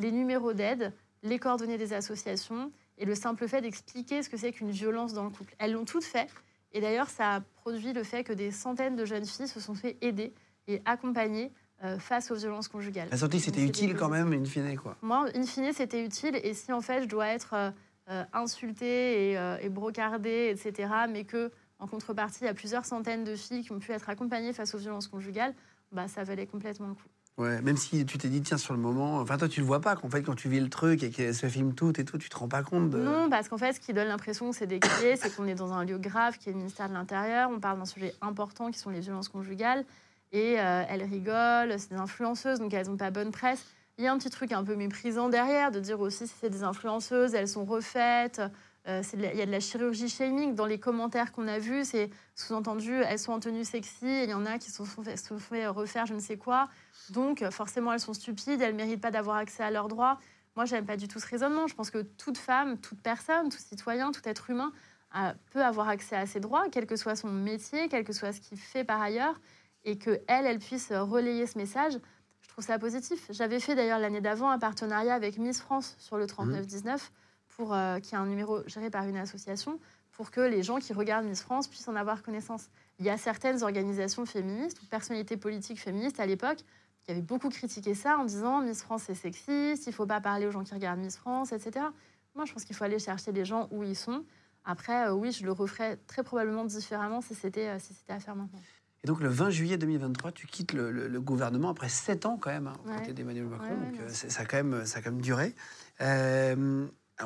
les numéros d'aide, les coordonnées des associations et le simple fait d'expliquer ce que c'est qu'une violence dans le couple. Elles l'ont toutes fait. Et d'ailleurs, ça a produit le fait que des centaines de jeunes filles se sont fait aider et accompagner euh, face aux violences conjugales. La sortie, c'était utile quand même, in fine, quoi. Moi, in fine, c'était utile. Et si en fait, je dois être euh, euh, insultée et, et, brocardée, etc., mais que en contrepartie, il y a plusieurs centaines de filles qui ont pu être accompagnées face aux violences conjugales, bah, ça valait complètement le coup. Ouais, même si tu t'es dit, tiens, sur le moment, enfin, toi, tu le vois pas, qu'en fait, quand tu vis le truc et qu'elle se filme tout et tout, tu te rends pas compte de... Non, parce qu'en fait, ce qui donne l'impression que c'est décrié, c'est qu'on est dans un lieu grave qui est le ministère de l'Intérieur, on parle d'un sujet important qui sont les violences conjugales, et euh, elles rigolent, c'est des influenceuses, donc elles n'ont pas bonne presse. Il y a un petit truc un peu méprisant derrière, de dire aussi si c'est des influenceuses, elles sont refaites, euh, il y a de la chirurgie shaming dans les commentaires qu'on a vus, c'est sous-entendu, elles sont en tenue sexy, et il y en a qui se sont fait, se fait refaire je ne sais quoi. Donc, forcément, elles sont stupides, elles ne méritent pas d'avoir accès à leurs droits. Moi, j'aime pas du tout ce raisonnement. Je pense que toute femme, toute personne, tout citoyen, tout être humain euh, peut avoir accès à ses droits, quel que soit son métier, quel que soit ce qu'il fait par ailleurs, et que elle, elle puisse relayer ce message. Je trouve ça positif. J'avais fait d'ailleurs l'année d'avant un partenariat avec Miss France sur le 3919, pour, euh, qui est un numéro géré par une association, pour que les gens qui regardent Miss France puissent en avoir connaissance. Il y a certaines organisations féministes ou personnalités politiques féministes à l'époque qui avait beaucoup critiqué ça en disant Miss France c'est sexiste, il faut pas parler aux gens qui regardent Miss France, etc. Moi, je pense qu'il faut aller chercher les gens où ils sont. Après, euh, oui, je le referais très probablement différemment si c'était euh, si à faire maintenant. Et donc, le 20 juillet 2023, tu quittes le, gouvernement après sept ans quand même, hein, côté d'Emmanuel Macron. donc, euh, ça, a quand même, ça a quand même duré.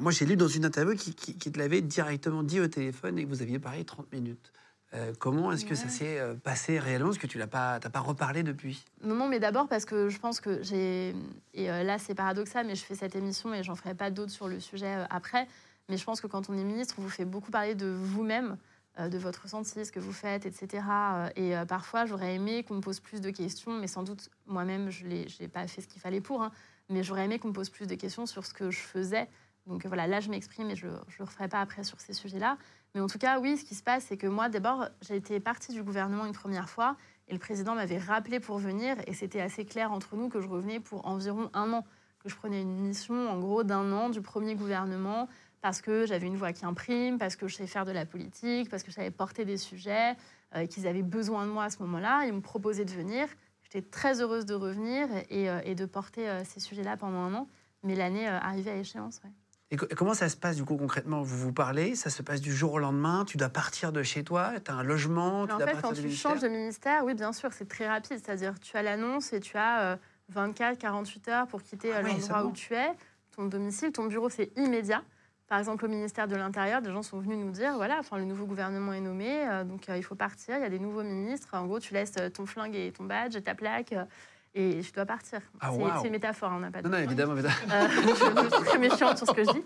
Moi, j'ai lu dans une interview qui, qui, qui te l'avait directement dit au téléphone et que vous aviez parlé 30 minutes. Euh, comment est-ce que ça s'est euh, passé réellement? Est-ce que tu n'as pas, pas reparlé depuis Non, non, mais d'abord parce que je pense que j'ai. Et euh, là, c'est paradoxal, mais je fais cette émission et j'en ferai pas d'autres sur le sujet après. Mais je pense que quand on est ministre, on vous fait beaucoup parler de vous-même, de votre ressenti, ce que vous faites, etc. Et parfois, j'aurais aimé qu'on me pose plus de questions, mais sans doute, moi-même, je n'ai pas fait ce qu'il fallait pour. Hein, mais j'aurais aimé qu'on me pose plus de questions sur ce que je faisais. Donc voilà, là, je m'exprime et je ne le referai pas après sur ces sujets-là. Mais en tout cas, oui, ce qui se passe, c'est que moi, d'abord, j'ai été partie du gouvernement une première fois et le président m'avait rappelé pour venir et c'était assez clair entre nous que je revenais pour environ un an, que je prenais une mission en gros d'un an du premier gouvernement parce que j'avais une voix qui imprime, parce que je savais faire de la politique, parce que je savais porter des sujets, euh, qu'ils avaient besoin de moi à ce moment-là. Ils me proposaient de venir. J'étais très heureuse de revenir et, euh, de porter euh, ces sujets-là pendant un an. Mais l'année arrivait à échéance. Ouais. Et comment ça se passe du coup concrètement? Vous vous parlez, ça se passe du jour au lendemain, tu dois partir de chez toi, tu as un logement, tu En fait, quand tu changes de ministère, oui, bien sûr, c'est très rapide. C'est-à-dire tu as l'annonce et tu as 24, euh, 48 heures pour quitter ah euh, l'endroit où tu es, ton domicile, ton bureau, c'est immédiat. Par exemple, au ministère de l'Intérieur, des gens sont venus nous dire voilà, enfin, le nouveau gouvernement est nommé, euh, donc euh, il faut partir, il y a des nouveaux ministres. En gros, tu laisses ton flingue et ton badge et ta plaque. Et tu dois partir. Ah, c'est c'est une métaphore, hein, on n'a pas de Non, non, évidemment. évidemment. Euh, je, je suis très méfiante sur ce que je dis.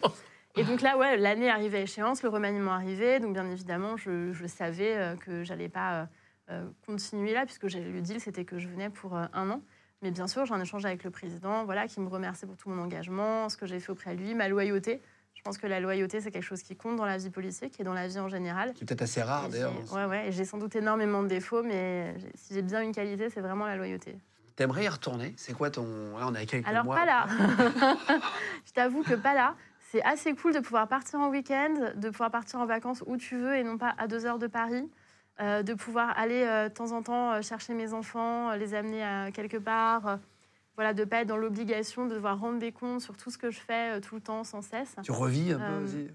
Et donc là, ouais, l'année arrivait à échéance, le remaniement arrivait, donc bien évidemment, je, je savais euh, que j'allais pas euh, continuer là, puisque le deal, c'était que je venais pour un an. Mais bien sûr, j'en échange avec le président, voilà, qui me remercie pour tout mon engagement, ce que j'ai fait auprès de lui, ma loyauté. Je pense que la loyauté, c'est quelque chose qui compte dans la vie politique et dans la vie en général. Qui est peut-être assez rare Et d'ailleurs. j'ai- Ouais, ouais, et j'ai sans doute énormément de défauts, mais j'ai- si j'ai bien une qualité, c'est vraiment la loyauté. T'aimerais y retourner? C'est quoi ton. Là, on est à quelques Alors, mois. pas là. je t'avoue que pas là. C'est assez cool de pouvoir partir en week-end, de pouvoir partir en vacances où tu veux et non pas à deux heures de Paris. euh, de pouvoir aller euh, de temps en temps euh, chercher mes enfants, les amener à quelque part. Voilà, de ne pas être dans l'obligation de devoir rendre des comptes sur tout ce que je fais euh, tout le temps, sans cesse. Tu revis un peu Euh, aussi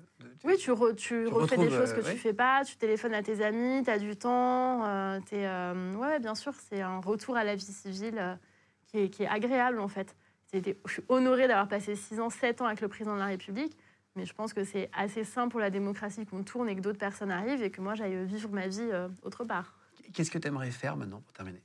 Oui, tu, re- tu Tu refais des choses euh, que ouais. tu fais pas, tu téléphones à tes amis, tu as du temps. euh, euh, ouais, bien sûr, c'est un retour à la vie civile qui, est, qui est agréable en fait. C'était- Je suis honorée d'avoir passé 6 ans, 7 ans avec le président de la République, mais je pense que c'est assez simple pour la démocratie qu'on tourne et que d'autres personnes arrivent et que moi j'aille vivre ma vie autre part. Qu'est-ce que tu aimerais faire maintenant pour terminer?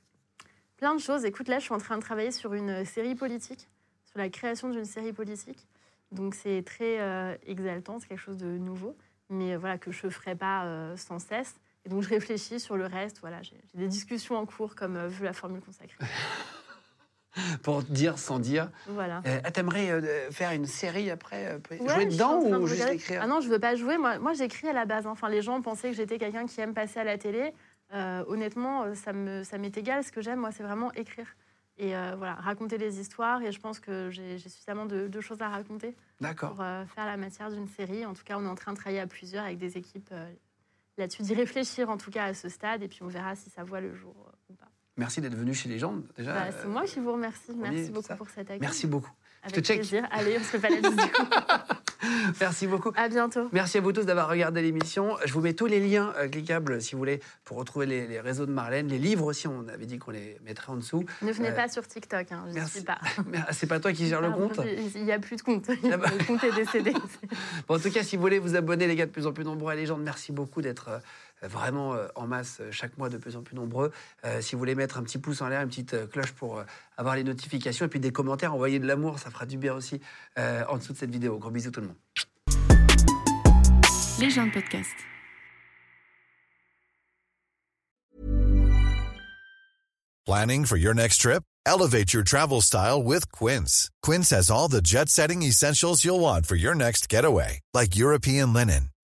Plein de choses. Écoute, là, je suis en train de travailler sur une série politique, sur la création d'une série politique. Donc, c'est très euh, exaltant, c'est quelque chose de nouveau, mais euh, voilà, que je ne ferai pas euh, sans cesse. Et donc, je réfléchis sur le reste. Voilà, j'ai des discussions en cours, comme euh, veut la formule consacrée. Pour dire sans dire. Voilà. Euh, ah, T'aimerais euh, faire une série après euh, Ouais, Jouer dedans de ou juste écrire Ah non, je veux pas jouer. Moi, moi j'écris à la base. Enfin, les gens pensaient que j'étais quelqu'un qui aime passer à la télé. Euh, honnêtement, euh, ça me, ça m'est égal. Ce que j'aime, moi, c'est vraiment écrire. Et euh, voilà, raconter des histoires. Et je pense que j'ai suffisamment de, de choses à raconter pour euh, faire la matière d'une série. En tout cas, on est en train de travailler à plusieurs avec des équipes là-dessus, d'y réfléchir en tout cas à ce stade. Et puis, on verra si ça voit le jour ou pas. Merci d'être venu chez Légende déjà. Bah, c'est moi qui vous remercie. Merci beaucoup ça. pour cet accueil. Merci beaucoup. Avec te check. plaisir. Allez, on se fait pas la visite. Merci beaucoup. à bientôt. Merci à vous tous d'avoir regardé l'émission. Je vous mets tous les liens euh, cliquables si vous voulez pour retrouver les, les réseaux de Marlène, les livres aussi. On avait dit qu'on les mettrait en dessous. Ne venez Euh, pas sur TikTok, hein, je merci. suis pas. Ah, c'est pas toi qui gère le compte. Il n'y a plus de compte. Ah bah. Le compte est décédé. Bon, en tout cas, si vous voulez vous abonner, les gars, de plus en plus nombreux à Légende, merci beaucoup d'être euh, vraiment euh, en masse euh, chaque mois de plus en plus nombreux. Euh, si vous voulez mettre un petit pouce en l'air, une petite cloche pour avoir les notifications et puis des commentaires, envoyer de l'amour, ça fera du bien aussi euh, en dessous de cette vidéo. Gros bisous tout le monde. Les gens de podcast. Planning for your next trip? Elevate your travel style with Quince. Quince has all the jet setting essentials you'll want for your next getaway, like European linen,